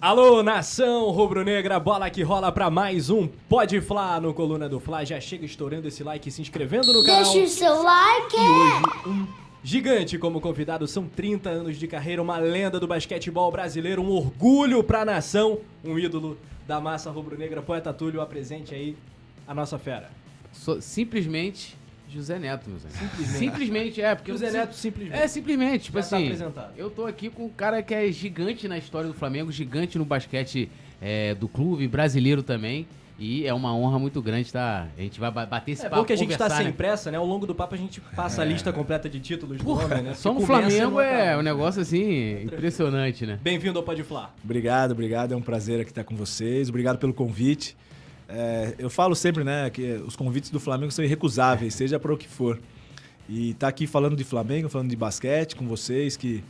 Alô, nação rubro-negra, bola que rola pra mais um Pode Fla no Coluna do Fla. Já chega estourando esse like e se inscrevendo no canal. Deixa o seu like. E hoje um gigante como convidado, são 30 anos de carreira, uma lenda do basquetebol brasileiro, um orgulho pra nação, um ídolo da massa rubro-negra. Poeta Túlio, apresente aí a nossa fera. Sou simplesmente José Neto, meus amigos. Simplesmente. Simplesmente, é, porque... José eu- Neto, simplesmente. É, simplesmente, tipo Já tá assim, apresentado. eu tô aqui com um cara que é gigante na história do Flamengo, gigante no basquete é, do clube, brasileiro também, e é uma honra muito grande, tá? A gente vai ba- bater esse É papo, bom que a gente tá conversar, sem né? pressa, né? Ao longo do papo a gente passa a lista completa de títulos do Porra, homem, né? só no Flamengo é um negócio assim, impressionante, né? Bem-vindo ao Pode Fla. Obrigado, obrigado. É um prazer aqui estar com vocês. Obrigado pelo convite. É, eu falo sempre, né, que os convites do Flamengo são irrecusáveis, seja para o que for. E estar aqui falando de Flamengo, falando de basquete com vocês, que,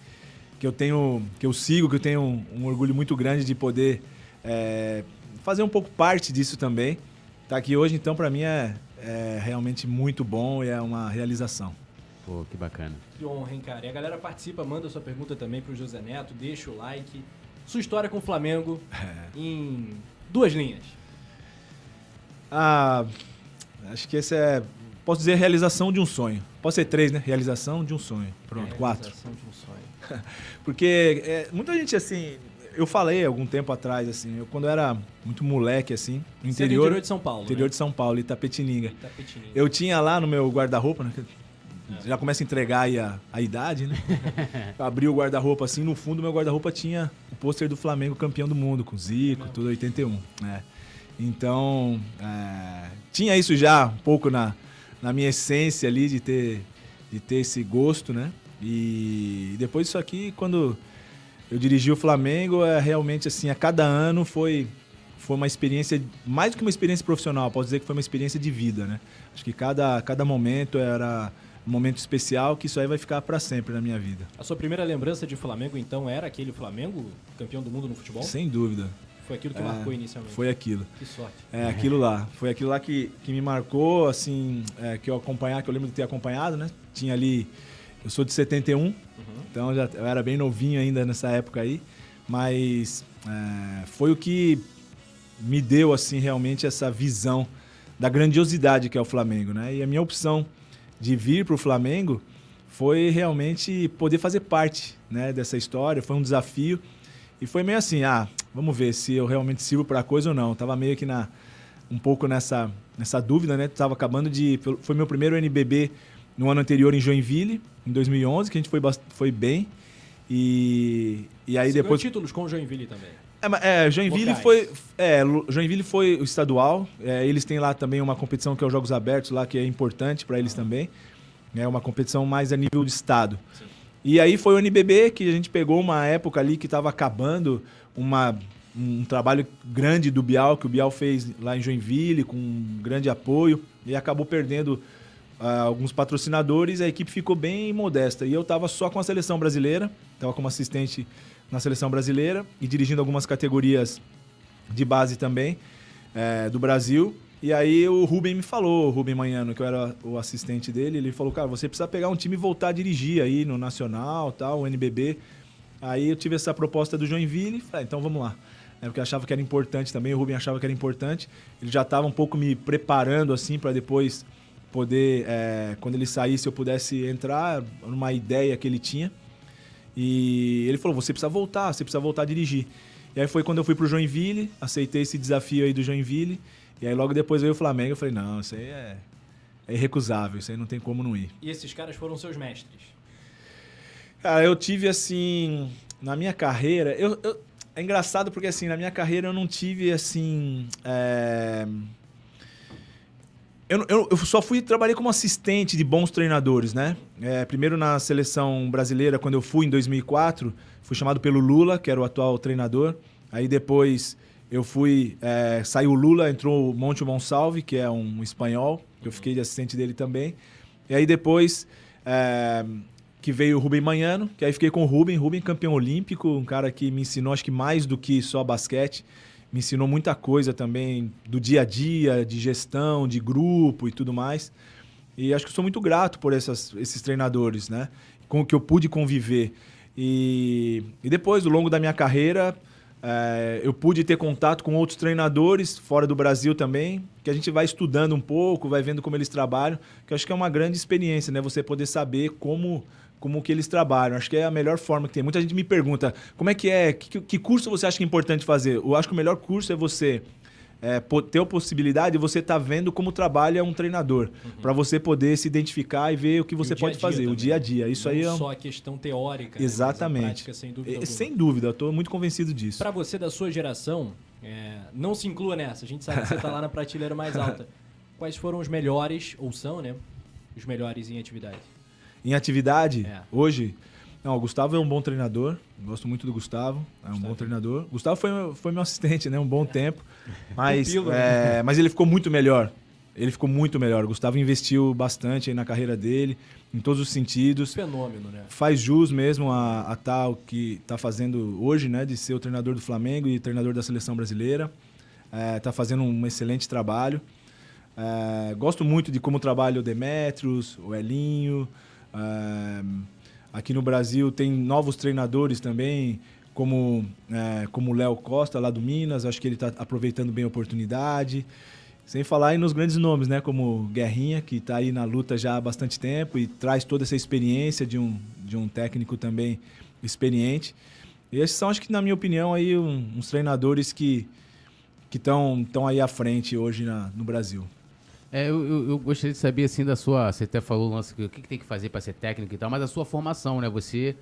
que eu tenho, que eu sigo, que eu tenho um, um orgulho muito grande de poder é, fazer um pouco parte disso também. Estar aqui hoje, então, para mim é, é realmente muito bom e é uma realização. Pô, que bacana. Que honra, hein, cara? E a galera participa, manda sua pergunta também pro José Neto, deixa o like. Sua história com o Flamengo em duas linhas. Ah, acho que esse é. Posso dizer realização de um sonho. Pode ser três, né? Realização de um sonho. Pronto, quatro. Realização de um sonho. Porque é, muita gente, assim. Eu falei algum tempo atrás, assim, eu quando eu era muito moleque, assim, no Você é interior. interior de São Paulo, interior né? de São Paulo, Itapetininga. Itapetininga. Eu tinha lá no meu guarda-roupa, né? que Já começa a entregar aí a, a idade, né? Eu abri o guarda-roupa assim, no fundo do meu guarda-roupa tinha o pôster do Flamengo campeão do mundo, com Zico, tudo 81, né? Então, é, tinha isso já um pouco na, na minha essência ali de ter, de ter esse gosto, né? E depois disso aqui, quando eu dirigi o Flamengo, é realmente assim, a cada ano foi foi uma experiência, mais do que uma experiência profissional, posso dizer que foi uma experiência de vida, né? Acho que cada, cada momento era um momento especial que isso aí vai ficar para sempre na minha vida. A sua primeira lembrança de Flamengo, então, era aquele Flamengo campeão do mundo no futebol? Sem dúvida. Foi aquilo que É, marcou inicialmente. Foi aquilo. Que sorte. É aquilo lá. Foi aquilo lá que, que me marcou, assim, é, que eu acompanhar, que eu lembro de ter acompanhado, né? Tinha ali. Eu sou de 71, então já, eu era bem novinho ainda nessa época aí. Mas é, foi o que me deu, assim, realmente essa visão da grandiosidade que é o Flamengo, né? E a minha opção de vir para o Flamengo foi realmente poder fazer parte né, dessa história. Foi um desafio. E foi meio assim, ah, vamos ver se eu realmente sirvo para coisa ou não. Tava meio que na um pouco nessa nessa dúvida, né? Tava acabando de foi meu primeiro NBB no ano anterior em Joinville, em 2011, que a gente foi foi bem. E e aí Você depois títulos com Joinville também. é, é, Joinville Locais. foi. É, Joinville foi o estadual. É, eles têm lá também uma competição que é os Jogos Abertos, lá, que é importante para eles também. É uma competição mais a nível de estado. E aí foi o NBB que a gente pegou uma época ali que estava acabando uma, um trabalho grande do Bial, que o Bial fez lá em Joinville, com um grande apoio, e acabou perdendo ah, alguns patrocinadores, a equipe ficou bem modesta. E eu estava só com a seleção brasileira, estava como assistente na seleção brasileira e dirigindo algumas categorias de base também eh, do Brasil. E aí o Rubem me falou, o Rubem Manhano, que eu era o assistente dele, ele falou, cara, você precisa pegar um time e voltar a dirigir aí no Nacional, tal, o NBB. Aí eu tive essa proposta do Joinville, falei, ah, então vamos lá. É, porque eu achava que era importante também, o Rubem achava que era importante. Ele já estava um pouco me preparando assim para depois poder, eh, quando ele saísse, eu pudesse entrar numa ideia que ele tinha. E ele falou: você precisa voltar, você precisa voltar a dirigir. E aí foi quando eu fui pro Joinville, aceitei esse desafio aí do Joinville. E aí logo depois veio o Flamengo. Eu falei: não, isso aí é, é irrecusável, isso aí não tem como não ir. E esses caras foram seus mestres. Cara, eu tive assim, na minha carreira, eu, eu- é engraçado porque assim, na minha carreira eu não tive assim. é, Eu, eu, eu só fui trabalhei como assistente de bons treinadores, né? É, primeiro na seleção brasileira, quando eu fui em 2004, fui chamado pelo Lula, que era o atual treinador. Aí depois eu fui, é, saiu o Lula, entrou o Monte Monsalve, que é um espanhol, eu fiquei de assistente dele também. E aí depois é, que veio o Rubem Manhano, que aí fiquei com o Rubem, Rubem campeão olímpico, um cara que me ensinou acho que mais do que só basquete, me ensinou muita coisa também do dia a dia, de gestão, de grupo e tudo mais. E acho que sou muito grato por essas, esses treinadores, né? Com que eu pude conviver. E, e depois, ao longo da minha carreira, É, eu pude ter contato com outros treinadores fora do Brasil também, que a gente vai estudando um pouco, vai vendo como eles trabalham, que eu acho que é uma grande experiência, né? Você poder saber como como que eles trabalham. Acho que é a melhor forma que tem. Muita gente me pergunta como é que é, que, que curso você acha que é importante fazer? Eu acho que o melhor curso é você é, ter a possibilidade de você estar tá vendo como trabalha um treinador, uhum. para você poder se identificar e ver o que você pode fazer, também. o dia a dia. Isso Não aí é só a questão teórica, exatamente, né? prática, sem dúvida. É, sem dúvida, estou muito convencido disso. Para você da sua geração, é, não se inclua nessa. A gente sabe que você está lá na prateleira mais alta. Quais foram os melhores ou são, né? Os melhores em atividade? Em atividade, é. hoje, não, o Gustavo é um bom treinador. Gosto muito do Gustavo. É um Gustavo. bom treinador. O Gustavo foi, foi meu assistente, né? Um bom tempo. Mas, Pupilo, é, né? mas ele ficou muito melhor. Ele ficou muito melhor. O Gustavo investiu bastante na carreira dele, em todos os sentidos. Fenômeno, né? Faz jus mesmo a, a tal que está fazendo hoje, né? De ser o treinador do Flamengo e treinador da seleção brasileira. Está é, fazendo um excelente trabalho. É, gosto muito de como trabalha o Demetrios, o Elinho. Aqui no Brasil tem novos treinadores também, como é, como Léo Costa, lá do Minas. Acho que ele está aproveitando bem a oportunidade. Sem falar aí nos grandes nomes, né? Como Guerrinha, que está aí na luta já há bastante tempo e traz toda essa experiência de um, de um técnico também experiente. E esses são, acho que, na minha opinião, aí um, uns treinadores que estão aí à frente hoje na, no Brasil. É, eu, eu, gostaria de saber, assim, da sua... Você até falou o que, que tem que fazer para ser técnico e tal, mas a sua formação, né? Você...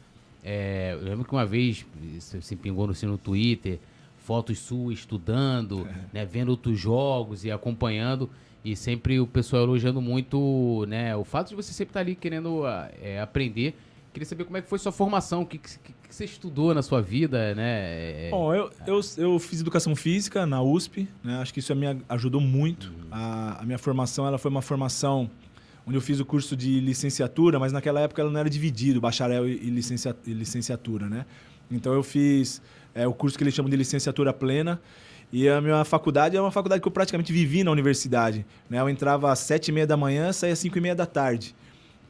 É, eu lembro que uma vez você se pingou no, assim, no Twitter, fotos suas estudando, é. né, vendo outros jogos e acompanhando, e sempre o pessoal elogiando muito né, o fato de você sempre estar ali querendo é, aprender. Queria saber como é que foi sua formação, o que, que você estudou na sua vida, né? É, Bom, eu, eu, eu fiz educação física na USP, né? Acho que isso me ajudou muito. Uhum. A, a, minha formação, ela foi uma formação onde eu fiz o curso de licenciatura, mas naquela época ela não era dividido, bacharel e, licencia, e licenciatura, né? Então eu fiz é, o curso que eles chamam de licenciatura plena, e a minha faculdade é uma faculdade que eu praticamente vivi na universidade. Né? Eu entrava às sete e meia da manhã, saía às cinco e meia da tarde.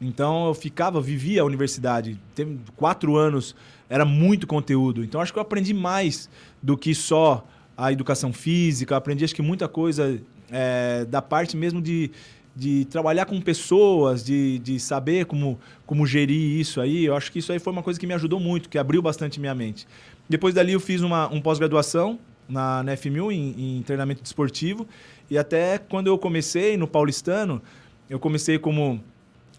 Então eu ficava, vivia a universidade. Tem quatro anos, era muito conteúdo. Então acho que eu aprendi mais do que só a educação física. Aprendi acho que muita coisa é, da parte mesmo de, de trabalhar com pessoas, de, de saber como, como gerir isso aí. Eu acho que isso aí foi uma coisa que me ajudou muito, que abriu bastante minha mente. Depois dali eu fiz uma um pós-graduação na, na FMU em, em treinamento desportivo. E até quando eu comecei no Paulistano, eu comecei como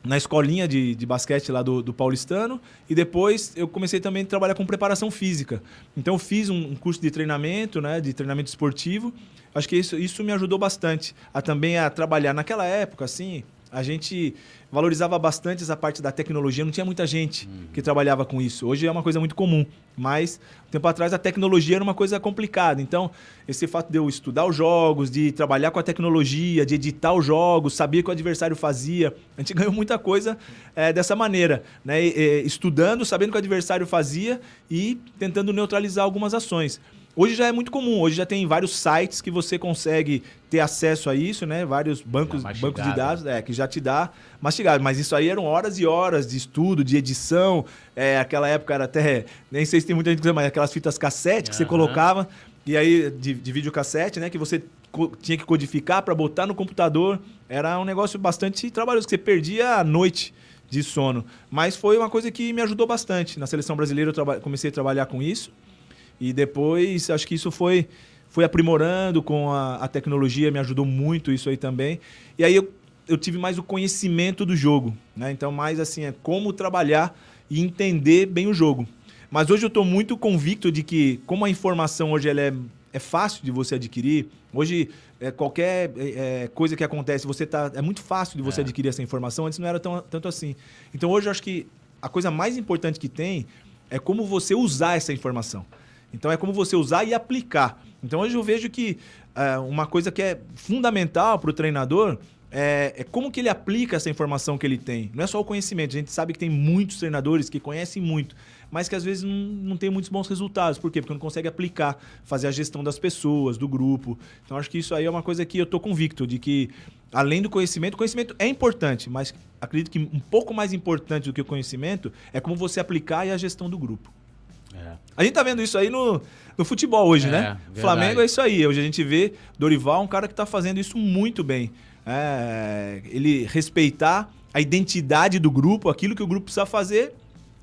na escolinha de, de basquete lá do, do, Paulistano e depois eu comecei também a trabalhar com preparação física. Então fiz um, um, curso de treinamento, né, de treinamento esportivo. Acho que isso, isso me ajudou bastante a também a trabalhar naquela época, assim, a gente valorizava bastante essa parte da tecnologia, não tinha muita gente uhum. que trabalhava com isso. Hoje é uma coisa muito comum, mas um tempo atrás a tecnologia era uma coisa complicada. Então, esse fato de eu estudar os jogos, de trabalhar com a tecnologia, de editar os jogos, saber o que o adversário fazia, a gente ganhou muita coisa é, dessa maneira, né? E, e, estudando, sabendo o que o adversário fazia e tentando neutralizar algumas ações. Hoje já é muito comum, hoje já tem vários sites que você consegue ter acesso a isso, né? Vários bancos, bancos de dados é, que já te dá mastigado. Mas isso aí eram horas e horas de estudo, de edição. É, aquela época era até. Nem sei se tem muita gente que mas aquelas fitas cassete que uhum. você colocava. E aí, de, de videocassete, né? Que você tinha que codificar para botar no computador. Era um negócio bastante trabalhoso, que você perdia a noite de sono. Mas foi uma coisa que me ajudou bastante. Na seleção brasileira eu comecei a trabalhar com isso. E depois, acho que isso foi, foi aprimorando com a, a tecnologia, me ajudou muito isso aí também. E aí eu, eu tive mais o conhecimento do jogo, né? Então, mais assim, é como trabalhar e entender bem o jogo. Mas hoje eu estou muito convicto de que, como a informação hoje ela é, é fácil de você adquirir, hoje é, qualquer é, é coisa que acontece, você tá, é muito fácil de você é. adquirir essa informação, antes não era tão, tanto assim. Então hoje eu acho que a coisa mais importante que tem é como você usar essa informação. Então é como você usar e aplicar. Então hoje eu vejo que é, uma coisa que é fundamental para o treinador é, é, como que ele aplica essa informação que ele tem. Não é só o conhecimento. A gente sabe que tem muitos treinadores que conhecem muito, mas que às vezes não, não tem muitos bons resultados. Por quê? Porque não consegue aplicar, fazer a gestão das pessoas, do grupo. Então acho que isso aí é uma coisa que eu estou convicto de que além do conhecimento, o conhecimento é importante, mas acredito que um pouco mais importante do que o conhecimento é como você aplicar e a gestão do grupo. É. A gente tá vendo isso aí no, no futebol hoje, É, né? verdade. Flamengo é isso aí. Hoje a gente vê Dorival, um cara que tá fazendo isso muito bem. É, ele respeitar a identidade do grupo, aquilo que o grupo precisa fazer.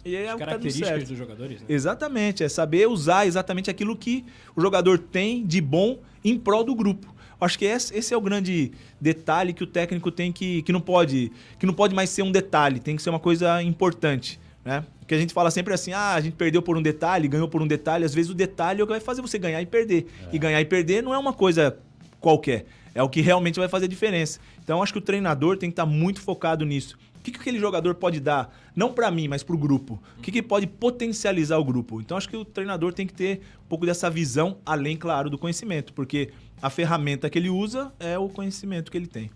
E é As o que tá características certo. dos jogadores, né? Exatamente, é saber usar exatamente aquilo que o jogador tem de bom em prol do grupo. Acho que esse, esse é o grande detalhe que o técnico tem que, que não pode que não pode mais ser um detalhe, tem que ser uma coisa importante, né? Porque a gente fala sempre assim, ah, a gente perdeu por um detalhe, ganhou por um detalhe. Às vezes o detalhe é o que vai fazer você ganhar e perder. E ganhar e perder não é uma coisa qualquer, é o que realmente vai fazer diferença. Então acho que o treinador tem que estar muito focado nisso. O que, que aquele jogador pode dar, não para mim, mas para o grupo? O que, que pode potencializar o grupo? Então acho que o treinador tem que ter um pouco dessa visão, além, claro, do conhecimento, porque a ferramenta que ele usa é o conhecimento que ele tem.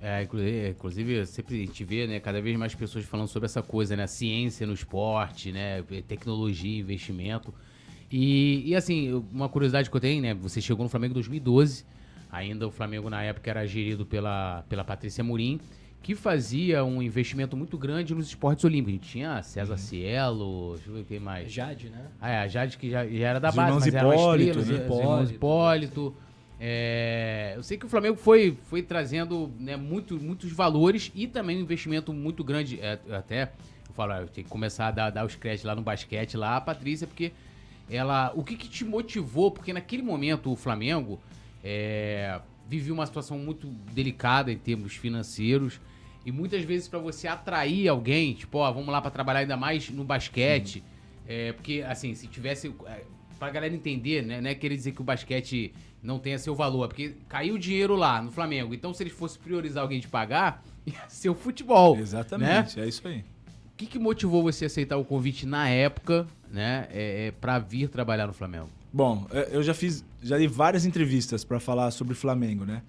É, inclusive, inclusive, sempre a gente vê, né, cada vez mais pessoas falando sobre essa coisa, né, ciência no esporte, né, tecnologia, investimento. E, e assim, uma curiosidade que eu tenho, né, você chegou no Flamengo em 2012, ainda o Flamengo na época era gerido pela, pela Patrícia Murim, que fazia um investimento muito grande nos esportes olímpicos. A gente tinha César Cielo, deixa eu ver quem mais. Jade, né? Ah, é, a Jade que já, já era da Os base, mas era uma Hipólito, estrela, né? os irmãos Hipólito. É, eu sei que o Flamengo foi, foi trazendo né, muito, muitos valores e também um investimento muito grande. é, até, eu falo, ah, eu tenho que começar a dar, dar os créditos lá no basquete, lá, a Patrícia, porque ela. O que, que te motivou? Porque naquele momento o Flamengo é, vivia uma situação muito delicada em termos financeiros. E muitas vezes para você atrair alguém, tipo, ó, vamos lá para trabalhar ainda mais no basquete. É, porque, assim, se tivesse. É, pra galera entender, né? Não é querer dizer que o basquete não tenha seu valor, porque caiu o dinheiro lá no Flamengo. Então, se eles fossem priorizar alguém de pagar, ia ser o futebol. Exatamente, Né? é isso aí. O que, que motivou você a aceitar o convite na época, né? É, é, para vir trabalhar no Flamengo? Bom, é, eu já fiz, já dei várias entrevistas para falar sobre Flamengo, né?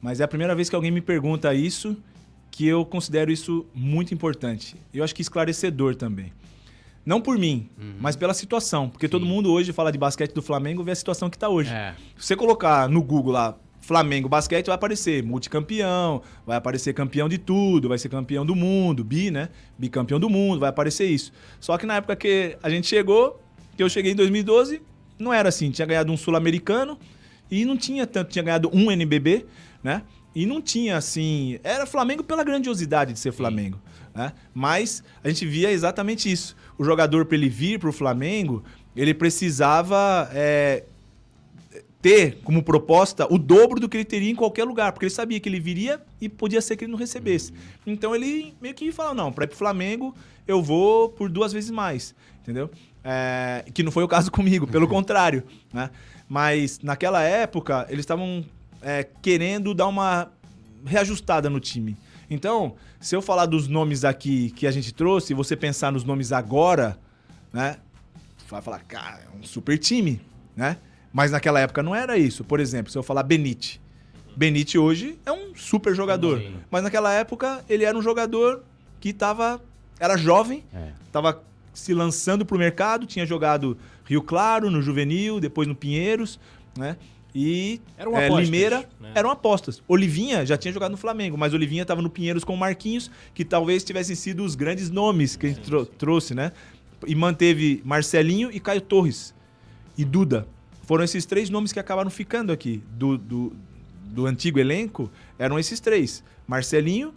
Mas é a primeira vez que alguém me pergunta isso, que eu considero isso muito importante. Eu acho que esclarecedor também. Não por mim, mas pela situação, porque todo mundo hoje fala de basquete do Flamengo, vê a situação que tá hoje. É. Se você colocar no Google lá Flamengo basquete, vai aparecer multicampeão, vai aparecer campeão de tudo, vai ser campeão do mundo, bi, né? Bicampeão do mundo, vai aparecer isso. Só que na época que a gente chegou, que eu cheguei em 2012, não era assim. Tinha ganhado um sul-americano e não tinha tanto, tinha ganhado um NBB, né? E não tinha assim. Era Flamengo pela grandiosidade de ser Flamengo. Né? Mas a gente via exatamente isso. O jogador, para ele vir para o Flamengo, ele precisava é, ter como proposta o dobro do que ele teria em qualquer lugar, porque ele sabia que ele viria e podia ser que ele não recebesse. Então ele meio que falou: não, para ir pro Flamengo eu vou por duas vezes mais, entendeu? É, que não foi o caso comigo, pelo contrário, né? Mas naquela época eles estavam é, querendo dar uma reajustada no time. Então, se eu falar dos nomes aqui que a gente trouxe, e você pensar nos nomes agora, né? Vai falar, cara, é um super time, né? Mas naquela época não era isso. Por exemplo, se eu falar Benite. Benite hoje é um super jogador. Sim. Mas naquela época ele era um jogador que tava, era jovem, É. tava se lançando pro mercado, tinha jogado Rio Claro, no Juvenil, depois no Pinheiros, né? E Eram é, apostas, Limeira né? eram apostas. Olivinha já tinha jogado no Flamengo, mas Olivinha estava no Pinheiros com o Marquinhos, que talvez tivessem sido os grandes nomes que a gente trou- trouxe, né? E manteve Marcelinho e Caio Torres. E Duda. Foram esses três nomes que acabaram ficando aqui do, do, do antigo elenco. Eram esses três: Marcelinho,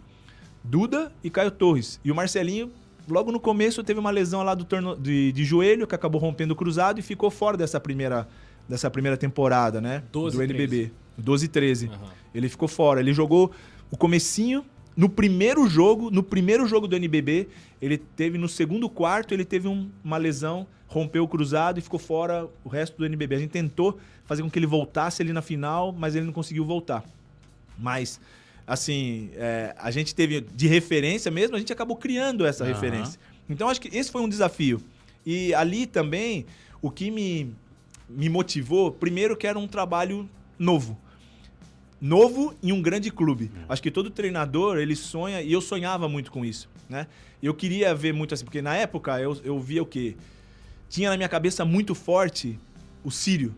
Duda e Caio Torres. E o Marcelinho, logo no começo, teve uma lesão lá do torno, de, de joelho, que acabou rompendo o cruzado e ficou fora dessa primeira, dessa primeira temporada, né? 12, do NBB. 12 e 13. Aham. Ele ficou fora. Ele jogou o comecinho. No primeiro jogo, no primeiro jogo do NBB, ele teve no segundo quarto, ele teve um- uma lesão, rompeu o cruzado e ficou fora o resto do NBB. A gente tentou fazer com que ele voltasse ali na final, mas ele não conseguiu voltar. Mas, assim, é, a gente teve de referência mesmo, a gente acabou criando essa Aham. referência. Então, acho que esse foi um desafio. E ali também, o que me, me motivou, primeiro que era um trabalho novo. Novo em um grande clube. Acho que todo treinador, ele sonha, e eu sonhava muito com isso, né? Eu queria ver muito assim, porque na época eu, eu via o quê? Tinha na minha cabeça muito forte o Sírio,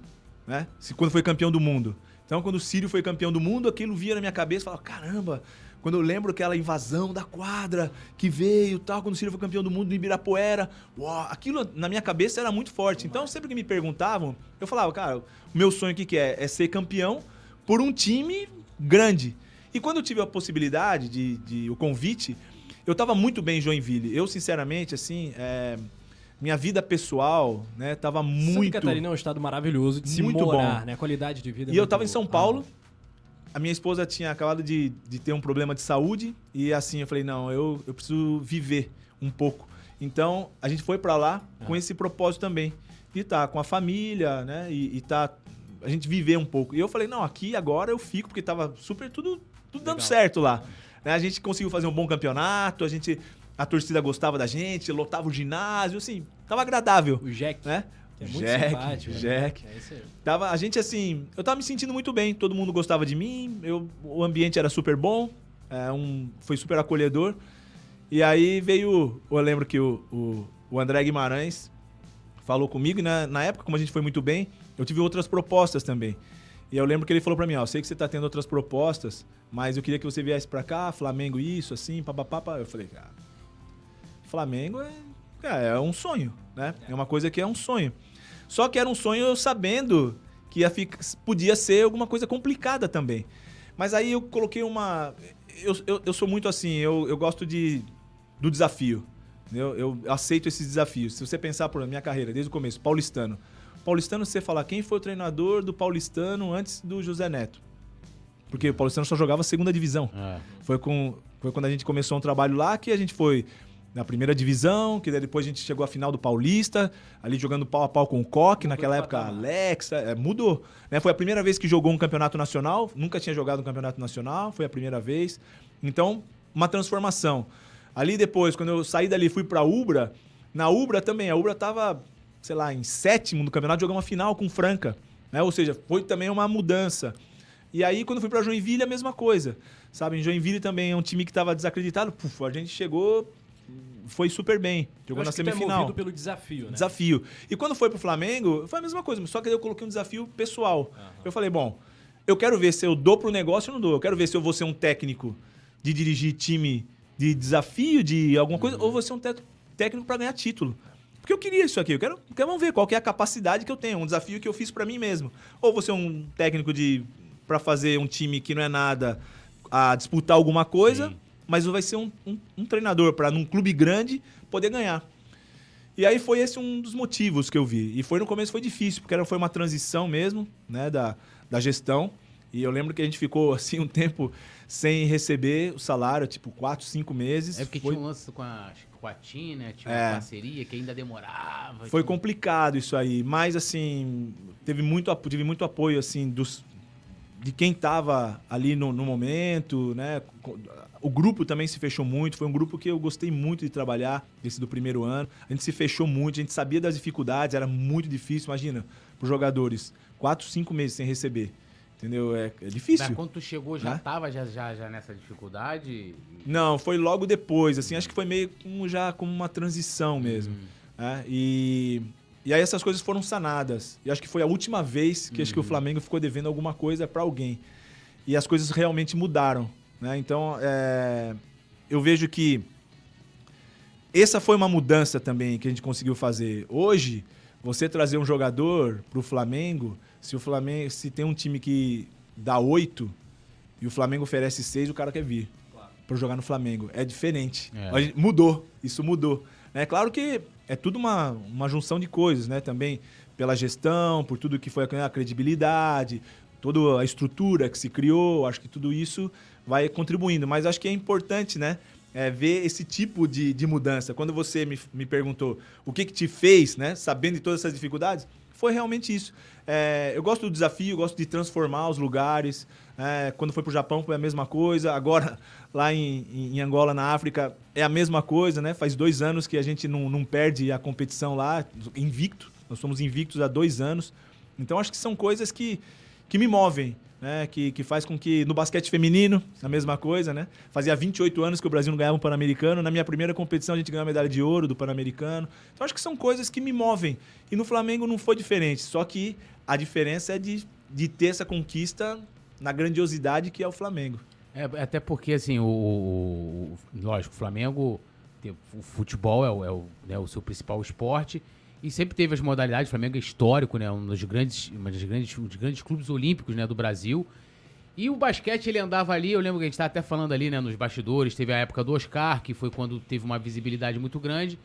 né? Se- Quando foi campeão do mundo. Então, quando o Sírio foi campeão do mundo, aquilo via na minha cabeça e falava: caramba, Quando eu lembro aquela invasão da quadra que veio tal, quando o Ciro foi campeão do mundo no Ibirapuera, uau, aquilo na minha cabeça era muito forte. Então, sempre que me perguntavam, eu falava, cara, o meu sonho o que, é? É ser campeão por um time grande. E quando eu tive a possibilidade de, de o convite, eu tava muito bem em Joinville. Eu, sinceramente, assim, é, minha vida pessoal, né, tava muito. Santa Catarina é um estado maravilhoso de se Muito morar, bom. né? A qualidade de vida. é E eu muito tava em São. Paulo. A minha esposa tinha acabado de, de ter um problema de saúde. E assim, eu falei, não, eu, eu preciso viver um pouco. Então, a gente foi pra lá Ah. com esse propósito também. De estar com a família, né? E, e tá, a gente viver um pouco. E eu falei, não, aqui agora eu fico, porque tava super tudo, tudo dando Legal. certo lá. Né, A gente conseguiu fazer um bom campeonato, a gente... A torcida gostava da gente, lotava o ginásio, assim, tava agradável, O Jack, né? É muito Jack, simpático. né? Jack. É isso aí. Tava, a gente, assim, eu tava me sentindo muito bem, todo mundo gostava de mim, eu, o ambiente era super bom, é, um, foi super acolhedor. E aí veio, eu lembro que o, o, o André Guimarães falou comigo, e na, na época, como a gente foi muito bem, eu tive outras propostas também. E eu lembro que ele falou pra mim, ó, eu sei que você tá tendo outras propostas, mas eu queria que você viesse pra cá, Flamengo isso, assim, papapá. Eu falei, cara, Flamengo é, cara, é um sonho, né? É uma coisa que é um sonho. Só que era um sonho eu sabendo que ia ficar, podia ser alguma coisa complicada também. Mas aí eu coloquei uma. Eu, eu, eu sou muito assim, eu, eu gosto de, do desafio. Eu, eu aceito esses desafios. Se você pensar por minha carreira, desde o começo, paulistano. Paulistano, você falar quem foi o treinador do paulistano antes do José Neto. Porque o paulistano só jogava segunda divisão. É. Foi, com, foi quando a gente começou um trabalho lá que a gente foi na primeira divisão, que depois a gente chegou à final do Paulista, ali jogando pau a pau com o Coque, naquela época patamar. Alex, é, mudou. Né? Foi a primeira vez que jogou um campeonato nacional, nunca tinha jogado um campeonato nacional, foi a primeira vez. Então, uma transformação. Ali depois, quando eu saí dali fui pra Ubra, na Ubra também, a Ubra tava, sei lá, em sétimo no campeonato, jogando uma final com Franca. Né? Ou seja, foi também uma mudança. E aí, quando fui pra Joinville, a mesma coisa. Sabe, em Joinville também é um time que tava desacreditado. Puf, a gente chegou, foi super bem. Eu Jogou na que tu é semifinal. pelo desafio, né? Desafio. E quando foi pro Flamengo, foi a mesma coisa, só que eu coloquei um desafio pessoal. Eu falei, bom, eu quero ver se eu dou pro negócio ou não dou. Eu quero ver se eu vou ser um técnico de dirigir time de desafio, de alguma coisa, ou vou ser um técnico para ganhar título. Porque eu queria isso aqui, eu quero, quero vamos ver qual que é a capacidade que eu tenho, um desafio que eu fiz para mim mesmo. Ou vou ser um técnico de para fazer um time que não é nada a disputar alguma coisa, Sim. Mas vai ser um, um- um treinador para num clube grande poder ganhar. E aí foi esse um dos motivos que eu vi. E foi no começo foi difícil, porque era- foi uma transição mesmo, né, da, da gestão. E eu lembro que a gente ficou assim um tempo sem receber o salário, tipo quatro, cinco meses. É porque foi, tinha um lance com a, com a TIM, né? Tinha É. uma parceria que ainda demorava. foi tinha- complicado isso aí, mas assim teve muito tive muito apoio assim dos de quem tava ali no, no momento, né? O grupo também se fechou muito. Foi um grupo que eu gostei muito de trabalhar, esse do primeiro ano. A gente se fechou muito, a gente sabia das dificuldades, era muito difícil. Imagina, para os jogadores, quatro, cinco meses sem receber. Entendeu? É, é difícil. Mas quando tu chegou, já Né? tava já, já, já nessa dificuldade? Não, foi logo depois, assim, acho que foi meio como já como uma transição mesmo. Hum. né? E, e aí essas coisas foram sanadas. E acho que foi a última vez que acho que o Flamengo ficou devendo alguma coisa para alguém. E as coisas realmente mudaram. Né? Então, é, eu vejo que essa foi uma mudança também que a gente conseguiu fazer. Hoje, você trazer um jogador para o Flamengo, se o Flamengo, se tem um time que dá oito e o Flamengo oferece seis, o cara quer vir para jogar no Flamengo. É diferente. É. Mudou, isso mudou. É claro que é tudo uma, uma junção de coisas, né? Também pela gestão, por tudo que foi a credibilidade, toda a estrutura que se criou, acho que tudo isso vai contribuindo. Mas acho que é importante, né? é, ver esse tipo de, de mudança. Quando você me, me perguntou o que, que te fez, né? Sabendo de todas essas dificuldades, foi realmente isso. É, eu gosto do desafio, gosto de transformar os lugares. É, quando foi para o Japão foi a mesma coisa. Agora, lá em, em Angola, na África, é a mesma coisa, né? Faz dois anos que a gente não, não perde a competição lá, invicto. Nós somos invictos há dois anos. Então, acho que são coisas que, que me movem. Né, que, que faz com que no basquete feminino, a mesma coisa, né? Fazia 28 anos que o Brasil não ganhava um Pan-Americano. Na minha primeira competição a gente ganhou a medalha de ouro do Pan-Americano. Então acho que são coisas que me movem. E no Flamengo não foi diferente. Só que a diferença é de, de ter essa conquista na grandiosidade que é o Flamengo. É, até porque, assim, o, o- lógico, o Flamengo, o futebol é, o, é o, né, o seu principal esporte e sempre teve as modalidades. O Flamengo é histórico, né? Um dos grandes, uma das grandes, um dos grandes clubes olímpicos né, do Brasil. E o basquete, ele andava ali, eu lembro que a gente estava até falando ali, né, nos bastidores, teve a época do Oscar, que foi quando teve uma visibilidade muito grande.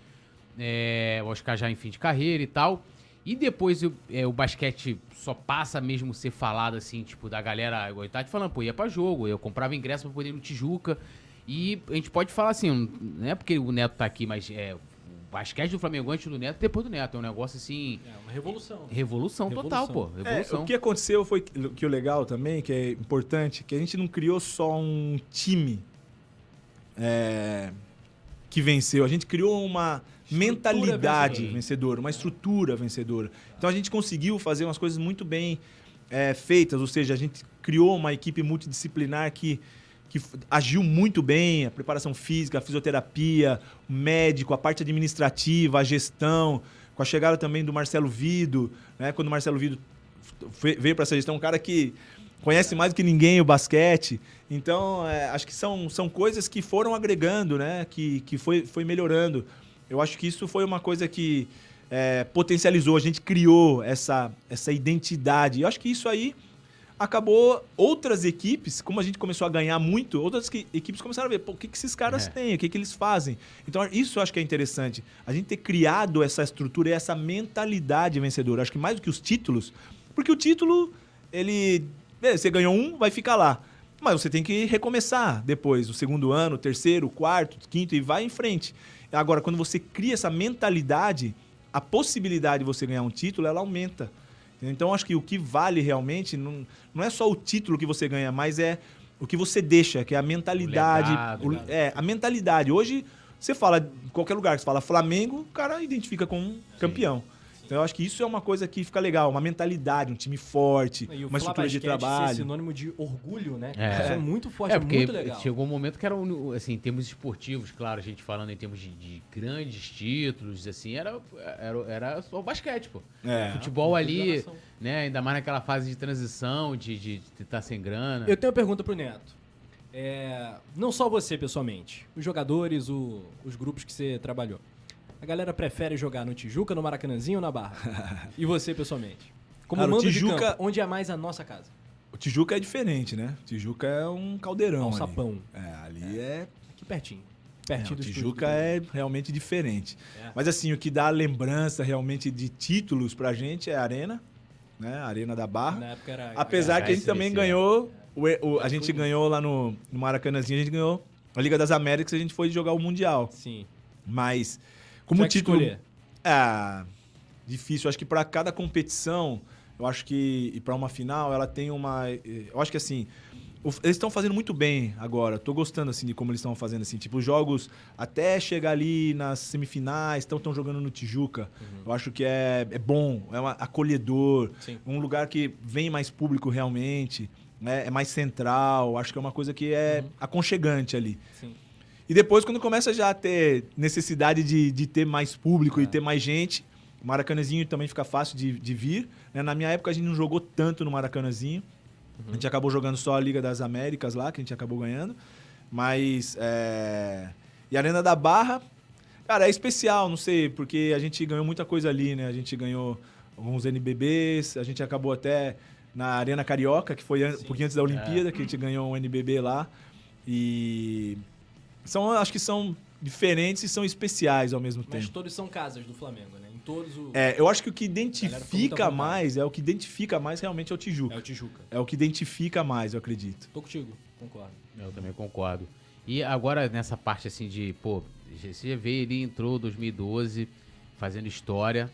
É, o Oscar já em fim de carreira e tal. E depois o, é, o basquete só passa mesmo ser falado assim, tipo, da galera, igual tava te falando, pô, ia pra jogo, eu comprava ingresso pra poder ir no Tijuca. E a gente pode falar assim, não é porque o Neto tá aqui, mas é, basquete do Flamengo antes do Neto depois do Neto. É um negócio assim, É uma revolução. revolução, total, Revolução. pô. É, Revolução. o que aconteceu foi que que o legal também, que é importante, que a gente não criou só um time é, que venceu, a gente criou uma mentalidade vencedora. vencedora, uma estrutura vencedora. Então a gente conseguiu fazer umas coisas muito bem é, feitas, ou seja, a gente criou uma equipe multidisciplinar que, que agiu muito bem, a preparação física, a fisioterapia, o médico, a parte administrativa, a gestão, com a chegada também do Marcelo Vido, né? Quando o Marcelo Vido veio para essa gestão, um cara que conhece mais do que ninguém o basquete. Então, é, acho que são, são coisas que foram agregando, né? Que, que foi, foi melhorando. Eu acho que isso foi uma coisa que é, potencializou, a gente criou essa, essa identidade. Eu acho que isso aí acabou outras equipes, como a gente começou a ganhar muito, outras que- equipes começaram a ver, o que, que esses caras É. têm, o que, que eles fazem. Então, isso eu acho que é interessante. A gente ter criado essa estrutura e essa mentalidade vencedora. Acho que mais do que os títulos, porque o título, ele. Você ganhou um, vai ficar lá. Mas você tem que recomeçar depois, o segundo ano, o terceiro, o quarto, o quinto, e vai em frente. Agora, quando você cria essa mentalidade, a possibilidade de você ganhar um título, ela aumenta. Então, acho que o que vale realmente não, não é só o título que você ganha, mas é o que você deixa, que é a mentalidade. legado, o- né? é, a mentalidade. Hoje, você fala, em qualquer lugar que você fala Flamengo, o cara identifica como um campeão. Então, eu acho que isso é uma coisa que fica legal, uma mentalidade, um time forte, E uma estrutura de Basquete ser trabalho. sinônimo de orgulho, né? É. Isso é muito forte, É, é, porque muito legal. chegou um momento que era, assim, em termos esportivos, claro, a gente falando em termos de, de grandes títulos, assim, era, era, era só o basquete, pô. É. Futebol ali, né, ainda mais naquela fase de transição, de estar de, estar sem grana. Eu tenho uma pergunta pro Neto. É, não só você, pessoalmente. Os jogadores, o- os grupos que você trabalhou. A galera prefere jogar no Tijuca, no Maracanãzinho ou na Barra? e você, pessoamente? Como Cara, mando de Tijuca- campo, onde é mais a nossa casa? O Tijuca é diferente, né? O Tijuca é um caldeirão. ali. Alçapão. É, ali é. Aqui pertinho. é, Pertinho o do Tijuca é realmente diferente. É. Mas assim, o que dá lembrança realmente de títulos pra gente é a Arena, né? A Arena da Barra. Na época era... Apesar era que a gente também ganhou. o- o- a gente ganhou lá no, no Maracanãzinho, a gente ganhou a Liga das Américas, a gente foi jogar o Mundial. Sim. Mas, como Tinha título. escolher. Ah, difícil. Acho que para cada competição, eu acho que e para uma final, ela tem uma. Eu acho que assim, eles estão fazendo muito bem agora. Tô gostando assim de como eles estão fazendo assim, tipo os jogos até chegar ali nas semifinais, estão tão jogando no Tijuca. Eu acho que é, é bom, é um acolhedor, Sim. um lugar que vem mais público realmente, né? É mais central. Acho que é uma coisa que é aconchegante ali. Sim. E depois, quando começa já a ter necessidade de, de ter mais público É. e ter mais gente, o Maracanãzinho também fica fácil de, de vir. né? Na minha época, a gente não jogou tanto no Maracanãzinho. A gente acabou jogando só a Liga das Américas lá, que a gente acabou ganhando. Mas. É... E a Arena da Barra, cara, é especial, não sei, porque a gente ganhou muita coisa ali, né? A gente ganhou alguns NBBs, a gente acabou até na Arena Carioca, que foi um pouquinho antes da Olimpíada, que a gente ganhou um NBB lá. E. São, acho que são diferentes e são especiais ao mesmo Mas tempo. todos são casas do Flamengo, né? Em todos o... É, eu acho que o que identifica mais, é o que identifica mais realmente é o É Tijuca. o Tijuca. É o que identifica mais, eu acredito. Tô contigo, concordo. Eu também concordo. E agora nessa parte assim de, pô, você vê ele entrou 2012 fazendo história.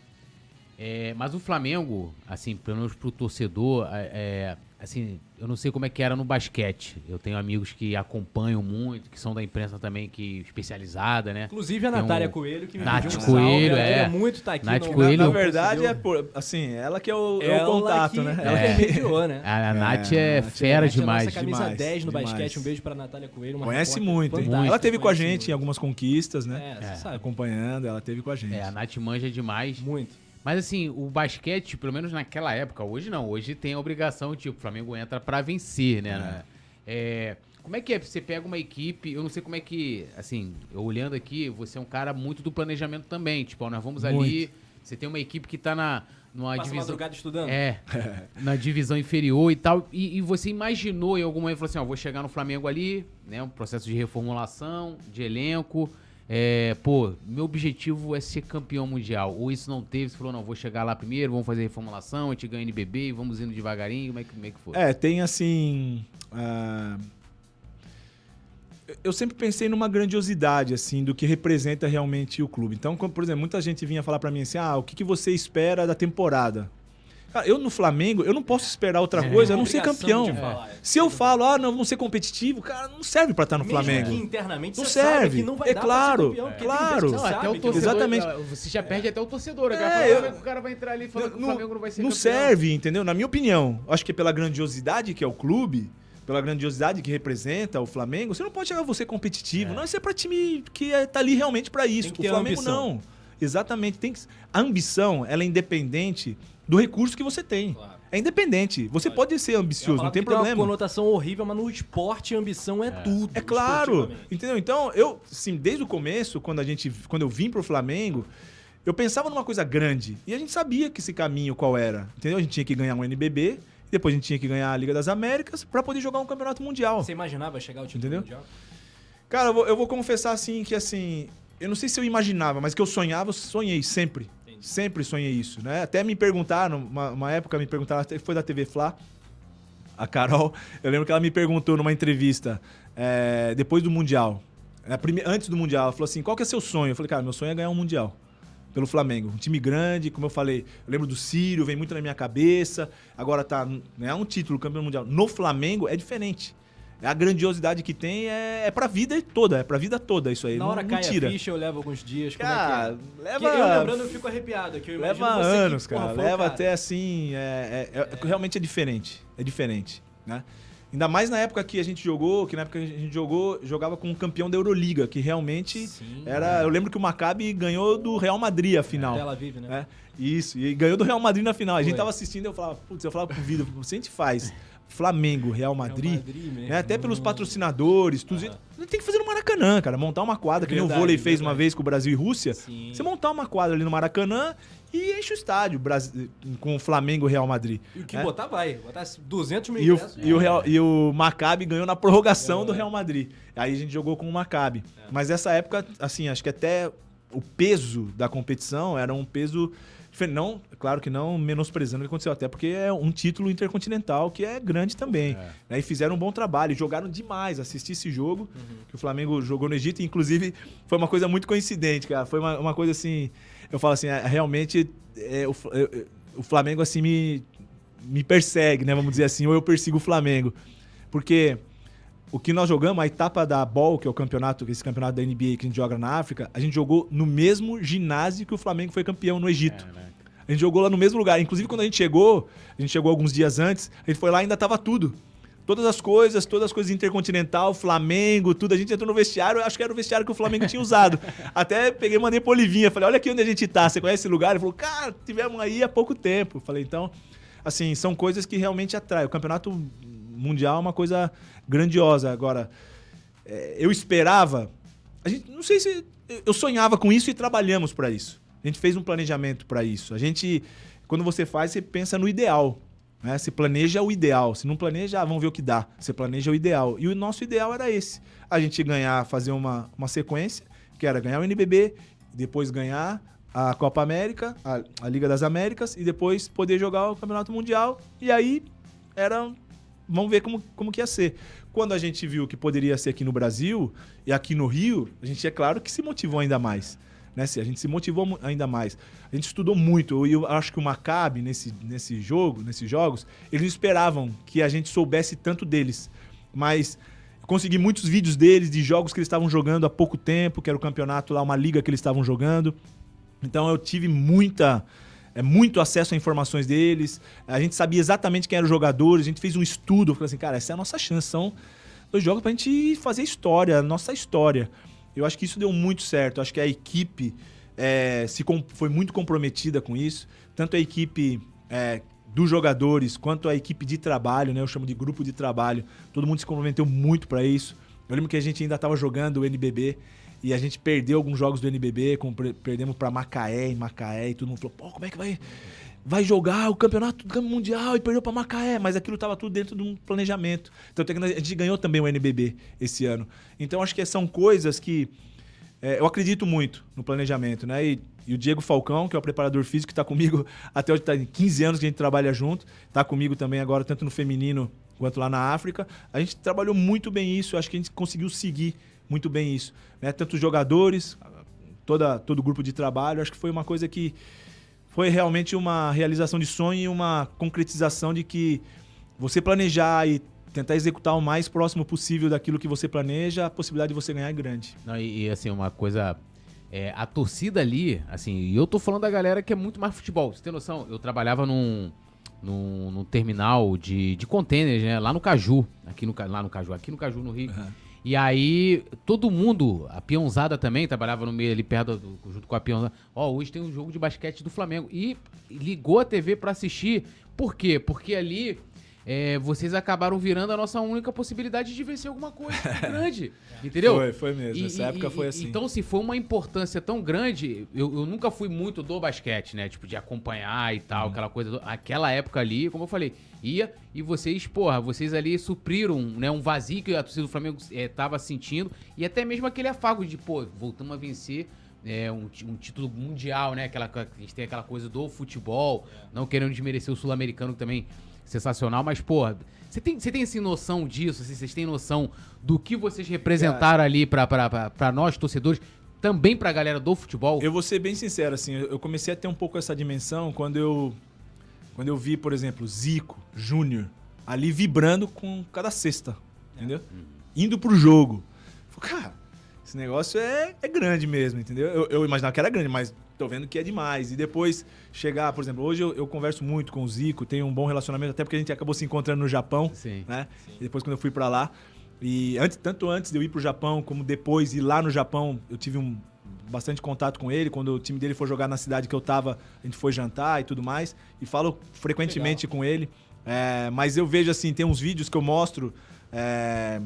É, mas o Flamengo, assim, pelo menos pro torcedor, é, é, assim, eu não sei como é que era no basquete. Eu tenho amigos que acompanham muito, que são da imprensa também, que especializada, né? Inclusive a Tem Natália um- Coelho, que me Nath pediu um Coelho, salve. Ela é. queria muito tá aqui. Nath não- Coelho. Na não verdade, é por, assim, ela que é o, é o Ela contato, que, né? Ela É. que mediou, né? A, a Nath É, é Nath é- fera Nath é demais. nossa camisa demais, 10 no demais. basquete. Um beijo pra Natália Coelho. uma Conhece muito. hein? Ela teve com a gente em muito. algumas conquistas, né? É, você sabe. Acompanhando, ela teve com a gente. É, a Nath manja demais. Muito. Mas assim, o basquete, pelo menos naquela época, hoje não. Hoje tem a obrigação, tipo, o Flamengo entra pra vencer, né? É, Como é que é? Você pega uma equipe, eu não sei como é que, assim, eu olhando aqui, você é um cara muito do planejamento também. Tipo, ó, nós vamos ali, Muito. você tem uma equipe que tá na, numa Passa divisão. madrugada estudando? É, na divisão inferior e tal. E, e você imaginou em algum momento, falou assim, ó, vou chegar no Flamengo ali, né? Um processo de reformulação, de elenco. É, pô, meu objetivo é ser campeão mundial. Ou isso não teve, você falou, não, vou chegar lá primeiro, vamos fazer reformulação, a gente ganha NBB e vamos indo devagarinho, como é que, como é que foi? É, tem assim. ah, Eu sempre pensei numa grandiosidade, assim, do que representa realmente o clube. Então, por exemplo, muita gente vinha falar pra mim assim: ah, o que você espera da temporada? Cara, eu no Flamengo, eu não posso esperar outra É. coisa a não ser campeão. falar, é. Se eu falo, ah, não, vamos ser competitivo, cara, não serve pra estar no Mesmo Flamengo. que internamente Não você sabe serve. que não vai É dar claro, campeão, é claro. tem gente que Não, até o torcedor. Exatamente. Você já perde até o torcedor. O cara É, fala, eu- "Ah, o cara vai entrar ali e fala que o não, Flamengo não vai ser não campeão." serve, entendeu? Na minha opinião. Acho que é pela grandiosidade que é o clube, pela grandiosidade que representa o Flamengo, você não pode chegar a você competitivo. Não, isso é pra time que é, tá ali realmente pra isso. Tem que O Flamengo ambição. não. Exatamente. Tem que... A ambição, ela é independente do recurso que você tem. Claro. É independente. Você Lógico. pode ser É uma ambicioso, não palavra tem que uma problema. conotação horrível, mas no esporte ambição é, tudo. É claro, entendeu? Então, eu, sim, desde o começo, quando a gente, quando eu vim pro Flamengo, eu pensava numa coisa grande. E a gente sabia que esse caminho qual era, entendeu? A gente tinha que ganhar um NBB, depois a gente tinha que ganhar a Liga das Américas pra poder jogar um campeonato mundial. Você imaginava chegar ao título Entendeu? mundial? Cara, eu vou, eu vou confessar assim que assim, eu não sei se eu imaginava, mas que eu sonhava, eu sonhei sempre. Entendi. Sempre sonhei isso, né? Até me perguntaram, uma, uma época me perguntaram, foi da TV Fla, a Carol, eu lembro que ela me perguntou numa entrevista, é, depois do Mundial, prime- antes do Mundial, ela falou assim, qual que é seu sonho? Eu falei, cara, meu sonho é ganhar um Mundial. Pelo Flamengo. Um time grande, como eu falei, eu lembro do Sírio, vem muito na minha cabeça. Agora tá, né, um título, campeão mundial. No Flamengo é diferente. A grandiosidade que tem é, é pra vida toda, é pra vida toda isso aí. Na não, hora não cai tira. a ficha, eu levo alguns dias. Como Cara, é que é? leva. Que eu lembrando, eu fico arrepiado. Que imagino Leva você que, anos, porra, cara. o Leva cara. até assim. é- é- é- Realmente é diferente. É diferente, né? Ainda mais na época que a gente jogou, que na época que a gente jogou, jogava com um campeão da Euroliga, que realmente Sim. era. Eu lembro que o Maccabi ganhou do Real Madrid a final. Tel Aviv, né? É, isso, e ganhou do Real Madrid na final. A gente Foi. tava assistindo e eu falava, putz, eu falava pro vídeo, se a gente faz Flamengo, Real Madrid, Real Madrid mesmo. né, até pelos patrocinadores, tudo, Aham. a gente tem que fazer no Maracanã, cara, montar uma quadra, que nem o Verdade, vôlei fez uma verdade. vez com o Brasil e Rússia. Sim. Você montar uma quadra ali no Maracanã e enche o estádio com o Flamengo e Real Madrid. E o que né? botar vai. Botar 200 mil E o, e, o Real, e o Maccabi ganhou na prorrogação É. do Real Madrid. Aí a gente jogou com o Maccabi. Mas essa época, assim, acho que até o peso da competição era um peso. Não, claro que não menosprezando o que aconteceu, até porque é um título intercontinental que é grande também. É. né? E fizeram um bom trabalho, jogaram demais. Assisti esse jogo Uhum. que o Flamengo jogou no Egito, inclusive foi uma coisa muito coincidente, cara. Foi uma, uma coisa assim. Eu falo assim, é, realmente é, o, eu- eu- o Flamengo assim me, me persegue, né? Vamos dizer assim, ou eu persigo o Flamengo. Porque o que nós jogamos, a etapa da Ball, que é o campeonato, esse campeonato da NBA que a gente joga na África, a gente jogou no mesmo ginásio que o Flamengo foi campeão no Egito. Caraca. A gente jogou lá no mesmo lugar. Inclusive, quando a gente chegou, a gente chegou alguns dias antes, a gente foi lá e ainda tava tudo. Todas as coisas, todas as coisas intercontinental, Flamengo, tudo. A gente entrou no vestiário, eu acho que era o vestiário que o Flamengo tinha usado. Até peguei mandei pro Olivinha. Falei, olha aqui onde a gente tá. Você conhece esse lugar? Ele falou, cara, tivemos aí há pouco tempo. Falei, então, assim, são coisas que realmente atraem. O campeonato mundial é uma coisa grandiosa. Agora, é, eu esperava. A gente, não sei se. Eu sonhava com isso e trabalhamos para isso. A gente fez um planejamento para isso. A gente, quando você faz, você pensa no ideal. Né? Você planeja o ideal. Se não planeja, ah, vamos ver o que dá. Você planeja o ideal. E o nosso ideal era esse. A gente ganhar, fazer uma, uma sequência, que era ganhar o NBB, depois ganhar a Copa América, a, a Liga das Américas, e depois poder jogar o Campeonato Mundial. E aí era vamos ver como, como que ia ser. Quando a gente viu que poderia ser aqui no Brasil e aqui no Rio, a gente é claro que se motivou ainda mais. Né? A gente se motivou ainda mais. A gente estudou muito. E eu acho que o Maccabi, nesse, nesse jogo, nesses jogos, eles esperavam que a gente soubesse tanto deles. Mas eu consegui muitos vídeos deles, de jogos que eles estavam jogando há pouco tempo, que era o campeonato lá, uma liga que eles estavam jogando. Então eu tive muita, é, muito acesso a informações deles. A gente sabia exatamente quem eram os jogadores. A gente fez um estudo. Falei assim, cara, essa é a nossa chance. São dois jogos pra gente fazer história, a nossa história. Eu acho que isso deu muito certo. Eu acho que a equipe é, se foi muito comprometida com isso. Tanto a equipe é, dos jogadores quanto a equipe de trabalho, né? Eu chamo de grupo de trabalho. Todo mundo se comprometeu muito para isso. Eu lembro que a gente ainda estava jogando o NBB e a gente perdeu alguns jogos do NBB, como perdemos para Macaé, em Macaé, e todo mundo falou: "Pô, como é que vai vai jogar o campeonato mundial e perdeu para Macaé, mas aquilo estava tudo dentro de um planejamento. Então a gente ganhou também o NBB esse ano. Então acho que são coisas que é, eu acredito muito no planejamento, né? E, e, o Diego Falcão, que é o preparador físico, que está comigo até hoje, em 15 anos que a gente trabalha junto, está comigo também agora, tanto no feminino quanto lá na África. A gente trabalhou muito bem isso, acho que a gente conseguiu seguir muito bem isso. Né? Tanto os jogadores, toda, todo o grupo de trabalho, acho que foi uma coisa que foi realmente uma realização de sonho e uma concretização de que você planejar e tentar executar o mais próximo possível daquilo que você planeja, a possibilidade de você ganhar é grande. Não, e, e, assim, uma coisa. É, a torcida ali, assim, e eu tô falando da galera que é muito mais futebol. Você tem noção? Eu trabalhava num, num, num terminal de, de containers, né? Lá no Caju. Aqui no, lá no Caju, aqui no Caju, no Rio. Uhum. E aí, todo mundo, a peãozada também, trabalhava no meio ali perto, do, junto com a peãozada. Ó, oh, hoje tem um jogo de basquete do Flamengo. E ligou a TV para assistir. Por quê? Porque ali é, vocês acabaram virando a nossa única possibilidade de vencer alguma coisa grande. entendeu? Foi, foi mesmo. E, Essa e, época foi assim. Então, se foi uma importância tão grande, eu, eu, nunca fui muito do basquete, né? Tipo, de acompanhar e tal, uhum. aquela coisa. Aquela época ali, como eu falei, ia e vocês, porra, vocês ali supriram né, um vazio que a torcida do Flamengo estava é, sentindo e até mesmo aquele afago de, pô, voltamos a vencer. É, um, um, título mundial, né? Aquela, a gente tem aquela coisa do futebol, não querendo desmerecer o sul-americano também sensacional, mas, pô, você tem, você tem assim, noção disso? Assim, vocês têm noção do que vocês representaram ali para nós, torcedores, também pra galera do futebol? Eu vou ser bem sincero, assim, eu comecei a ter um pouco essa dimensão quando eu, quando eu vi, por exemplo, Zico, Júnior, ali vibrando com cada cesta, entendeu? Uhum. Indo pro jogo. Falei, cara, esse negócio é, é grande mesmo, entendeu? Eu, eu imaginava que era grande, mas tô vendo que é demais. E depois chegar, por exemplo, hoje eu, eu, converso muito com o Zico, tenho um bom relacionamento, até porque a gente acabou se encontrando no Japão, Sim. né? Sim. E depois quando eu fui para lá. E antes, tanto antes de eu ir pro Japão, como depois ir lá no Japão, eu tive um bastante contato com ele. Quando o time dele foi jogar na cidade que eu tava, a gente foi jantar e tudo mais. E falo frequentemente Legal. com ele. É, mas eu vejo assim, tem uns vídeos que eu mostro é,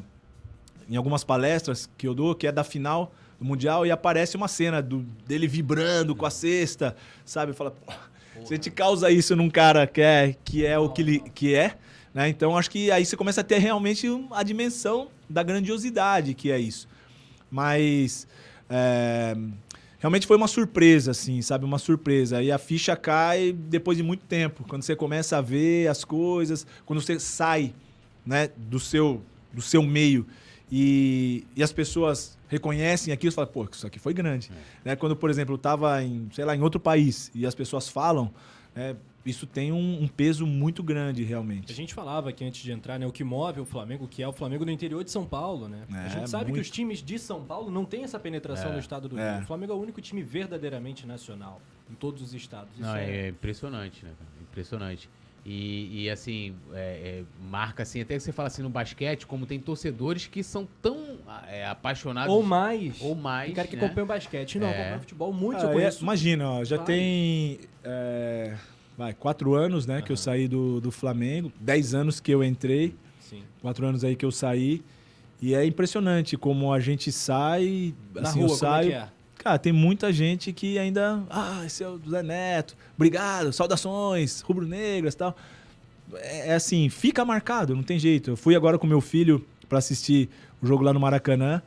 em algumas palestras que eu dou, que é da final do Mundial e aparece uma cena do, dele vibrando com a cesta, sabe? Fala, a gente causa isso num cara que é, que é o que ele que é, né? Então acho que aí você começa a ter realmente a dimensão da grandiosidade que é isso. Mas é, realmente foi uma surpresa, assim, sabe? Uma surpresa. E a ficha cai depois de muito tempo, quando você começa a ver as coisas, quando você sai, né, do seu do seu meio e, e as pessoas reconhecem aquilo e falam, pô, isso aqui foi grande. É. Né? Quando, por exemplo, eu estava em, sei lá, em outro país e as pessoas falam, é, isso tem um, um, peso muito grande, realmente. A gente falava aqui antes de entrar, né? O que move o Flamengo, que é o Flamengo no interior de São Paulo, né? É, a gente sabe muito... que os times de São Paulo não têm essa penetração é, no estado do Rio. É. O Flamengo é o único time verdadeiramente nacional em todos os estados. Isso não, é... é impressionante, né? Impressionante. E, e assim, é, é, marca assim, até que você fala assim no basquete, como tem torcedores que são tão é, apaixonados. Ou mais. Ou mais. Tem cara que né? acompanha o basquete. Não, acompanha futebol muito. Ah, é, imagina, ó, já vai. tem. É, vai, quatro anos, né, uhum. que eu saí do, do Flamengo. Dez anos que eu entrei. Sim. Quatro anos aí que eu saí. E é impressionante como a gente sai. Na assim, rua, eu saio. Como é que é? Cara, tem muita gente que ainda. Ah, esse é o Zé Neto. Obrigado, saudações, rubro-negras e tal. É, é, assim, fica marcado, não tem jeito. Eu fui agora com meu filho para assistir o jogo lá no Maracanã.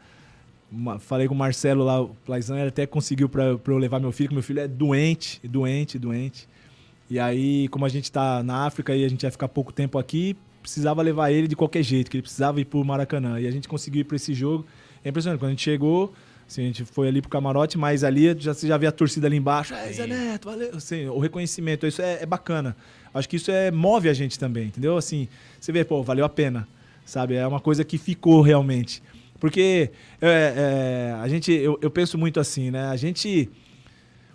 Falei com o Marcelo lá, o Plaizan, ele até conseguiu para eu levar meu filho, que meu filho é doente, doente, doente. E aí, como a gente tá na África e a gente vai ficar pouco tempo aqui, precisava levar ele de qualquer jeito, que ele precisava ir pro Maracanã. E a gente conseguiu ir para esse jogo. É impressionante, quando a gente chegou, Assim, a gente foi ali pro camarote, mas ali já, você já vê a torcida ali embaixo. É, Zé Neto, valeu. Assim, o reconhecimento, isso é, é, bacana. Acho que isso é, move a gente também, entendeu? Assim, você vê, pô, valeu a pena, sabe? É uma coisa que ficou realmente. Porque é, é, a gente, eu, eu penso muito assim, né? A gente.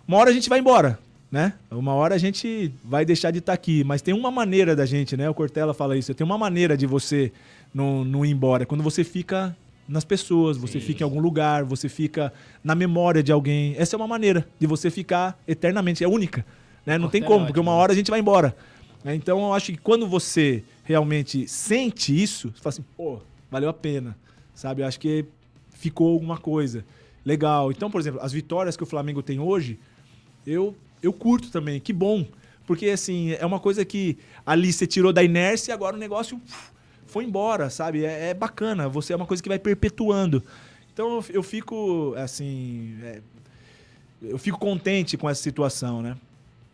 Uma hora a gente vai embora, né? Uma hora a gente vai deixar de estar tá aqui, mas tem uma maneira da gente, né? O Cortella fala isso, tem uma maneira de você não, não ir embora. Quando você fica nas pessoas, você Sim. fica em algum lugar, você fica na memória de alguém. Essa é uma maneira de você ficar eternamente, é única. Né? Não tem como, porque uma hora a gente vai embora. É, Então eu acho que quando você realmente sente isso, você fala assim, pô, valeu a pena. Sabe? Eu acho que ficou alguma coisa. Legal. Então, por exemplo, as vitórias que o Flamengo tem hoje, eu, eu curto também. Que bom. Porque, assim, é uma coisa que ali você tirou da inércia e agora o negócio uf, foi embora, sabe? É, é bacana. Você é uma coisa que vai perpetuando. Então eu, fico, assim. é, eu fico contente com essa situação, né?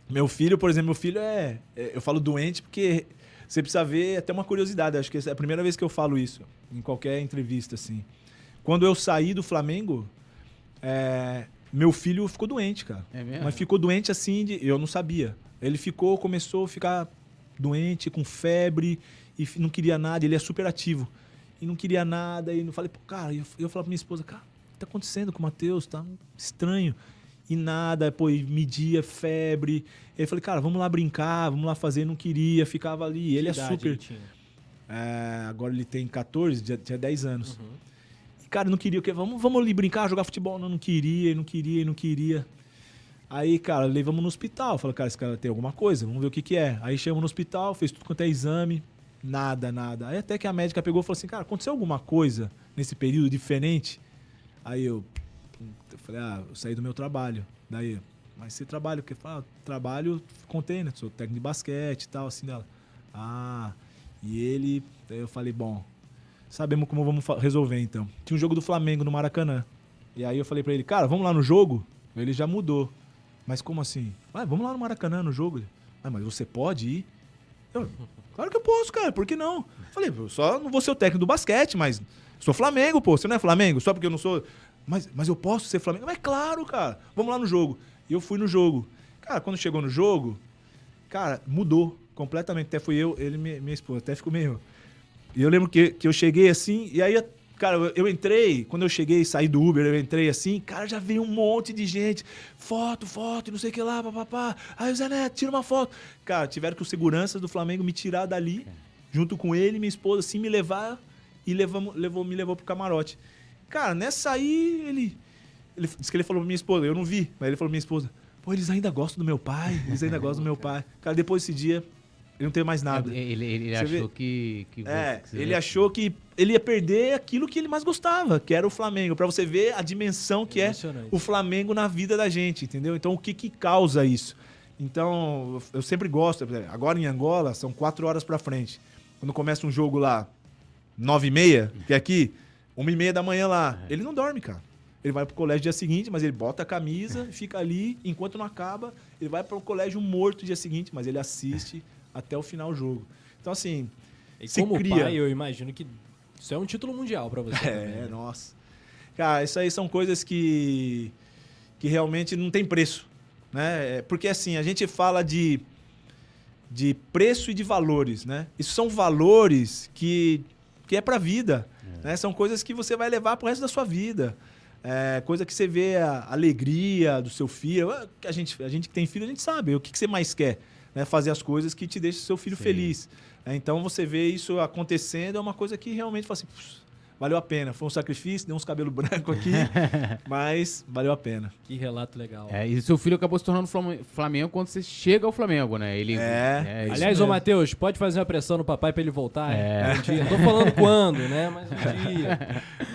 Meu filho, por exemplo, meu filho é. é- Eu falo doente porque você precisa ver até uma curiosidade. Acho que essa é a primeira vez que eu falo isso em qualquer entrevista, assim. Quando eu saí do Flamengo, é, meu filho ficou doente, cara. É mesmo? Mas ficou doente assim, de, eu não sabia. Ele ficou, começou a ficar doente, com febre, e não queria nada. Ele é super ativo. E não queria nada. E não falei, pô, cara, eu, eu falava pra minha esposa, cara, o que tá acontecendo com o Matheus? Tá estranho. E nada, pô, e media febre. E eu falei, cara, vamos lá brincar, vamos lá fazer. Não queria, ficava ali. Ele é Que super. ele tinha? É, agora ele tem 14, já tinha 10 anos. Uhum. E, cara, não queria o quê? Vamos, vamos ali brincar, jogar futebol? Não, não queria, não queria, não queria. Aí, cara, levamos no hospital. Falei, cara, esse cara tem alguma coisa, vamos ver o que que é. Aí chegamos no hospital, fez tudo quanto é exame, nada, nada. Aí até que a médica pegou e falou assim, cara, aconteceu alguma coisa nesse período diferente? Aí eu, eu falei, ah, eu saí do meu trabalho. Daí, mas você trabalha? Porque fala, ah, trabalho, contei, né? Sou técnico de basquete e tal, assim dela. Ah, e ele, daí eu falei, bom, sabemos como vamos resolver então. Tinha um jogo do Flamengo no Maracanã. E aí eu falei pra ele, cara, vamos lá no jogo? Ele já mudou. Mas como assim? Ah, vamos lá no Maracanã no jogo. Ah, mas você pode ir? Eu, claro que eu posso, cara, por que não? Falei, eu só não vou ser o técnico do basquete, mas sou Flamengo, pô. Você não é Flamengo? Só porque eu não sou. Mas, mas eu posso ser Flamengo? Mas claro, cara. Vamos lá no jogo. E eu fui no jogo. Cara, quando chegou no jogo, cara, mudou completamente. Até fui eu, ele minha, minha esposa. Até ficou meio. E eu lembro que, que eu cheguei assim, e aí, cara, eu, entrei, quando eu cheguei, saí do Uber, eu entrei assim, cara, já veio um monte de gente. Foto, foto, não sei o que lá, papapá. Aí o Zé Neto, tira uma foto. Cara, tiveram que os seguranças do Flamengo me tirar dali, junto com ele, minha esposa, assim, me levar e levamos, levou, me levou pro camarote. Cara, nessa aí, ele. Ele disse que ele falou pra minha esposa, eu não vi, mas ele falou pra minha esposa, pô, eles ainda gostam do meu pai, eles ainda gostam do meu pai. Cara, depois desse dia, ele não tem mais nada. É, Ele, ele Você achou que, que. É, que ele vê- achou que ele ia perder aquilo que ele mais gostava, que era o Flamengo. Pra você ver a dimensão que é o Flamengo na vida da gente, entendeu? Então, o que que causa isso? Então, eu sempre gosto. Agora em Angola, são quatro horas pra frente. Quando começa um jogo lá, nove e meia, que é aqui, uma e meia da manhã lá, ele não dorme, cara. Ele vai pro colégio dia seguinte, mas ele bota a camisa, fica ali, enquanto não acaba, ele vai pro colégio morto dia seguinte, mas ele assiste até o final do jogo. Então, assim, E se como cria. pai, eu imagino que isso é um título mundial pra você. também, É, né? nossa. Cara, isso aí são coisas que, que realmente não tem preço. Né? É, Porque assim, a gente fala de, de preço e de valores, né? Isso são valores que, que é pra vida. Né? São coisas que você vai levar pro resto da sua vida. É, coisa que você vê a alegria do seu filho. Que A gente, a gente que tem filho, a gente sabe o que, que você mais quer. Né? Fazer as coisas que te deixam seu filho Sim. feliz. É, Então você vê isso acontecendo, é uma coisa que realmente fala assim, "Putz, valeu a pena. Foi um sacrifício, deu uns cabelos brancos aqui, mas valeu a pena. Que relato legal. É, e seu filho acabou se tornando Flam- Flamengo quando você chega ao Flamengo, né? Ele, É. isso Aliás, ô. Matheus, pode fazer uma pressão no papai pra ele voltar? hein? É. Um dia. Não tô falando quando, né? Mas um dia.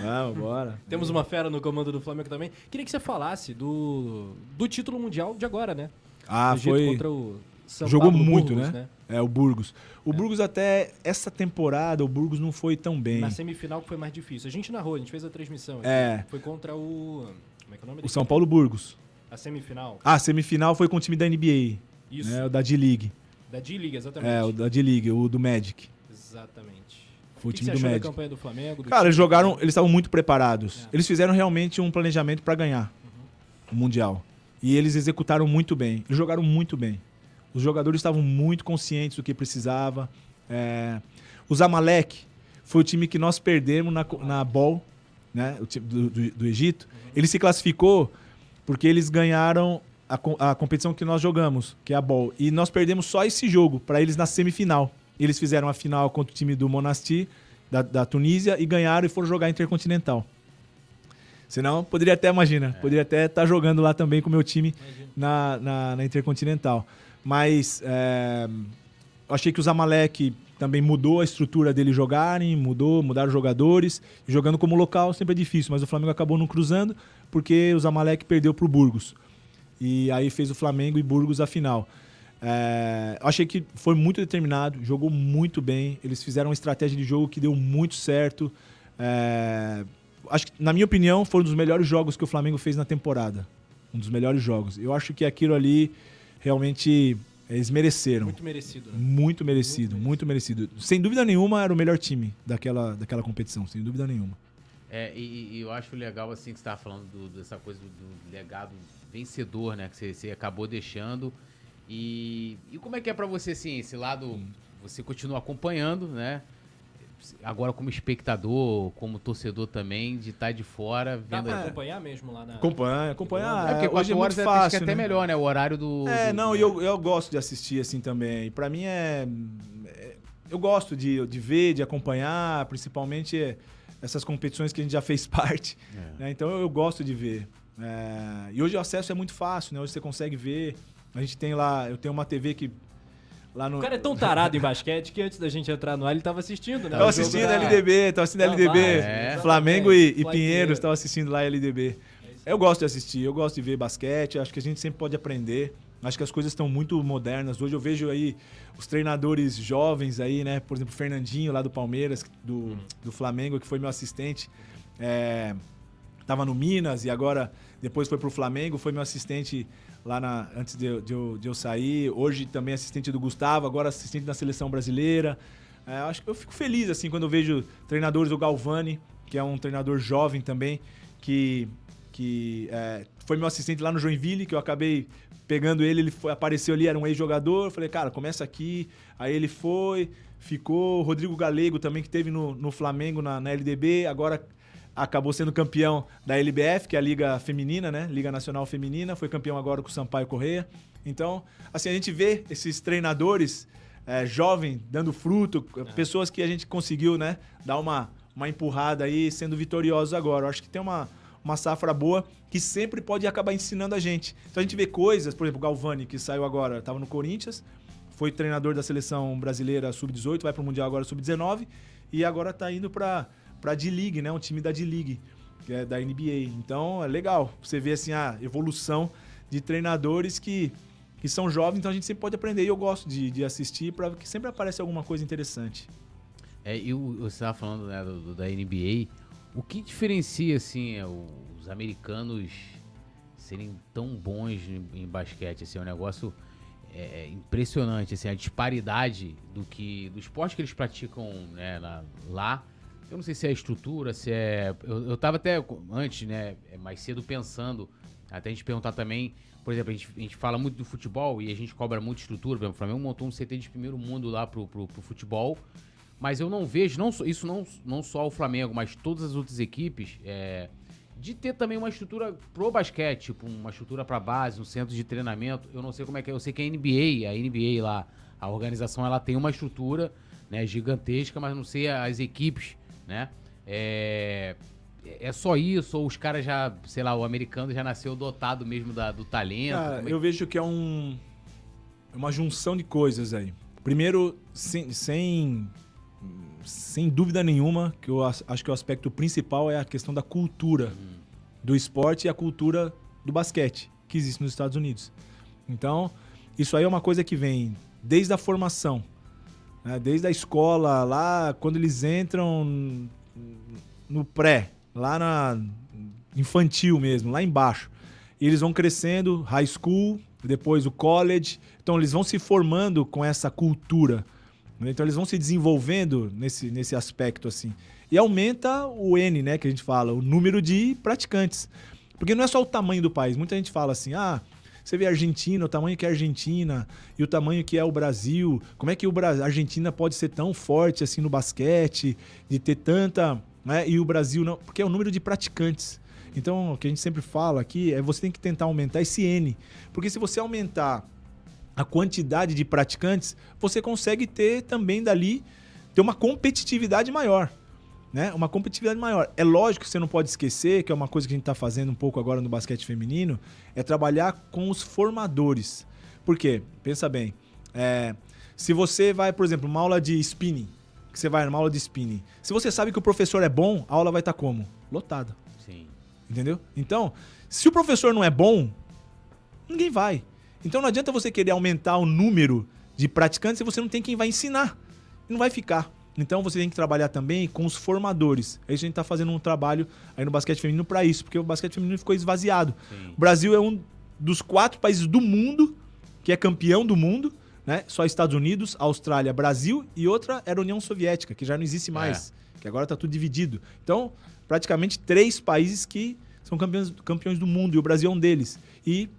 Vamos, bora. Temos uma fera no comando do Flamengo também. Queria que você falasse do, do título mundial de agora, né? Ah, Do foi. contra o São Jogou Pablo muito, Burgos, né? É, o Burgos. O Burgos até essa temporada, o Burgos não foi tão bem. Na semifinal que foi mais difícil. A gente narrou, a gente fez a transmissão. É. Foi contra o. Como é que é o nome O dele? São Paulo Burgos. A semifinal. Ah, a semifinal foi com o time da NBA, Isso. né? O da D-League. Da D-League, exatamente. É, o da D-League, o do Magic. Exatamente. Foi o que, que time você do Magic. da campanha do Flamengo? do Cara, eles jogaram, eles estavam muito preparados. É. Eles fizeram realmente um planejamento pra ganhar o Mundial. E eles executaram muito bem. Eles jogaram muito bem. Os jogadores estavam muito conscientes do que precisava. É, O Zamalek foi o time que nós perdemos na, na Ball, né? O time do, do- do Egito. Ele se classificou porque eles ganharam a, a competição que nós jogamos, que é a Ball. E nós perdemos só esse jogo para eles na semifinal. Eles fizeram a final contra o time do Monastir, da, da Tunísia, e ganharam e foram jogar Intercontinental. Senão, poderia até, imagina, poderia até estar jogando lá também com o meu time na, na, na Intercontinental. Mas é, achei que o Zamalek também mudou a estrutura dele jogarem, mudou, mudaram os jogadores. Jogando como local sempre é difícil, mas o Flamengo acabou não cruzando porque o Zamalek perdeu para o Burgos. E aí fez o Flamengo e Burgos a final. É, achei que foi muito determinado, jogou muito bem. Eles fizeram uma estratégia de jogo que deu muito certo. É, acho que, na minha opinião, foi um dos melhores jogos que o Flamengo fez na temporada. Um dos melhores jogos. Eu acho que aquilo ali realmente eles mereceram. Muito merecido. Né? Muito merecido, muito, muito merecido. Sem dúvida nenhuma, era o melhor time daquela, daquela competição, sem dúvida nenhuma. É, e, e eu acho legal, assim, que você estava falando do, dessa coisa do, do, legado vencedor, né? Que você, você acabou deixando. E, e como é que é para você, assim, esse lado... Hum. Você continua acompanhando, né? Agora como espectador, como torcedor também, de estar tá de fora, vendo... Dá pra acompanhar mesmo lá na... Acompanha, acompanhar. É porque quatro é horas é, fácil, é até né? melhor, né? O horário do... É, do, não, e eu, eu gosto de assistir assim também. Para mim é, é... Eu gosto de, de ver, de acompanhar, principalmente essas competições que a gente já fez parte. É. Né? Então eu, eu, gosto de ver. É... E hoje o acesso é muito fácil, né? Hoje você consegue ver. A gente tem lá, eu tenho uma TV que Lá no... O cara é tão tarado em basquete que antes da gente entrar no ar ele tava assistindo, né? Tava assistindo a LDB, tava assistindo a LDB. É. Flamengo e, e Pinheiros estavam assistindo lá a LDB. Eu gosto de assistir, eu gosto de ver basquete, acho que a gente sempre pode aprender. Acho que as coisas estão muito modernas. Hoje eu vejo aí os treinadores jovens aí, né? Por exemplo, o Fernandinho lá do Palmeiras, do, hum. do Flamengo, que foi meu assistente. É, tava no Minas e agora depois foi pro Flamengo, foi meu assistente lá na, antes de, de, eu, de eu sair. Hoje também assistente do Gustavo, agora assistente da seleção brasileira. É, acho que eu fico feliz assim quando eu vejo treinadores, o Galvani, que é um treinador jovem também, que, que é, foi meu assistente lá no Joinville, que eu acabei pegando ele, ele foi, apareceu ali, era um ex-jogador. Falei, cara, começa aqui. Aí ele foi, ficou. Rodrigo Galego também, que teve no, no Flamengo, na, na LDB, agora acabou sendo campeão da LBF, que é a Liga Feminina, né? Liga Nacional Feminina, foi campeão agora com o Sampaio Correia. Então, assim, a gente vê esses treinadores é, jovens dando fruto, é. pessoas que a gente conseguiu, né, dar uma, uma empurrada aí, sendo vitoriosos agora. Eu acho que tem uma, uma safra boa que sempre pode acabar ensinando a gente. Então a gente vê coisas, por exemplo, o Galvani, que saiu agora, estava no Corinthians, foi treinador da seleção brasileira sub-18, vai para o Mundial agora sub-19 e agora está indo para para D-League, né? Um time da D-League, que é da NBA. Então é legal. Você vê assim a evolução de treinadores que, que são jovens, então a gente sempre pode aprender. E eu gosto de, de assistir para que sempre apareça alguma coisa interessante. É, e você estava falando né, do, do, da NBA. O que diferencia assim é, os americanos serem tão bons em, em basquete? Assim, é um negócio é, é, impressionante, assim, a disparidade do que do esporte que eles praticam né, na, lá eu não sei se é a estrutura, se é. Eu, eu tava até antes, né, é mais cedo pensando, até a gente perguntar também, por exemplo, a gente, a gente fala muito do futebol e a gente cobra muito estrutura. Por exemplo, o Flamengo montou um CT de primeiro mundo lá pro, pro, pro futebol. Mas eu não vejo, não, isso não, não só o Flamengo, mas todas as outras equipes, é, de ter também uma estrutura pro basquete, tipo uma estrutura para base, um centro de treinamento. Eu não sei como é que é, eu sei que a NBA, a NBA lá, a organização ela tem uma estrutura, né, gigantesca, mas não sei as equipes né? É, é só isso, ou os caras já, sei lá, o americano já nasceu dotado mesmo da, do talento? É... Eu vejo que é um, é uma junção de coisas aí. Primeiro, sem, sem, sem dúvida nenhuma, que eu acho que o aspecto principal é a questão da cultura uhum. do esporte e a cultura do basquete que existe nos Estados Unidos. Então, isso aí é uma coisa que vem desde a formação né? Desde a escola, lá quando eles entram no pré, lá na infantil mesmo, lá embaixo. E eles vão crescendo, high school, depois o college. Então eles vão se formando com essa cultura. Né? Então eles vão se desenvolvendo nesse, nesse aspecto assim. E aumenta o N, né, que a gente fala, o número de praticantes. Porque não é só o tamanho do país. Muita gente fala assim: "Ah, você vê a Argentina, o tamanho que é a Argentina e o tamanho que é o Brasil. Como é que o Brasil, a Argentina pode ser tão forte assim no basquete, de ter tanta. Né? E o Brasil não. Porque é o número de praticantes. Então, o que a gente sempre fala aqui é você tem que tentar aumentar esse N. Porque se você aumentar a quantidade de praticantes, você consegue ter também dali ter uma competitividade maior né? Uma competitividade maior. É lógico que você não pode esquecer, que é uma coisa que a gente está fazendo um pouco agora no basquete feminino, é trabalhar com os formadores. Por quê? Pensa bem. É, Se você vai, por exemplo, uma aula de spinning, que você vai numa aula de spinning, se você sabe que o professor é bom, a aula vai estar como? Lotada. Sim. Entendeu? Então, se o professor não é bom, ninguém vai. Então não adianta você querer aumentar o número de praticantes se você não tem quem vai ensinar. Não vai ficar. Então você tem que trabalhar também com os formadores. É a gente está fazendo um trabalho aí no basquete feminino para isso, porque o basquete feminino ficou esvaziado. Sim. O Brasil é um dos quatro países do mundo que é campeão do mundo, né? Só Estados Unidos, Austrália, Brasil e outra era a União Soviética, que já não existe mais, que agora está tudo dividido. Então, praticamente três países que são campeões, campeões do mundo e o Brasil é um deles. E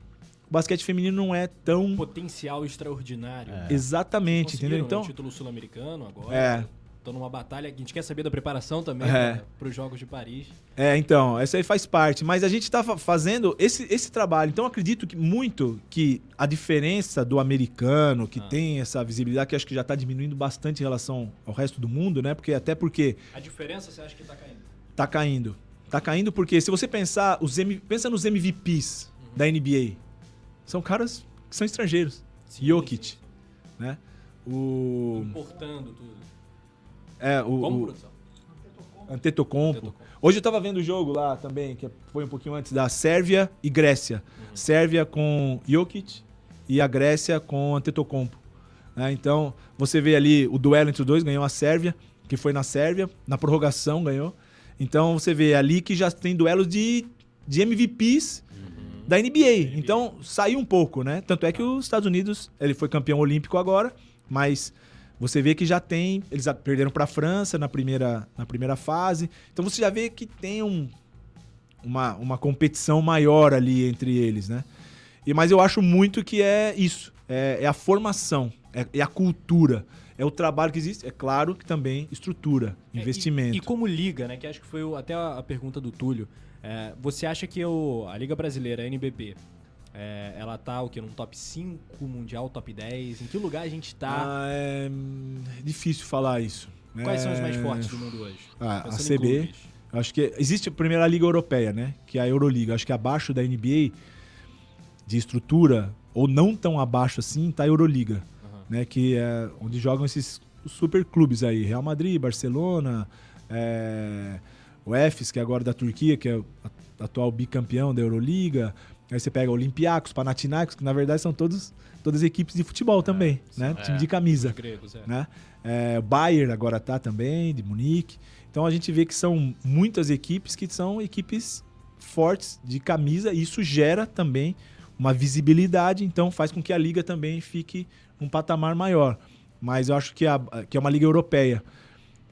o basquete feminino não é tão Potencial extraordinário. exatamente, entendeu? Né, Então, o título sul-americano agora. É. Estão numa batalha. A gente quer saber da preparação também É. para os Jogos de Paris. É, então, essa aí faz parte. Mas a gente tá fa- fazendo esse, esse trabalho. Então, acredito que muito que a diferença do americano, que Ah. tem essa visibilidade, que acho que já tá diminuindo bastante em relação ao resto do mundo, né? Porque até porque A diferença você acha que tá caindo? tá caindo. Tá caindo porque se você pensar, os M- pensa nos MVPs Uhum. da NBA. São caras que são estrangeiros. Sim, Jokic, sim, né? O Importando tudo. É o, Como, o produção? Antetokounmpo. Antetokounmpo. Hoje eu tava vendo o jogo lá também, que foi um pouquinho antes da Sérvia e Grécia. Sérvia com Jokic e a Grécia com Antetokounmpo. né? então, você vê ali o duelo entre os dois, ganhou a Sérvia, que foi na Sérvia, na prorrogação ganhou. Então, você vê ali que já tem duelos de, de MVPs da NBA. Então, saiu um pouco, né? Tanto é que os Estados Unidos, ele foi campeão olímpico agora, mas você vê que já tem, eles perderam para a França na primeira, na primeira fase. Então você já vê que tem um, uma, uma competição maior ali entre eles, né? E, mas eu acho muito que é isso, é, é a formação, é, é a cultura, é o trabalho que existe. É claro que também estrutura, É, investimento. E, e como liga, né? Que acho que foi o- até a, a pergunta do Túlio. é, você acha que o, a Liga Brasileira, a NBB, é, ela tá o quê? Num top 5 mundial, top 10? Em que lugar a gente tá? Ah, é hum, difícil falar isso. Quais são os mais É, fortes do mundo hoje? Ah, a CB. Acho que existe a primeira liga europeia, né? Que é a Euroliga. Acho que abaixo da NBA, de estrutura, ou não tão abaixo assim, tá a Euroliga. Aham. Né? Que é onde jogam esses super clubes aí. Real Madrid, Barcelona, é, o EFES, que é agora da Turquia, que é o atual bicampeão da Euroliga. Aí você pega Olympiacos, Panathinaikos, que na verdade são todos, todas equipes de futebol também, né? Time de camisa Os gregos, é. né? É, o Bayern agora tá também, de Munique. Então a gente vê que são muitas equipes que são equipes fortes de camisa e isso gera também uma visibilidade, então faz com que a liga também fique um patamar maior. Mas eu acho que, a, que é uma liga europeia.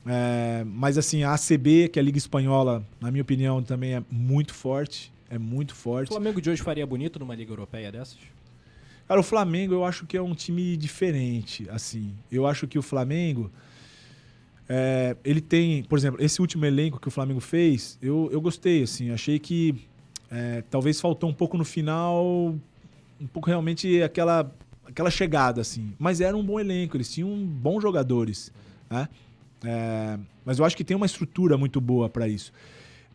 É, mas assim, a ACB, que é a liga espanhola, na minha opinião, também é muito forte. É muito O forte. Flamengo de hoje faria bonito numa Liga Europeia dessas? Cara, o Flamengo eu acho que é um time diferente, assim. Eu acho que o Flamengo, é, ele tem, por exemplo, esse último elenco que o Flamengo fez, eu, eu gostei, assim. Achei que é, talvez faltou um pouco no final, um pouco realmente aquela, aquela chegada, assim. Mas era um bom elenco, eles tinham bons jogadores, né? É, mas eu acho que tem uma estrutura muito boa para isso.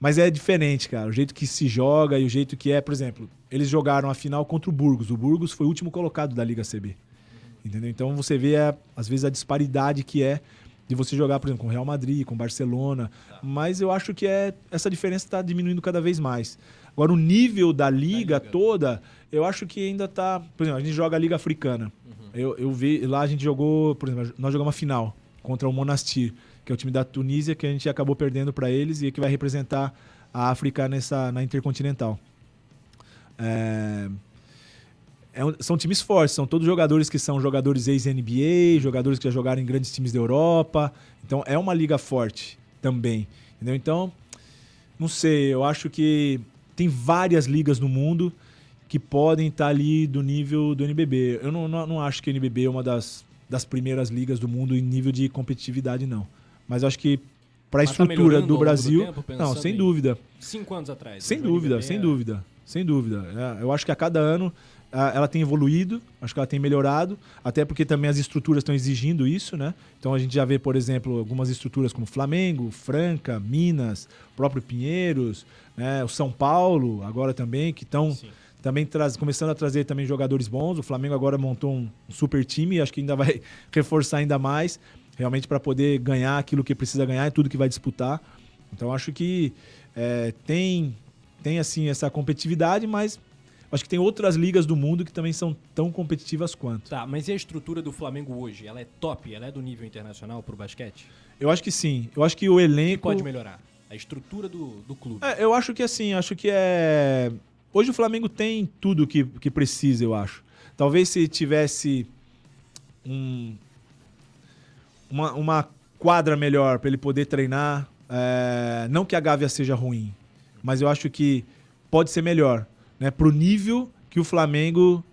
Mas é diferente, cara. O jeito que se joga e o jeito que é, por exemplo, eles jogaram a final contra o Burgos. O Burgos foi o último colocado da Liga CB. Entendeu? Então você vê, a- às vezes, a disparidade que é de você jogar, por exemplo, com o Real Madrid, com o Barcelona. Mas eu acho que é essa diferença está diminuindo cada vez mais. Agora, o nível da liga, liga. toda, eu acho que ainda tá. Por exemplo, a gente joga a Liga Africana. Eu, eu vi, lá a gente jogou, por exemplo, nós jogamos uma final contra o Monastir, que é o time da Tunísia, que a gente acabou perdendo para eles e que vai representar a África nessa, na Intercontinental. É, é são times fortes, são todos jogadores que são jogadores ex-NBA, jogadores que já jogaram em grandes times da Europa. Então é uma liga forte também. Entendeu? Então, não sei, eu acho que tem várias ligas no mundo que podem estar ali do nível do NBB. Eu não, não, não acho que o NBB é uma das, das primeiras ligas do mundo em nível de competitividade, não. Mas acho que para a tá estrutura ao do longo do Brasil. tempo, não, sem em- dúvida. Cinco anos atrás. Sem dúvida, sem dúvida, sem dúvida. É, Eu acho que a cada ano ela tem evoluído, acho que ela tem melhorado, até porque também as estruturas estão exigindo isso, né? Então a gente já vê, por exemplo, algumas estruturas como Flamengo, Franca, Minas, próprio Pinheiros, né? o São Paulo agora também, que estão também traz, começando a trazer também jogadores bons. O Flamengo agora montou um, um super time, acho que ainda vai reforçar ainda mais, realmente para poder ganhar aquilo que precisa ganhar e tudo que vai disputar. Então acho que é, tem tem assim essa competitividade, mas acho que tem outras ligas do mundo que também são tão competitivas quanto. Tá, mas e a estrutura do Flamengo hoje? Ela é top? Ela é do nível internacional pro basquete? Eu acho que sim. Eu acho que o O que elenco pode melhorar? A estrutura do, do clube. É, eu acho que assim, acho que é. Hoje o Flamengo tem tudo que, que precisa, eu acho. Talvez se tivesse um, uma, uma quadra melhor para ele poder treinar. é, não que a Gávea seja ruim, mas eu acho que pode ser melhor, né? Pro nível que o Flamengo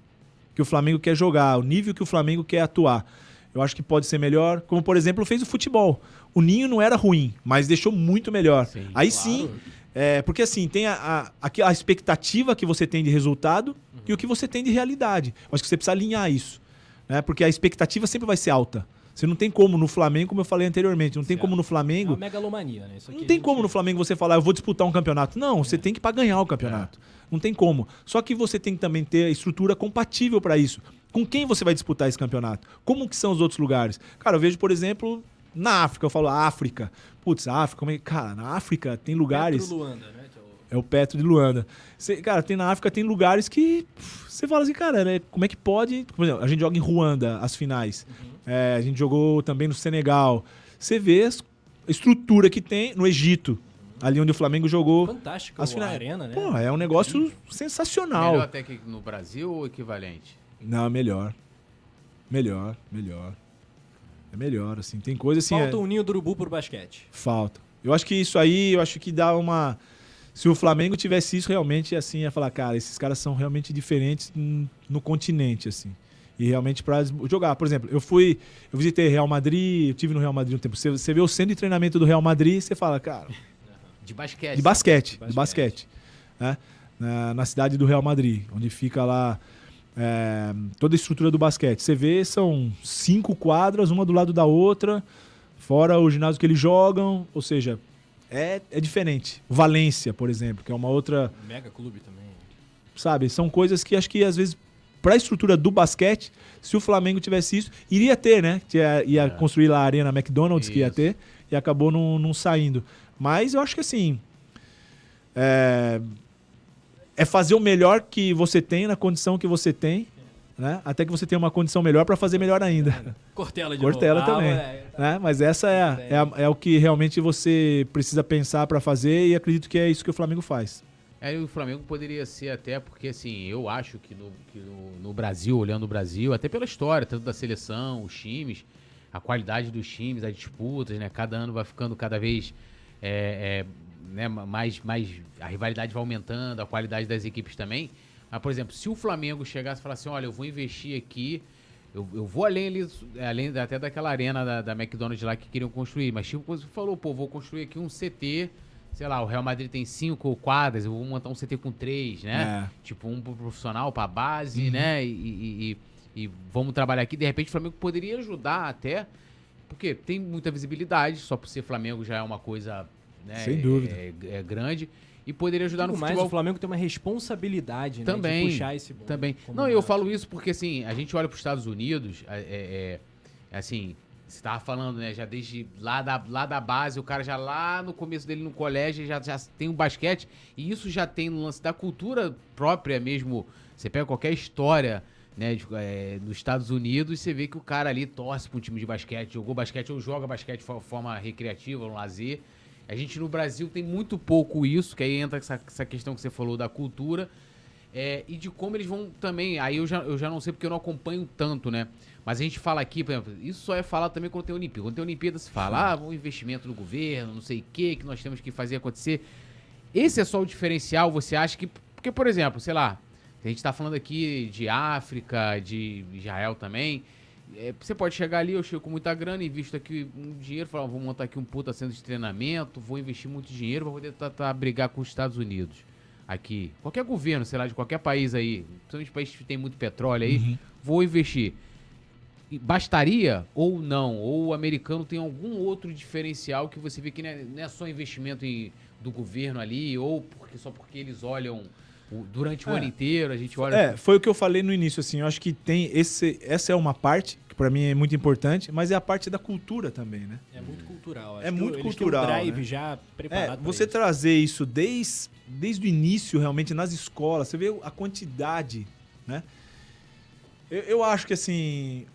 que o Flamengo quer jogar, o nível que o Flamengo quer atuar. Eu acho que pode ser melhor, como por exemplo fez o futebol. O Ninho não era ruim, mas deixou muito melhor. Sim, Aí claro. sim, é, porque assim, tem a, a, a expectativa que você tem de resultado e o que você tem de realidade. Eu acho que você precisa alinhar isso. Né? Porque a expectativa sempre vai ser alta. Você não tem como no Flamengo, como eu falei anteriormente, não tem Certo. como no É Flamengo. uma megalomania, né? Não tem como no Flamengo você falar, eu vou disputar um campeonato. Não, você tem que ir pra ganhar o campeonato. Não tem como. Só que você tem que também ter a estrutura compatível para isso. Com quem você vai disputar esse campeonato? Como que são os outros lugares? Cara, eu vejo, por exemplo, na África, eu falo África. Putz, África, como é que- cara, na África tem lugares. Petro Luanda, né? é o- É o Petro de Luanda. Cê- cara, tem na África, tem lugares que você fala assim, cara, né, como é que pode. Por exemplo, a gente joga em Ruanda as finais. É, a gente jogou também no Senegal. Você vê a estrutura que tem no Egito, ali onde o Flamengo jogou Fantástico as finais. arena, né? Pô, é um negócio sensacional. Melhor até que no Brasil ou equivalente? Não, melhor. Melhor, melhor. É melhor, assim. Tem coisa assim. Falta é- o ninho do urubu pro basquete. Falta. Eu acho que isso aí, eu acho que dá uma. Se o Flamengo tivesse isso realmente, assim, ia falar, cara, esses caras são realmente diferentes no continente, assim. E realmente pra jogar. Por exemplo, eu fui. Eu visitei Real Madrid, eu tive no Real Madrid um tempo. Você, você vê o centro de treinamento do Real Madrid, você fala, cara, De basquete. de basquete, De de basquete. né? Na, na cidade do Real Madrid, onde fica lá é, toda a estrutura do basquete. Você vê, são cinco quadras, uma do lado da outra, fora o ginásio que eles jogam, ou seja, é, é diferente. Valência, por exemplo, que é uma outra, Mega clube também. sabe? São coisas que acho que às vezes para a estrutura do basquete, se o Flamengo tivesse isso, iria ter, né? Ia, ia É. construir lá a Arena McDonald's que ia Isso. ter e acabou não, não saindo. Mas eu acho que assim é, é fazer o melhor que você tem na condição que você tem, né? Até que você tenha uma condição melhor para fazer melhor ainda. Cortella de Cortella novo. Ah, também. moleque. né? Mas essa é, a- é, a- é o que realmente você precisa pensar para fazer e acredito que é isso que o Flamengo faz. Aí o Flamengo poderia ser até, porque assim, eu acho que no, que no, no Brasil, olhando o Brasil, até pela história, tanto da seleção, os times, a qualidade dos times, as disputas, né? Cada ano vai ficando cada vez é, é, né, mais, mais. A rivalidade vai aumentando, a qualidade das equipes também. Mas, por exemplo, se o Flamengo chegasse e falasse, olha, eu vou investir aqui. Eu, eu vou além ali, além até daquela arena da, da McDonald's lá que queriam construir. Mas tipo, falou, pô, vou construir aqui um CT. Sei lá, o Real Madrid tem cinco quadras, eu vou montar um CT com três, né? É. Tipo, um pro profissional, pra base, né? E, e- e- e vamos trabalhar aqui. De repente, o Flamengo poderia ajudar até, porque tem muita visibilidade, só por ser Flamengo já é uma coisa né, Sem dúvida. É, é grande. E poderia ajudar Digo no mais, futebol o Flamengo tem uma responsabilidade né, Também, de puxar esse também. Não, eu falo isso porque, assim, a gente olha para os Estados Unidos, é, é- é, assim, você tava falando, né, já desde lá da, lá da base, o cara já lá no começo dele no colégio já, já tem o basquete, e isso já tem no lance da cultura própria mesmo. Você pega qualquer história, né, de, é, nos Estados Unidos, você vê que o cara ali torce para um time de basquete, jogou basquete ou joga basquete de fo- forma recreativa, no lazer. A gente no Brasil tem muito pouco isso, que aí entra essa, essa questão que você falou da cultura. É, e de como eles vão também. Aí eu já, eu já não sei porque eu não acompanho tanto, né? Mas a gente fala aqui, por exemplo, isso só é falar também quando tem Olimpíada. Quando tem Olimpíada, se fala, ah, um investimento do governo, não sei o que, que nós temos que fazer acontecer. Esse é só o diferencial, você acha que. Porque, por exemplo, sei lá, a gente tá falando aqui de África, de Israel também. É, você pode chegar ali, eu chego com muita grana, invisto aqui um dinheiro, falar, vou montar aqui um puta centro de treinamento, vou investir muito dinheiro pra poder tá, brigar com os Estados Unidos. Aqui. Qualquer governo, sei lá, de qualquer país aí, principalmente países que tem muito petróleo aí, vou investir. Bastaria ou não? Ou o americano tem algum outro diferencial que você vê que não é, não é só investimento em- do governo ali, ou porque, só porque eles olham o- durante o É. ano inteiro, a gente olha. É, foi o que eu falei no início, assim, eu acho que tem esse, essa é uma parte que pra mim é muito importante, mas é a parte da cultura também, né? É muito cultural. É acho que muito têm cultural, um drive né? já É, preparado. pra você isso. trazer isso desde, desde o início, realmente, nas escolas, você vê a quantidade, né? Eu, eu acho que, assim,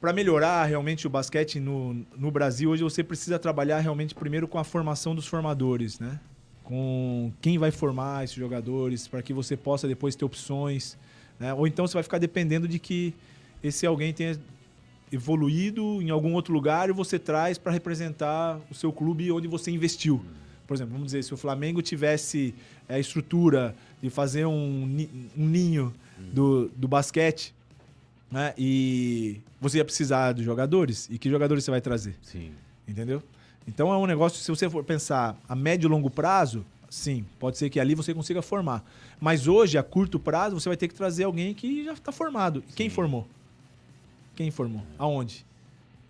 para melhorar realmente o basquete no, no Brasil, hoje você precisa trabalhar realmente primeiro com a formação dos formadores, né? Com quem vai formar esses jogadores, para que você possa depois ter opções, né? Ou então você vai ficar dependendo de que esse alguém tenha evoluído em algum outro lugar e você traz para representar o seu clube onde você investiu. Por exemplo, vamos dizer, se o Flamengo tivesse é, a estrutura de fazer um, um ninho do, do basquete, né? E você ia precisar dos jogadores. E que jogadores você vai trazer? Sim. Entendeu? Então é um negócio, se você for pensar a médio e longo prazo, sim, pode ser que ali você consiga formar. Mas hoje, a curto prazo, você vai ter que trazer alguém que já está formado. E Quem Sim. formou? Quem formou? Aonde?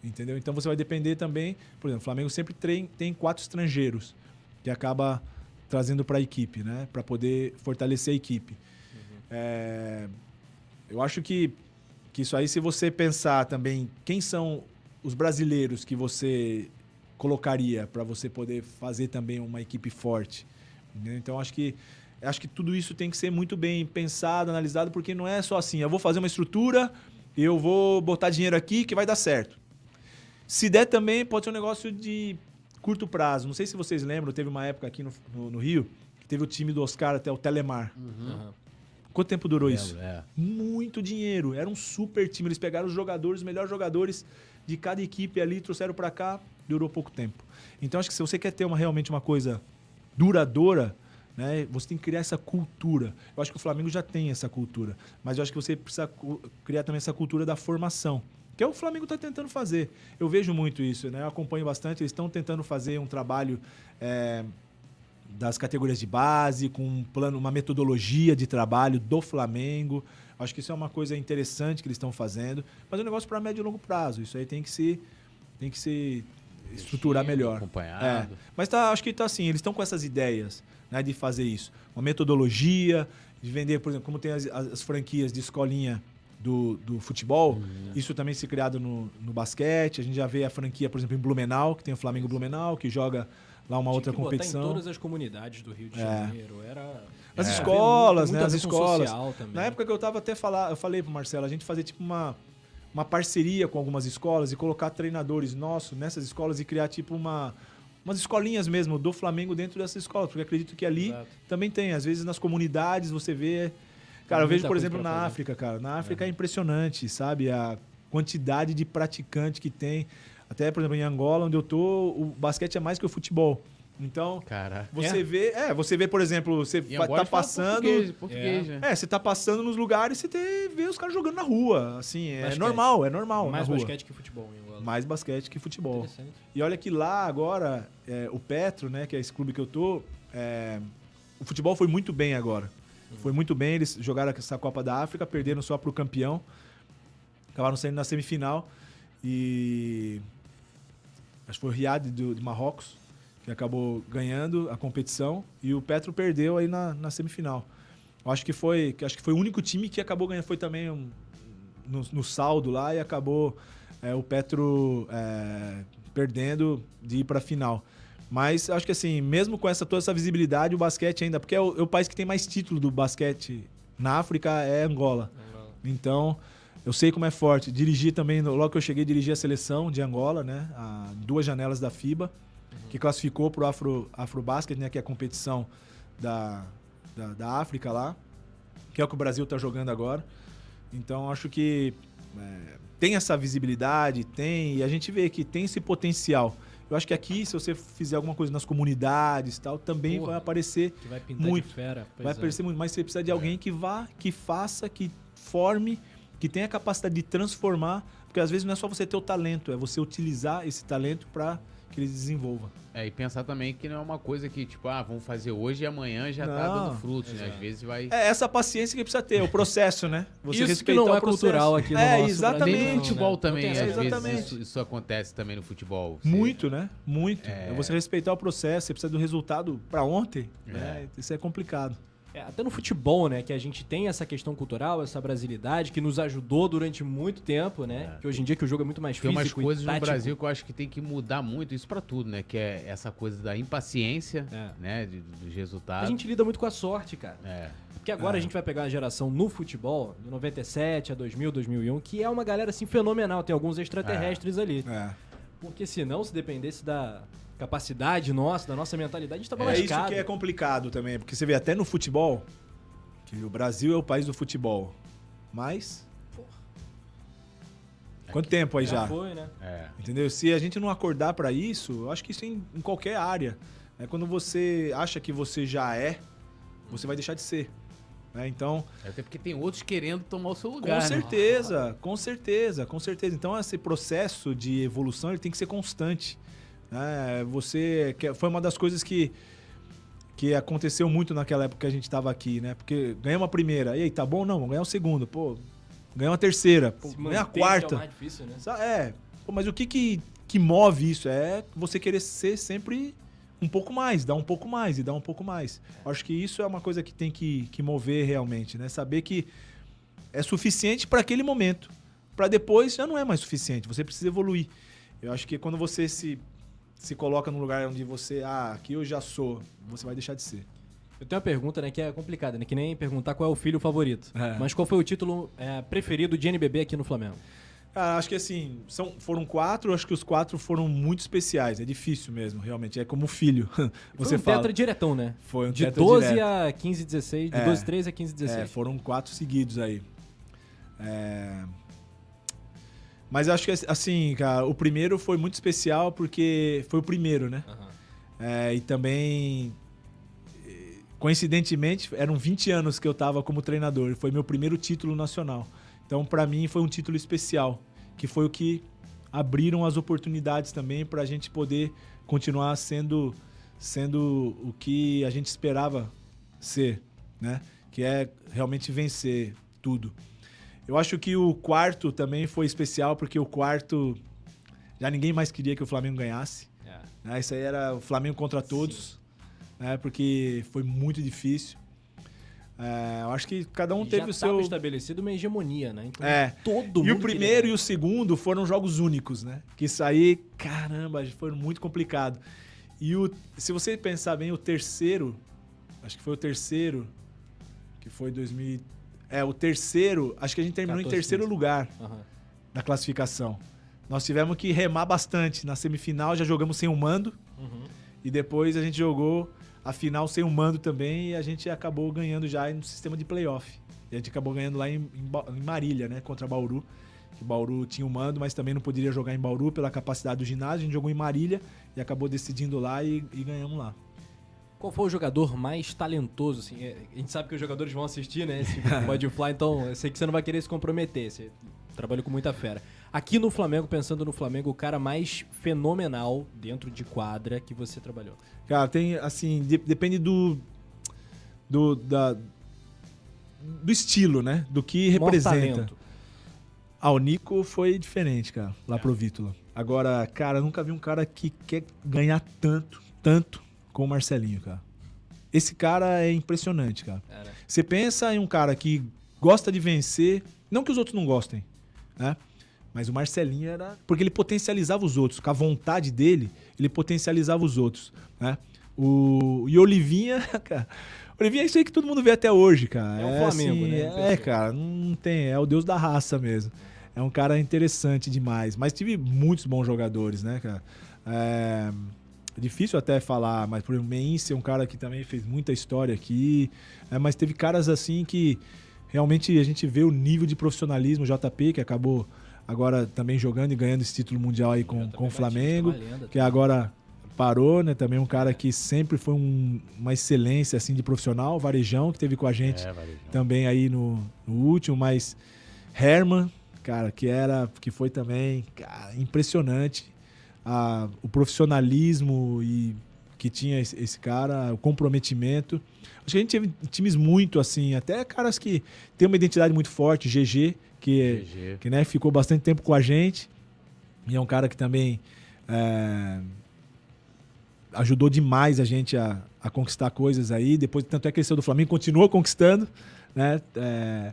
Entendeu? Então você vai depender também. Por exemplo, o Flamengo sempre tem, tem quatro estrangeiros que acaba trazendo para a equipe, né? Para poder fortalecer a equipe. É, eu acho que, que isso aí, se você pensar também quem são os brasileiros que você colocaria para você poder fazer também uma equipe forte. entendeu? Então acho que acho que tudo isso tem que ser muito bem pensado, analisado, porque não é só assim, eu vou fazer uma estrutura, eu vou botar dinheiro aqui que vai dar certo. Se der também, pode ser um negócio de curto prazo. Não sei se vocês lembram, teve uma época aqui no, no- no Rio que teve o time do Oscar até o Telemar. Aham. Quanto tempo durou isso? É. muito dinheiro. Era um super time. Eles pegaram os jogadores, os melhores jogadores de cada equipe ali, trouxeram pra cá, durou pouco tempo. Então acho que se você quer ter uma, realmente uma coisa duradoura, né, você tem que criar essa cultura. Eu acho que o Flamengo já tem essa cultura, mas eu acho que você precisa criar também essa cultura da formação. Que é o Flamengo está tentando fazer. Eu vejo muito isso, né? Eu acompanho bastante. Eles estão tentando fazer um trabalho é, das categorias de base, com um plano, uma metodologia de trabalho do Flamengo. Acho que isso é uma coisa interessante que eles estão fazendo, mas é um negócio para médio e longo prazo. Isso aí tem que se tem que se estruturar melhor. Acompanhado. É. Mas tá, acho que tá assim, eles estão com essas ideias, né, de fazer isso. Uma metodologia, de vender, por exemplo, como tem as, as- as franquias de escolinha do, do futebol, Uhum. isso também se criado no, no basquete. A gente já vê a franquia, por exemplo, em Blumenau, que tem o Flamengo Blumenau, que joga lá uma Tinha outra competição. em todas as comunidades do Rio de É. Janeiro. Era. As É. escolas, né? As escolas. Na época que eu tava até falar, eu falei pro Marcelo, a gente fazer tipo uma, uma parceria com algumas escolas e colocar treinadores nossos nessas escolas e criar tipo uma umas escolinhas mesmo do Flamengo dentro dessas escolas, porque acredito que ali Exato. também tem, às vezes nas comunidades você vê Cara, eu vejo, por exemplo, na fazer. África, cara. Na África é impressionante, sabe? A quantidade de praticantes que tem. Até, por exemplo, em Angola, onde eu tô, o basquete é mais que o futebol. Então, Cara. você É? vê, é, você vê, por exemplo, você E tá passando, Português, português, né? é, você tá passando nos lugares e você te- vê os caras jogando na rua. Assim, é Basquete. normal, é normal Mais na rua. basquete que futebol em Angola. Mais basquete que futebol. E olha que lá agora, é, o Petro, né, que é esse clube que eu tô, é, o futebol foi muito bem agora. Foi muito bem, eles jogaram essa Copa da África, perderam só pro campeão. Acabaram saindo na semifinal. E. Acho que foi o Riad do, de Marrocos, que acabou ganhando a competição. E o Petro perdeu aí na, na semifinal. Eu acho que foi. Acho que foi o único time que acabou ganhando. Foi também um- no, no saldo lá e acabou é, o Petro é, perdendo de ir para a final. Mas acho que assim, mesmo com essa toda essa visibilidade, o basquete ainda, porque é o, é o país que tem mais título do basquete na África é Angola. Angola. Então, eu sei como é forte. Dirigi também, logo que eu cheguei, dirigi a seleção de Angola, né? A duas janelas da FIBA, que classificou para o Afro, Afrobasket, né? Que é a competição da, da, da África lá, que é o que o Brasil está jogando agora. Então, acho que é, tem essa visibilidade, tem, e a gente vê que tem esse potencial. Eu acho que aqui, se você fizer alguma coisa nas comunidades tal, também Porra. vai aparecer vai Muito. fera. vai é. aparecer muito, mas você precisa de alguém que vá, que faça, que forme, que tenha a capacidade de transformar, porque às vezes não é só você ter o talento, é você utilizar esse talento para que ele desenvolva. É, e pensar também que não é uma coisa que, tipo, ah, vamos fazer hoje e amanhã já tá Não. dando frutos, né? Às vezes vai. É essa paciência que precisa ter, o processo, né? Você Isso que respeitar não o é processo. cultural aqui no É, nosso exatamente. Nem Brasil, no futebol né? também, Não tem às essa- vezes Exatamente. isso, isso acontece também no futebol. Você- Muito, né? Muito. É. É você respeitar o processo, você precisa do resultado para ontem, É. né? Isso é complicado. É, até no futebol, né? Que a gente tem essa questão cultural, essa brasilidade, que nos ajudou durante muito tempo, né? É. Que hoje em dia que o jogo é muito mais Tem físico umas coisas no. Brasil que eu acho que tem que mudar muito, isso pra tudo, né? Que é essa coisa da impaciência, É. né? de- dos resultados. A gente lida muito com a sorte, cara. É. Porque agora a gente vai pegar a geração no futebol, de 97 a 2000, 2001, que é uma galera assim fenomenal. Tem alguns extraterrestres ali. É. Porque senão, se dependesse da capacidade nossa, da nossa mentalidade, a gente tava É isso lascado. que é complicado também, porque você vê até no futebol, que o Brasil é o país do futebol. Mas. Quanto tempo aí já? foi, né? É. Entendeu? Se a gente não acordar pra isso, eu acho que isso em, em qualquer área. É quando você acha que você já é, você vai deixar de ser. Né? Então, Até porque tem outros querendo tomar o seu com lugar. né? certeza, com certeza, com certeza. Então, esse processo de evolução ele tem que ser constante. né? Você que foi uma das coisas que que aconteceu muito naquela época que a gente estava aqui, né? Porque ganhamos a primeira, e aí, tá bom? Não, vamos ganhar o segundo. Pô, ganhamos a terceira, pô, ganhar a que quarta. É mais difícil, né? É, pô, mas o que, que que move isso? É você querer ser sempre um pouco mais, dar um pouco mais e dar um pouco mais. Acho que isso é uma coisa que tem que, que mover realmente, né? Saber que é suficiente para aquele momento. Para depois já não é mais suficiente, você precisa evoluir. Eu acho que quando você se, se coloca num lugar onde você, ah, aqui eu já sou, você vai deixar de ser. Eu tenho uma pergunta, né, que é complicada, né? Que nem perguntar qual é o filho favorito. É. Mas qual foi o título é, preferido de NBB aqui no Flamengo? Ah, acho que assim, são, foram quatro, acho que os quatro foram muito especiais. É difícil mesmo, realmente. É como filho. Você foi um fala. tetra diretão, né? Foi um de tetra 12 direto. a 15, 16, de É. 12, 13 a 15, 16. É, foram quatro seguidos aí. É, Mas acho que assim, cara, o primeiro foi muito especial porque foi o primeiro, né? Aham. É, e também, eh, coincidentemente, eram 20 anos que eu tava como treinador. Foi meu primeiro título nacional. Então, pra mim, foi um título especial, que foi o que abriram as oportunidades também pra gente poder continuar sendo, sendo o que a gente esperava ser, né? Que é realmente vencer tudo. Eu acho que o quarto também foi especial, porque o quarto já ninguém mais queria que o Flamengo ganhasse. É. né? Isso aí era o Flamengo contra todos, né? Porque foi muito difícil. É, eu acho que cada um E teve já o seu. estabelecido uma hegemonia, né? Então, É. todo mundo E o primeiro e o segundo foram jogos únicos, né? Que isso aí, caramba, foi muito complicado. E o, se você pensar bem, o terceiro, acho que foi o terceiro, que foi 2000. É, o terceiro, acho que a gente terminou 14, em terceiro 15. lugar. Aham. na classificação. Nós tivemos que remar bastante. Na semifinal já jogamos sem o mando. Uhum. E depois a gente jogou a final sem o mando também e a gente acabou ganhando já no sistema de playoff. E a gente acabou ganhando lá em, em Marília, né? Contra Bauru. Que Bauru tinha o mando, mas também não poderia jogar em Bauru pela capacidade do ginásio. A gente jogou em Marília e acabou decidindo lá e, e ganhamos lá. Qual foi o jogador mais talentoso? Assim? É, A gente sabe que os jogadores vão assistir, né? Esse Pode Fly, então eu sei que você não vai querer se comprometer. Você trabalha com muita fera. Aqui no Flamengo, pensando no Flamengo, o cara mais fenomenal dentro de quadra que você trabalhou. Cara, tem assim, de- depende do. do da, do estilo, né? Do que representa. Ah, o Nico foi diferente, cara, lá É. pro Vítula. Agora, cara, eu nunca vi um cara que quer ganhar tanto, tanto com o Marcelinho, cara. Esse cara é impressionante. Cara, Você pensa em um cara que gosta de vencer, não que os outros não gostem, né? Mas o Marcelinho era. Porque ele potencializava os outros. Com a vontade dele, ele potencializava os outros, né? O... E Olivinha, cara. Olivinha é isso aí que todo mundo vê até hoje, cara. É o Flamengo, assim, né? É, cara, não tem. É o deus da raça mesmo. É um cara interessante demais. Mas tive muitos bons jogadores, né, cara? É. é difícil até falar, mas por exemplo, o Meince é um cara que também fez muita história aqui. É, mas teve caras assim que realmente a gente vê o nível de profissionalismo, JP, que acabou agora também jogando e ganhando esse título mundial aí com, com o Flamengo, que agora parou, né? Também um cara que sempre foi um- uma excelência assim de profissional, Varejão, que teve com a gente É, também aí no, no último, mas Herman, cara, que era, que foi também cara, impressionante a- o profissionalismo e que tinha esse, esse cara, o comprometimento. Acho que a gente teve times muito assim, até caras que tem uma identidade muito forte, GG, que, GG. que né, ficou bastante tempo com a gente e é um cara que também é, ajudou demais a gente a, a conquistar coisas aí. Depois, tanto é que ele saiu do Flamengo, continuou conquistando, né? É,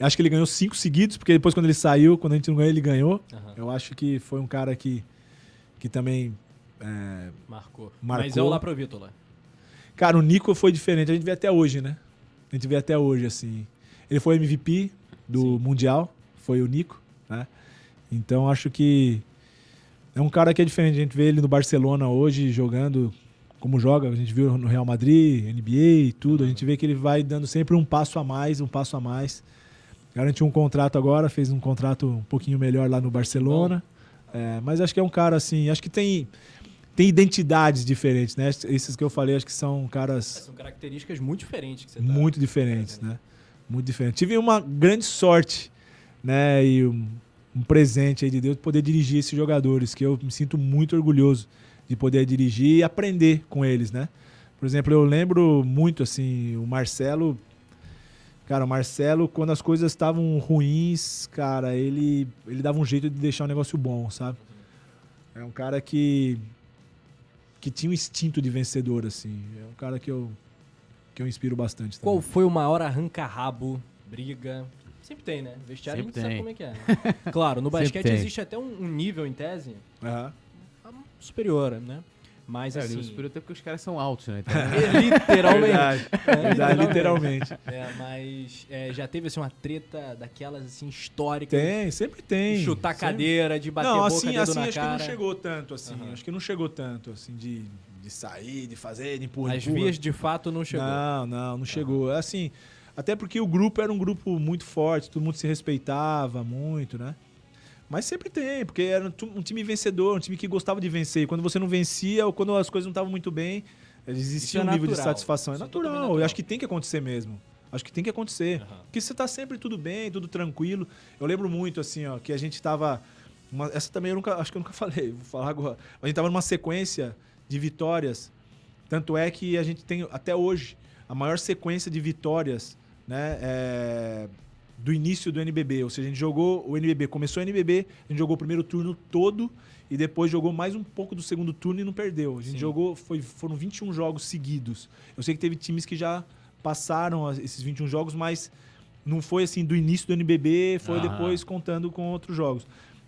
acho que ele ganhou cinco seguidos, porque depois quando ele saiu, quando a gente não ganhou, ele ganhou. Aham. Eu acho que foi um cara que, que também. é, Marcou. Marcou. Mas é o Laprovítola. Cara, o Nico foi diferente. A gente vê até hoje, né? A gente vê até hoje, assim. Ele foi MVP do Mundial, foi o Nico, né? Então acho que é um cara que é diferente. A gente vê ele no Barcelona hoje jogando como joga. A gente viu no Real Madrid, NBA e tudo. A gente vê que ele vai dando sempre um passo a mais, um passo a mais. Garantiu um contrato agora, fez um contrato um pouquinho melhor lá no Barcelona. É, mas acho que é um cara assim, acho que tem tem identidades diferentes, né? Esses que eu falei, acho que são caras São características muito diferentes que você tá muito diferentes, né? Muito diferentes. Tive uma grande sorte, né? E um, um presente de Deus de poder dirigir esses jogadores, que eu me sinto muito orgulhoso de poder dirigir e aprender com eles, né? Por exemplo, eu lembro muito assim, o Marcelo. Cara, o Marcelo, quando as coisas estavam ruins, cara, ele, ele dava um jeito de deixar o negócio bom, sabe? É um cara que que tinha um instinto de vencedor, assim. É um cara que eu que eu inspiro bastante. também. Qual foi o maior arranca-rabo, briga? Sempre tem, né? Vestiário Sempre a gente sabe tem. como é que é. né? Claro, no basquete tem. existe até um, um nível, em tese, Aham. superior, né? Mas É, assim... superior até porque os caras são altos, né? Então, é, literalmente. Verdade, verdade, literalmente. É, mas é, já teve assim uma treta daquelas assim históricas. Tem, sempre tem. De chutar Sempre. cadeira, de bater Não, boca, assim, assim na acho cara. que não chegou tanto, assim. Aham. Acho que não chegou tanto, assim, de, de sair, de fazer, de empurrar. As empurra. vias de fato não chegou. Não, não, não chegou. Assim, até porque o grupo era um grupo muito forte, todo mundo se respeitava muito, né? Mas sempre tem, porque era um time vencedor, um time que gostava de vencer. E quando você não vencia ou quando as coisas não estavam muito bem, existia é um nível de natural. satisfação. É Isso é natural. Eu natural. acho que tem que acontecer mesmo. Acho que tem que acontecer. Aham. Porque você tá sempre tudo bem, tudo tranquilo. Eu lembro muito, assim, ó, que a gente tava. uma- essa também eu nunca. Acho que eu nunca falei, vou falar agora. A gente tava numa sequência de vitórias. Tanto é que a gente tem, até hoje, a maior sequência de vitórias, né? é, do início do NBB. Ou seja, a gente jogou o NBB, começou o NBB, a gente jogou o primeiro turno todo e depois jogou mais um pouco do segundo turno e não perdeu. A gente Sim. jogou, foi, foram 21 jogos seguidos. Eu sei que teve times que já passaram as- esses 21 jogos, mas não foi assim do início do NBB, foi Aham. depois contando com outros jogos.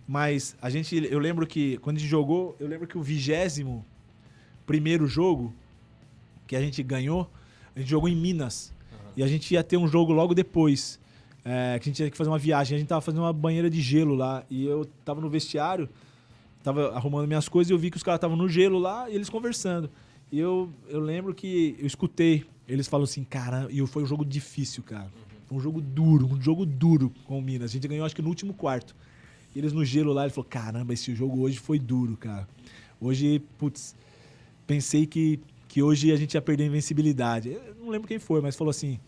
Mas a gente, eu lembro que quando a gente jogou, eu lembro que o vigésimo primeiro jogo que a gente ganhou, a gente jogou em Minas. E a gente ia ter um jogo logo depois. é, que a gente tinha que fazer uma viagem. A gente tava fazendo uma banheira de gelo lá. E eu tava no vestiário, tava arrumando minhas coisas e eu vi que os caras estavam no gelo lá e eles conversando. E eu, eu lembro que eu escutei. Eles falam assim, cara, e foi um jogo difícil, cara. Foi um jogo duro, um jogo duro com o Minas. A gente ganhou acho que no último quarto. E eles no gelo lá, ele falou, caramba, esse jogo hoje foi duro, cara. Hoje, putz, pensei que, que hoje a gente ia perder a invencibilidade. Eu não lembro quem foi, mas falou assim,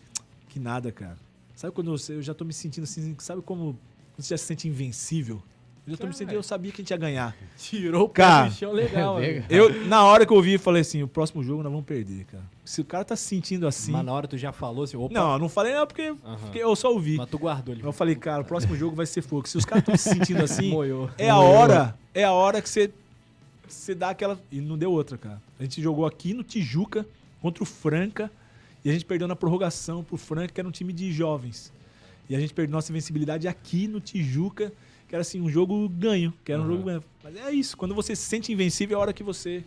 que nada, cara. Sabe quando você, eu já tô me sentindo assim, sabe como você já se sente invencível? Eu já tô me sentindo, eu sabia que a gente ia ganhar. Tirou o Cara, do chão legal, é amigo. Eu, na hora que eu ouvi, eu falei assim, o próximo jogo nós vamos perder, cara. Se o cara tá se sentindo assim... Mas na hora tu já falou assim, opa, Não, eu não falei não, porque eu só ouvi. mas tu guardou ele. Eu falei, cara, o próximo jogo vai ser fogo. Se os caras estão se sentindo assim, Moiou. é a hora, é a hora que você, você dá aquela. E não deu outra, cara. A gente jogou aqui no Tijuca contra o Franca e a gente perdeu na prorrogação pro Franca, que era um time de jovens. E a gente perdeu nossa invencibilidade aqui no Tijuca, que era assim, um jogo ganho, que era um Aham. jogo ganho. Mas é isso, quando você se sente invencível é a hora que você.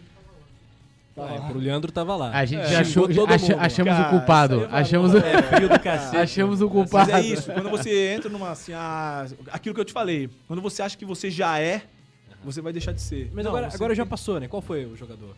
Ah, pro Leandro tava lá. a gente É, já achou, todo acha- mundo. achamos Cara, o culpado. é Achamos o, É cacete. achamos o Mas culpado. é isso, quando você entra numa assim, ah, aquilo que eu te falei, quando você acha que você já é, você vai deixar de ser. Mas Não, agora, agora já passou, né? Qual foi o jogador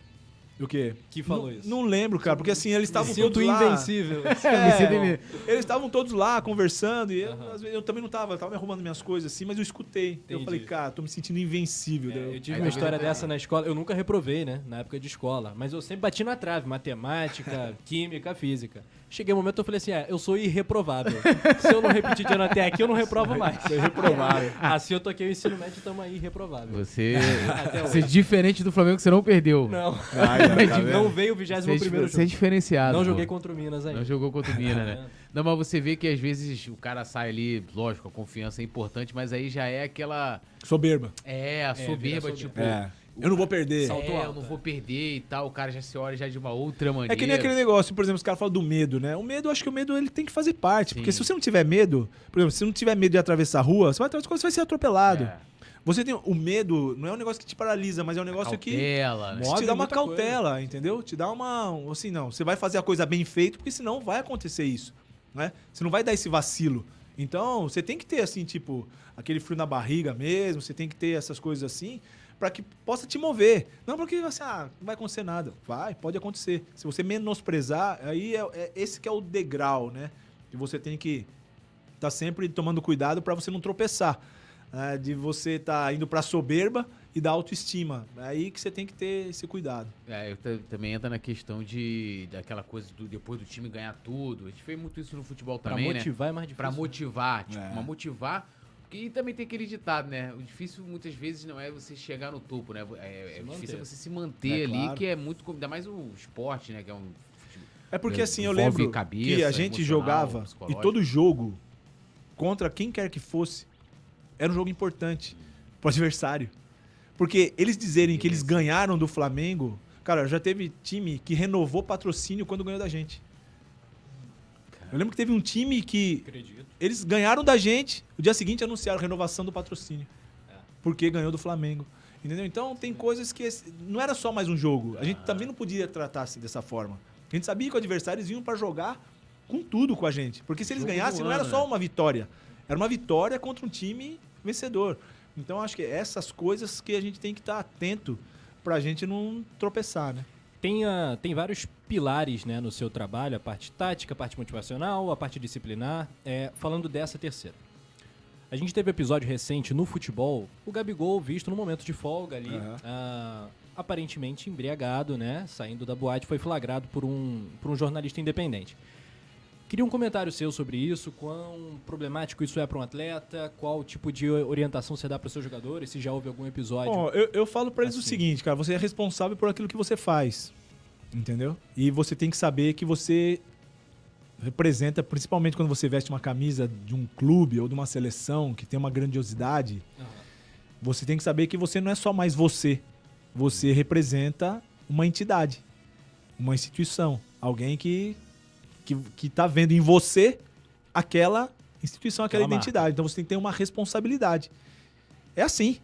O quê? que falou não, isso? Não lembro, cara, porque assim, eles estavam todos lá. invencível. É, É, eles estavam todos lá conversando e eu, vezes, eu também não tava, eu tava me arrumando minhas coisas assim, mas eu escutei. Eu Entendi. falei, cara, tô me sentindo invencível. É, eu- eu tive Aí uma tá história dessa na escola. Eu nunca reprovei, né? Na época de escola. Mas eu sempre bati na trave. Matemática, química, física. Cheguei um momento eu falei assim, é, eu sou irreprovável. Se eu não repetir de ano até aqui, eu não reprovo mais. Sou irreprovável. Assim eu toquei o ensino médio e tamo aí, irreprovável. Você, você é diferente do Flamengo que você não perdeu. Não, Ai, tá vendo? não veio o Você 21 é, primeiro dif- você é jogo. diferenciado. Não pô. joguei contra o Minas ainda. Não jogou contra o Minas, né? É. Não, mas você vê que às vezes o cara sai ali, lógico, a confiança é importante, mas aí já é aquela. Soberba. É, a vira soberba, soberba. tipo. É. Eu não vou perder. Salto é, eu não é. vou perder e tal. O cara já se olha já de uma outra maneira. É que nem aquele negócio, por exemplo, os caras falam do medo, né? O medo, eu acho que o medo ele tem que fazer parte. Porque Sim. se você não tiver medo, por exemplo, se você não tiver medo de atravessar a rua, você vai atravessar, você vai ser atropelado. É. Você tem o medo, não é um negócio que te paralisa, mas é um negócio que Cautela, né? te dá uma muita coisa. cautela, entendeu? Te dá uma, assim, não, você vai fazer a coisa bem feita, porque senão vai acontecer isso, né? Você não vai dar esse vacilo. Então, você tem que ter assim, tipo, aquele frio na barriga mesmo, você tem que ter essas coisas assim, para que possa te mover. Não porque assim, ah, não vai acontecer nada. Vai, pode acontecer. Se você menosprezar, aí é, é esse que é o degrau, né? Que você tem que estar sempre tomando cuidado para você não tropeçar. né? de você estar indo para soberba e da autoestima. É aí que você tem que ter esse cuidado. É, também entra na questão de daquela coisa do depois do time ganhar tudo. A gente fez muito isso no futebol Pra também, né? motivar é mais difícil. Pra motivar, tipo, É. uma motivar. E também tem aquele ditado, né? O difícil muitas vezes não é você chegar no topo, né? É, é difícil manter. você se manter É, ali, claro. que é muito. Ainda mais o esporte, né? Que é um. É porque É, assim, eu lembro cabeça, que a gente jogava e todo jogo contra quem quer que fosse era um jogo importante pro adversário. Porque eles dizerem que eles ganharam do Flamengo, cara, já teve time que renovou patrocínio quando ganhou da gente. Eu lembro que teve um time que Acredito. eles ganharam da gente, o dia seguinte anunciaram renovação do patrocínio. É. Porque ganhou do Flamengo. Entendeu? Então tem coisas que não era só mais um jogo. A gente também não podia tratar assim dessa forma. A gente sabia que os adversários vinham pra jogar com tudo com a gente. Porque se eles Jogo ganhassem, não era ano, só né? uma vitória. Era uma vitória contra um time vencedor. Então acho que essas coisas que a gente tem que estar atento pra gente não tropeçar, né? Tem, ah, tem vários pilares né, no seu trabalho, a parte tática, a parte motivacional, a parte disciplinar. É, falando dessa terceira. A gente teve episódio recente no futebol, o Gabigol visto no momento de folga ali, ah, aparentemente embriagado, né? Saindo da boate, foi flagrado por um, por um jornalista independente. Queria um comentário seu sobre isso, quão problemático isso é para um atleta, qual tipo de orientação você dá para os seus jogadores, se já houve algum episódio. Bom, eu, eu falo pra eles o Assim. seguinte, cara, você é responsável por aquilo que você faz. Entendeu? E você tem que saber que você representa, principalmente quando você veste uma camisa de um clube ou de uma seleção que tem uma grandiosidade, Aham. você tem que saber que você não é só mais você. Você representa uma entidade, uma instituição, alguém que que, que tá vendo em você aquela instituição, aquela, Aquela identidade. Então você tem que ter uma responsabilidade. É assim.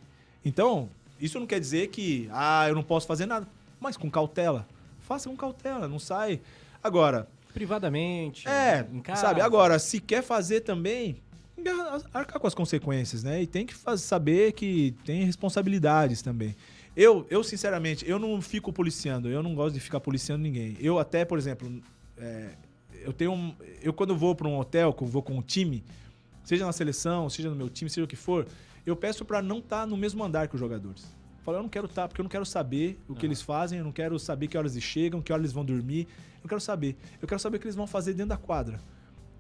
Então, isso não quer dizer que ah, eu não posso fazer nada, mas com cautela. Faça com cautela, não sai. Agora, Privadamente, é, em casa. sabe? Agora, se quer fazer também, arcar com as consequências, né? E tem que faz- saber que tem responsabilidades também. Eu, eu, sinceramente, eu não fico policiando. Eu não gosto de ficar policiando ninguém. Eu até, por exemplo, é, eu tenho um, eu quando vou para um hotel, quando vou com um time, seja na seleção, seja no meu time, seja o que for, eu peço para não estar no mesmo andar que os jogadores. Eu falo, eu não quero estar, porque eu não quero saber o que eles fazem, eu não quero saber que horas eles chegam, que horas eles vão dormir. Eu não quero saber. Eu quero saber o que eles vão fazer dentro da quadra.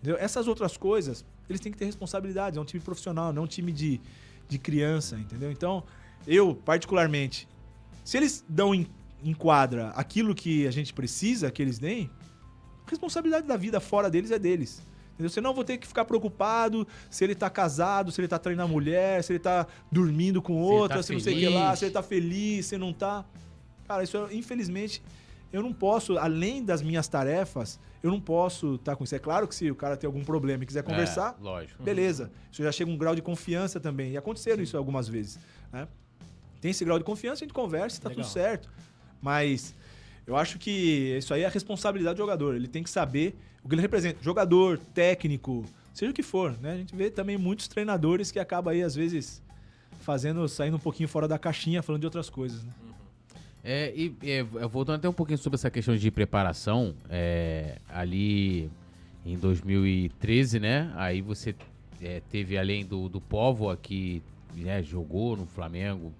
Entendeu? Essas outras coisas, eles têm que ter responsabilidade. É um time profissional, não um time de, de criança, entendeu? Então, eu, particularmente, se eles dão em, em quadra aquilo que a gente precisa que eles deem, responsabilidade da vida fora deles é deles. Entendeu? Você não vou ter que ficar preocupado se ele tá casado, se ele tá traindo a mulher, se ele tá dormindo com ele outra, tá se não sei o que lá, se ele tá feliz, se não tá. Cara, isso é- infelizmente eu não posso, além das minhas tarefas, eu não posso estar com isso. É claro que se o cara tem algum problema e quiser conversar, É, lógico. beleza. Isso já chega um grau de confiança também. E aconteceram isso algumas vezes. né? Tem esse grau de confiança, a gente conversa, tá Legal. tudo certo. Mas eu acho que isso aí é a responsabilidade do jogador. Ele tem que saber o que ele representa. Jogador, técnico, seja o que for. Né? A gente vê também muitos treinadores que acabam aí, às vezes, fazendo, saindo um pouquinho fora da caixinha, falando de outras coisas. Né? É, e é, voltando até um pouquinho sobre essa questão de preparação, é, ali em 2013, né? Aí você é, teve além do, do Povo que né, jogou no Flamengo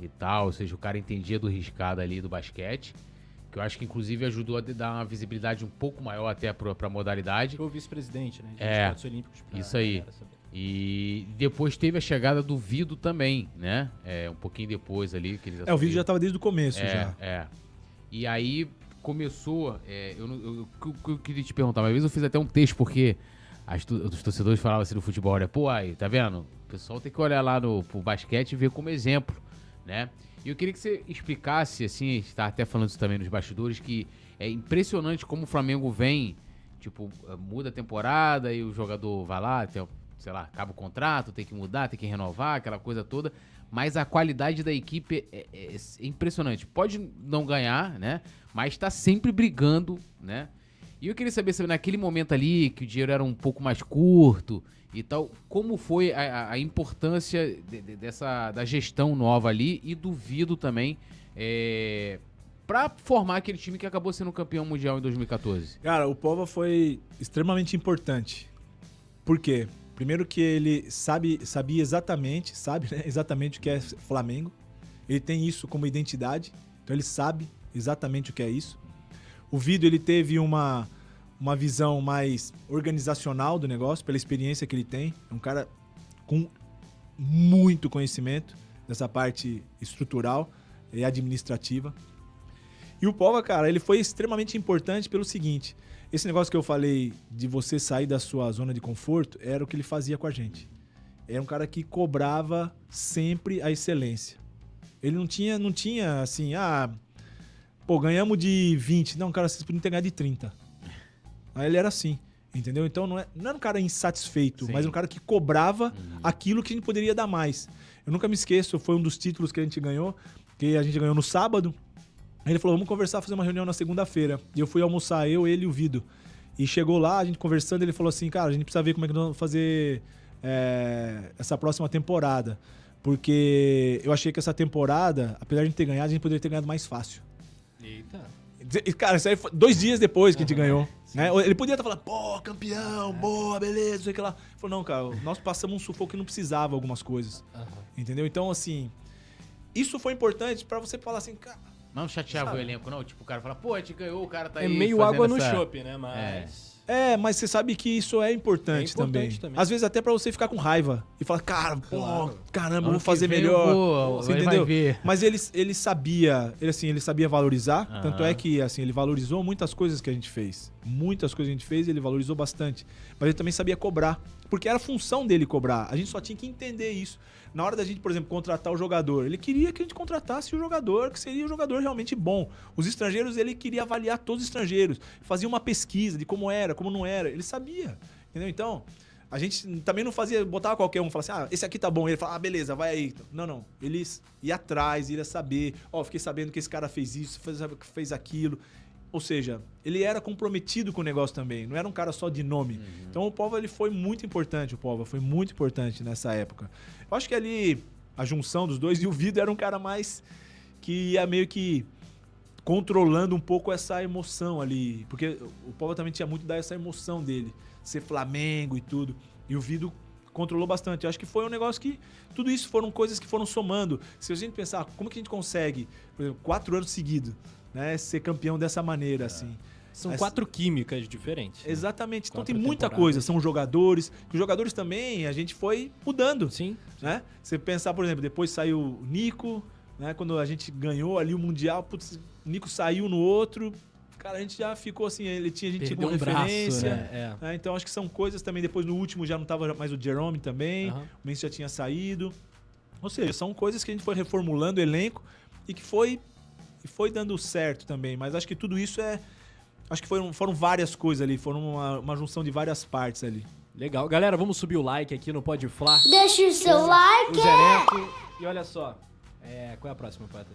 e tal, ou seja, o cara entendia do riscado ali do basquete, que eu acho que inclusive ajudou a dar uma visibilidade um pouco maior até pra, pra modalidade. Foi o vice-presidente, né? de É, esportes olímpicos pra isso aí. E depois teve a chegada do Vido também, né? É, um pouquinho depois ali que eles É, o vídeo já estava desde o começo. é, já. É. E aí começou. é, eu, eu, eu- eu- eu queria te perguntar, uma vez eu fiz até um texto, porque as os torcedores falavam assim do futebol, né? Pô, aí, tá vendo? O pessoal tem que olhar lá no pro basquete e ver como exemplo, né? E eu queria que você explicasse, assim, a gente tá até falando isso também nos bastidores, que é impressionante como o Flamengo vem, tipo, muda a temporada e o jogador vai lá, tem, sei lá, acaba o contrato, tem que mudar, tem que renovar, aquela coisa toda. Mas a qualidade da equipe é, é, é impressionante. Pode não ganhar, né? Mas está sempre brigando, né? E eu queria saber, sabe, naquele momento ali, que o dinheiro era um pouco mais curto e tal, como foi a, a importância de, de, dessa da gestão nova ali e do Vido também é, para formar aquele time que acabou sendo campeão mundial em 2014? Cara, o Pova foi extremamente importante. Por quê? Primeiro que ele sabe, sabia exatamente, sabe né, exatamente o que é Flamengo. Ele tem isso como identidade, então ele sabe exatamente o que é isso. O Vido ele teve uma, uma visão mais organizacional do negócio, pela experiência que ele tem. É um cara com muito conhecimento dessa parte estrutural e administrativa. E o Pova, cara, ele foi extremamente importante pelo seguinte: esse negócio que eu falei de você sair da sua zona de conforto era o que ele fazia com a gente. Era um cara que cobrava sempre a excelência. Ele não tinha, não tinha assim, ah, Pô, ganhamos de 20. Não, cara, vocês podiam ter ganhado de 30. Aí ele era assim. Entendeu? Então não, é, não era um cara insatisfeito, Sim. mas um cara que cobrava uhum. aquilo que a gente poderia dar mais. Eu nunca me esqueço, foi um dos títulos que a gente ganhou, que a gente ganhou no sábado. Ele falou: vamos conversar, fazer uma reunião na segunda-feira. E eu fui almoçar, eu, ele e o Vido. E chegou lá, a gente conversando, ele falou assim: cara, a gente precisa ver como é que nós vamos fazer é, essa próxima temporada. Porque eu achei que essa temporada, apesar de a gente ter ganhado, a gente poderia ter ganhado mais fácil. Eita. Cara, isso aí foi dois dias depois que a gente ganhou. Né? Ele podia estar falando, pô, campeão, boa, beleza, sei que lá. Ele falou, não, cara, nós passamos um sufoco que não precisava algumas coisas. Uhum. Entendeu? Então, assim, isso foi importante para você falar assim, cara. Não chateava sabe? o elenco, não? Tipo, o cara fala, pô, a gente ganhou, o cara tá é aí. É meio água essa... no chope, né? Mas. É. É, mas você sabe que isso é importante, é importante também. também. Às vezes até para você ficar com raiva e falar, cara, claro. pô, caramba, vou fazer melhor. Vou, você entendeu? Mas ele, ele sabia, ele assim, ele sabia valorizar, tanto é que assim, ele valorizou muitas coisas que a gente fez. Muitas coisas que a gente fez, ele valorizou bastante. Mas ele também sabia cobrar, porque era função dele cobrar. A gente só tinha que entender isso na hora da gente, por exemplo, contratar o jogador, ele queria que a gente contratasse o jogador que seria o jogador realmente bom. Os estrangeiros, ele queria avaliar todos os estrangeiros, fazia uma pesquisa de como era, como não era. Ele sabia, entendeu? Então, a gente também não fazia, botava qualquer um, falava assim, ah, esse aqui tá bom. Ele falava, ah, beleza, vai aí. Não, não. Eles ia atrás, ia saber, ó, oh, fiquei sabendo que esse cara fez isso, fez, fez aquilo. Ou seja, ele era comprometido com o negócio também, não era um cara só de nome. Uhum. Então o Pova ele foi muito importante, o Pova foi muito importante nessa época. Eu acho que ali a junção dos dois e o Vido era um cara mais que ia meio que controlando um pouco essa emoção ali, porque o Pova também tinha muito dessa emoção dele, ser Flamengo e tudo. E o Vido controlou bastante. Eu acho que foi um negócio que. Tudo isso foram coisas que foram somando. Se a gente pensar, como que a gente consegue, por exemplo, quatro anos seguidos, né, ser campeão dessa maneira, é. assim. São quatro químicas diferentes. Né? Exatamente. Então tem muita coisa. São jogadores. Os jogadores também a gente foi mudando. Sim. Né? Você pensar, por exemplo, depois saiu o Nico, né? Quando a gente ganhou ali o Mundial, putz, o Nico saiu no outro. Cara, a gente já ficou assim, ele tinha, a gente Perdeu tinha um referência. Braço, né? É. Né? Então acho que são coisas também. Depois no último já não tava mais o Jerome também. Uhum. O Mendes já tinha saído. Ou seja, são coisas que a gente foi reformulando o elenco e que foi e foi dando certo também. Mas acho que tudo isso é. Acho que foram, foram várias coisas ali, foram uma, uma junção de várias partes ali. Legal. Galera, vamos subir o like aqui no Pode Flá. Deixa o seu like! E olha só, é, qual é a próxima, Poeta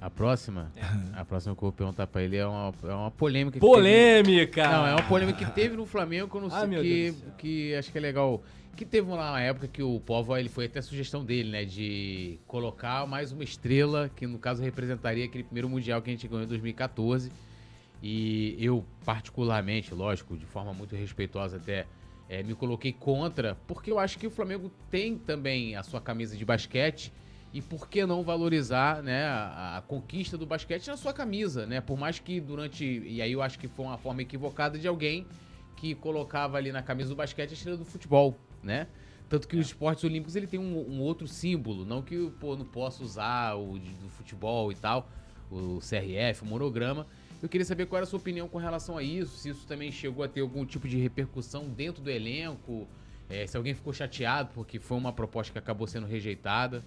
A próxima? É. A próxima que eu vou perguntar pra ele é uma, é uma polêmica. polêmica! Teve... Não, é uma polêmica que teve no Flamengo que eu não sei ah, que, que acho que é legal. Que teve lá uma época que o Povo, ele foi até sugestão dele, né? De colocar mais uma estrela, que no caso representaria aquele primeiro Mundial que a gente ganhou em 2014. E eu, particularmente, lógico, de forma muito respeitosa até, é, me coloquei contra, porque eu acho que o Flamengo tem também a sua camisa de basquete. E por que não valorizar né, a, a, conquista do basquete na sua camisa, né? Por mais que durante. E aí eu acho que foi uma forma equivocada de alguém que colocava ali na camisa do basquete a estrela do futebol né? Tanto que é. os esportes olímpicos ele tem um, um, outro símbolo, não que pô, não posso usar o de, do futebol e tal, o CRF, o monograma. Eu queria saber qual era a sua opinião com relação a isso, se isso também chegou a ter algum tipo de repercussão dentro do elenco, é, se alguém ficou chateado porque foi uma proposta que acabou sendo rejeitada.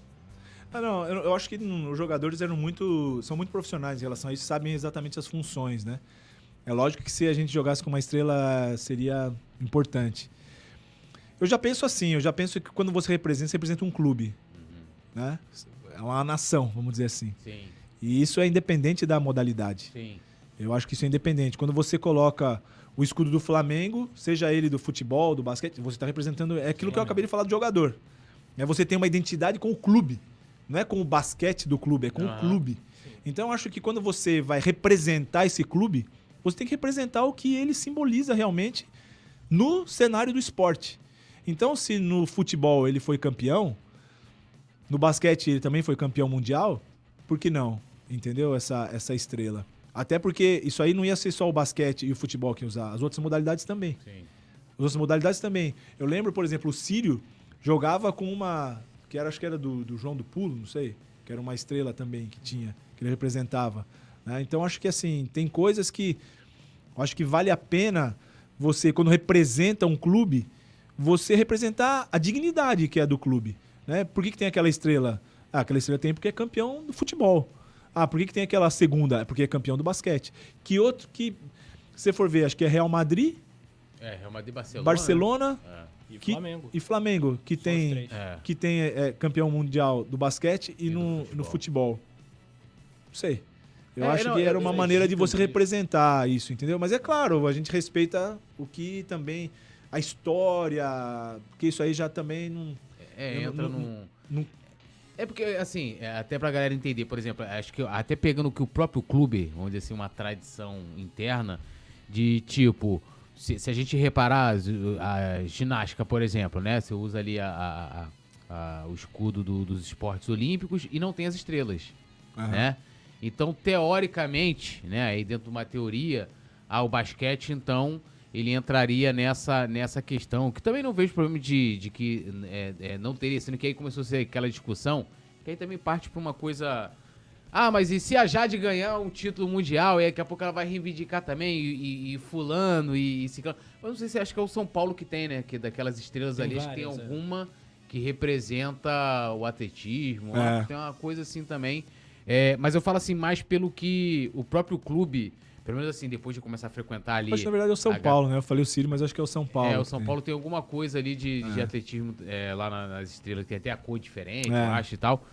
Ah, não, eu, eu acho que os jogadores eram muito, são muito profissionais em relação a isso, sabem exatamente as funções, né? É lógico que se a gente jogasse com uma estrela seria importante. Eu já penso assim, eu já penso que quando você representa, você representa um clube, né? É uma nação, vamos dizer assim. Sim, E isso é independente da modalidade. sim. Eu acho que isso é independente. Quando você coloca o escudo do Flamengo, seja ele do futebol, do basquete, você está representando. É aquilo Sim, que eu é acabei de falar do jogador. É você tem uma identidade com o clube. Não é com o basquete do clube, é com o Aham. clube. Então eu acho que quando você vai representar esse clube, você tem que representar o que ele simboliza realmente no cenário do esporte. Então, se no futebol ele foi campeão, no basquete ele também foi campeão mundial, por que não? Entendeu? Essa, essa estrela. Até porque isso aí não ia ser só o basquete e o futebol que usar, as outras modalidades também. Sim. As outras modalidades também. Eu lembro, por exemplo, o Sírio jogava com uma. que era, acho que era do, do João do Pulo, não sei. Que era uma estrela também que tinha, que ele representava. né? Então acho que assim, tem coisas que. Acho que vale a pena você, quando representa um clube, você representar a dignidade que é do clube. Né? Por que, que tem aquela estrela? Ah, aquela estrela tem porque é campeão do futebol. Ah, por que, que tem aquela segunda? É porque é campeão do basquete. Que outro que, se você for ver, acho que é Real Madrid, É, Real Madrid e Barcelona. Barcelona né? E que- Flamengo. e Flamengo, que Só os tem. É. é. que tem é, campeão mundial do basquete e, E no, futebol. no futebol. Não sei. Eu É, acho não, que era eu- uma maneira de você representar isso, entendeu? Mas é claro, a gente respeita o que também. A história, porque isso aí já também não. É, entra não- num. não- É porque, assim, é, até pra galera entender, por exemplo, acho que até pegando que o próprio clube, vamos dizer assim, uma tradição interna, de tipo, se, se a gente reparar as- a, ginástica, por exemplo, né? Você usa ali a- a- a- a- o escudo do- dos esportes olímpicos e não tem as estrelas, né? Então, teoricamente, né, aí dentro de uma teoria, ah, o basquete, então, ele entraria nessa, nessa questão, que também não vejo problema de, de que é, é, não teria, sendo que aí começou a ser aquela discussão, que aí também parte pra uma coisa... Ah, mas e se a Jade ganhar um título mundial, e daqui a pouco ela vai reivindicar também, e, e- e fulano, e, e ciclano. Mas não sei se acho que é o São Paulo que tem, né? Que daquelas estrelas Tem ali, acho que tem várias, é. alguma que representa o atletismo, É. tem uma coisa assim também. É, mas eu falo assim, mais pelo que o próprio clube, pelo menos assim, depois de começar a frequentar ali. Que na verdade é o São Paulo, né? Eu falei o Sírio, mas acho que é o São Paulo. é, o São tem. Paulo tem alguma coisa ali de, de É. atletismo é, lá na- nas estrelas, tem até a cor diferente, É. eu acho e tal.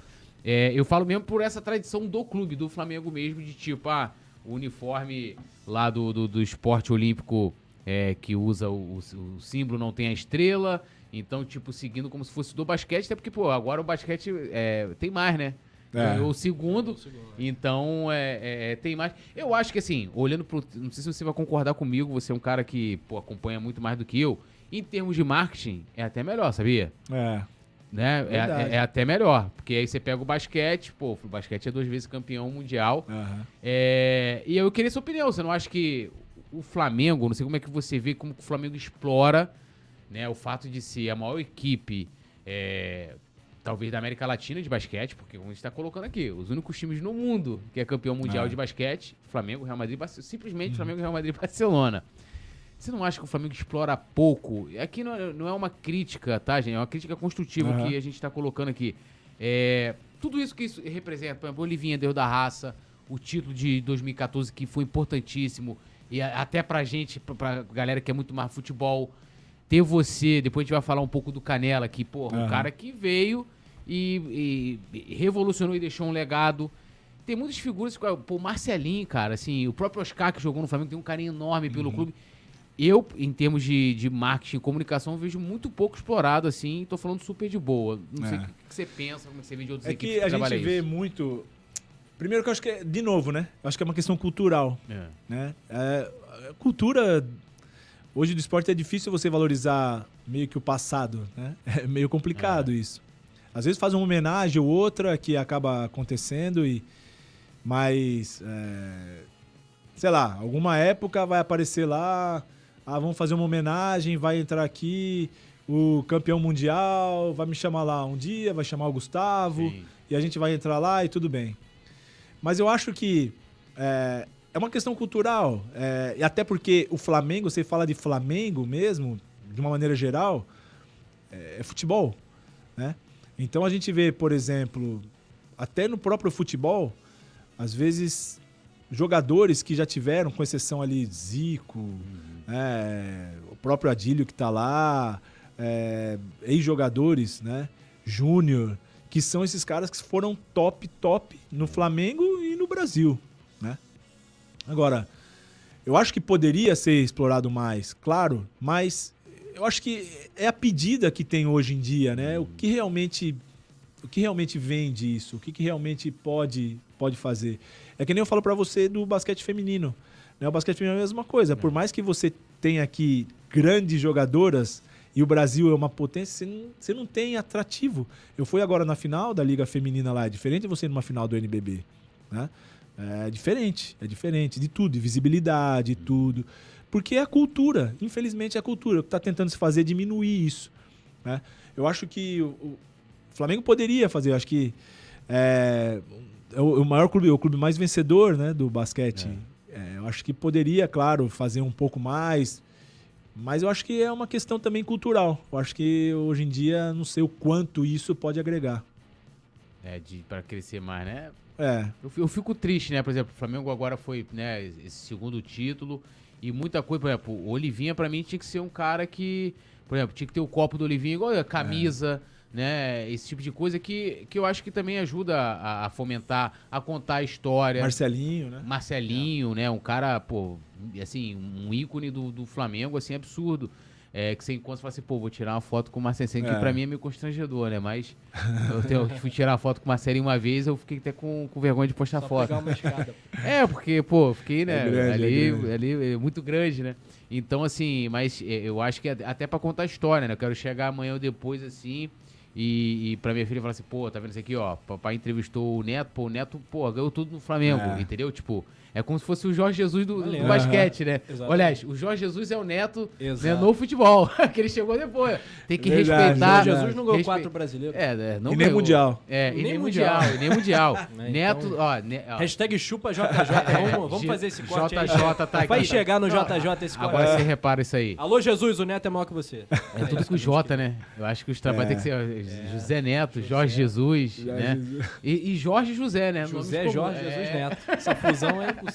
É, eu falo mesmo por essa tradição do clube, do Flamengo mesmo, de tipo, ah, o uniforme lá do, do, do esporte olímpico é, que usa o, o- o símbolo não tem a estrela, então, tipo, seguindo como se fosse do basquete, até porque, pô, agora o basquete é, tem mais, né? É. Ganhou o segundo, O segundo. então, é, é, é, tem mais. Eu acho que, assim, olhando pro. Não sei se você vai concordar comigo, você é um cara que pô, acompanha muito mais do que eu. Em termos de marketing, é até melhor, sabia? É. Né? É, é- é até melhor. Porque aí você pega o basquete, pô, o basquete é duas vezes campeão mundial. É, e eu queria sua opinião. Você não acha que o Flamengo, não sei como é que você vê como o Flamengo explora né, o fato de ser a maior equipe, é, talvez da América Latina de basquete, porque como a gente está colocando aqui, os únicos times no mundo que é campeão mundial É. de basquete, Flamengo, Real Madrid, simplesmente Flamengo, Real Madrid e Barcelona. Você não acha que o Flamengo explora pouco? Aqui não é, não é uma crítica, tá, gente? É uma crítica construtiva Aham. que a gente está colocando aqui. É, tudo isso que isso representa, por exemplo, Olivinha, Deus da Raça, o título de 2014 que foi importantíssimo, e a- até pra gente, pra, pra galera que é muito mais futebol, ter você, depois a gente vai falar um pouco do Canela, que, porra, um Aham. cara que veio e, e- revolucionou e deixou um legado. Tem muitas figuras, pô, o Marcelinho, cara, assim, o próprio Oscar que jogou no Flamengo tem um carinho enorme Uhum. pelo clube. Eu, em termos de, de marketing e comunicação, vejo muito pouco explorado, assim, tô falando super de boa. Não sei É. o que, que você pensa, como é que você vê de outras É equipes que a gente vê isso. muito. Primeiro que eu acho que é, de novo, né? Eu acho que é uma questão cultural. É. né? É, a cultura hoje do esporte é difícil você valorizar meio que o passado, né? É meio complicado isso. Às vezes faz uma homenagem ou outra que acaba acontecendo e mas é, sei lá, alguma época vai aparecer lá, ah, vamos fazer uma homenagem, vai entrar aqui o campeão mundial, vai me chamar lá um dia, vai chamar o Gustavo Sim. e a gente vai entrar lá e tudo bem. Mas eu acho que é, é uma questão cultural. é, e até porque o Flamengo, você fala de Flamengo mesmo, de uma maneira geral, é, é futebol. Né? Então a gente vê, por exemplo, até no próprio futebol, às vezes jogadores que já tiveram, com exceção ali Zico, uhum. é, o próprio Adílio que está lá, é, ex-jogadores, né? Júnior, que são esses caras que foram top, top no Flamengo e no Brasil, né? Agora, eu acho que poderia ser explorado mais, claro, mas eu acho que é a pedida que tem hoje em dia, né? O que realmente o que realmente vende isso? O que, que realmente pode pode fazer? É que nem eu falo para você do basquete feminino. Né? O basquete feminino é a mesma coisa. Por mais que você tenha aqui grandes jogadoras e o Brasil é uma potência, você não, você não tem atrativo. Eu fui agora na final da Liga Feminina lá, é diferente você ir numa final do NBB. Né? É diferente, é diferente de tudo, de visibilidade, de tudo. Porque é a cultura, infelizmente é a cultura. O que está tentando se fazer é diminuir isso. Né? Eu acho que o, Flamengo poderia fazer, eu acho que é, é o, o, maior clube, o clube mais vencedor né, do basquete. É. É, eu acho que poderia, claro, fazer um pouco mais. Mas eu acho que é uma questão também cultural. Eu acho que hoje em dia não sei o quanto isso pode agregar. É, para crescer mais, né? É. Eu, eu, fico triste, né? Por exemplo, o Flamengo agora foi, né, esse segundo título. E muita coisa, por exemplo, o Olivinha para mim tinha que ser um cara que, por exemplo, tinha que ter o copo do Olivinha igual a camisa. É né? Esse tipo de coisa que, que eu acho que também ajuda a, a fomentar, a contar a história. Marcelinho, né? Marcelinho, é. né? Um cara, pô, assim, um ícone do, do Flamengo, assim, absurdo. É, que você encontra e fala assim, pô, vou tirar uma foto com o Marcelinho, que é. pra mim é meio constrangedor, né? Mas eu, tenho, eu fui tirar uma foto com o Marcelinho uma vez, eu fiquei até com, com vergonha de postar Só foto. é, porque, pô, fiquei, né? É grande, ali, é ali, é muito grande, né? Então, assim, mas é, eu acho que até pra contar a história, né? Eu quero chegar amanhã ou depois, assim, e, e pra minha filha falar assim, pô, tá vendo isso aqui, ó? Papai entrevistou o Neto, pô, o Neto, pô, ganhou tudo no Flamengo, é. entendeu? Tipo, é como se fosse o Jorge Jesus do, do basquete, né? Exatamente. Aliás, o Jorge Jesus é o neto né, no futebol, que ele chegou depois. Tem que verdade, respeitar. O Jesus não ganhou respe... quatro brasileiros. É, é não e nem mundial. É, e, nem, mundial. E nem mundial. Né, neto, então, ó, ne, ó, Hashtag chupa JJ. Vamos, vamos fazer esse corte JJ aí. tá aqui. Vai chegar no JJ esse corte. Agora você repara isso aí. Alô, Jesus, o Neto é maior que você. É tudo com J, né? Eu acho que os trabalhos tem que ser José Neto, Jorge Jesus, né? E Jorge José, né? José Jorge Jesus Neto. Essa fusão é impossível.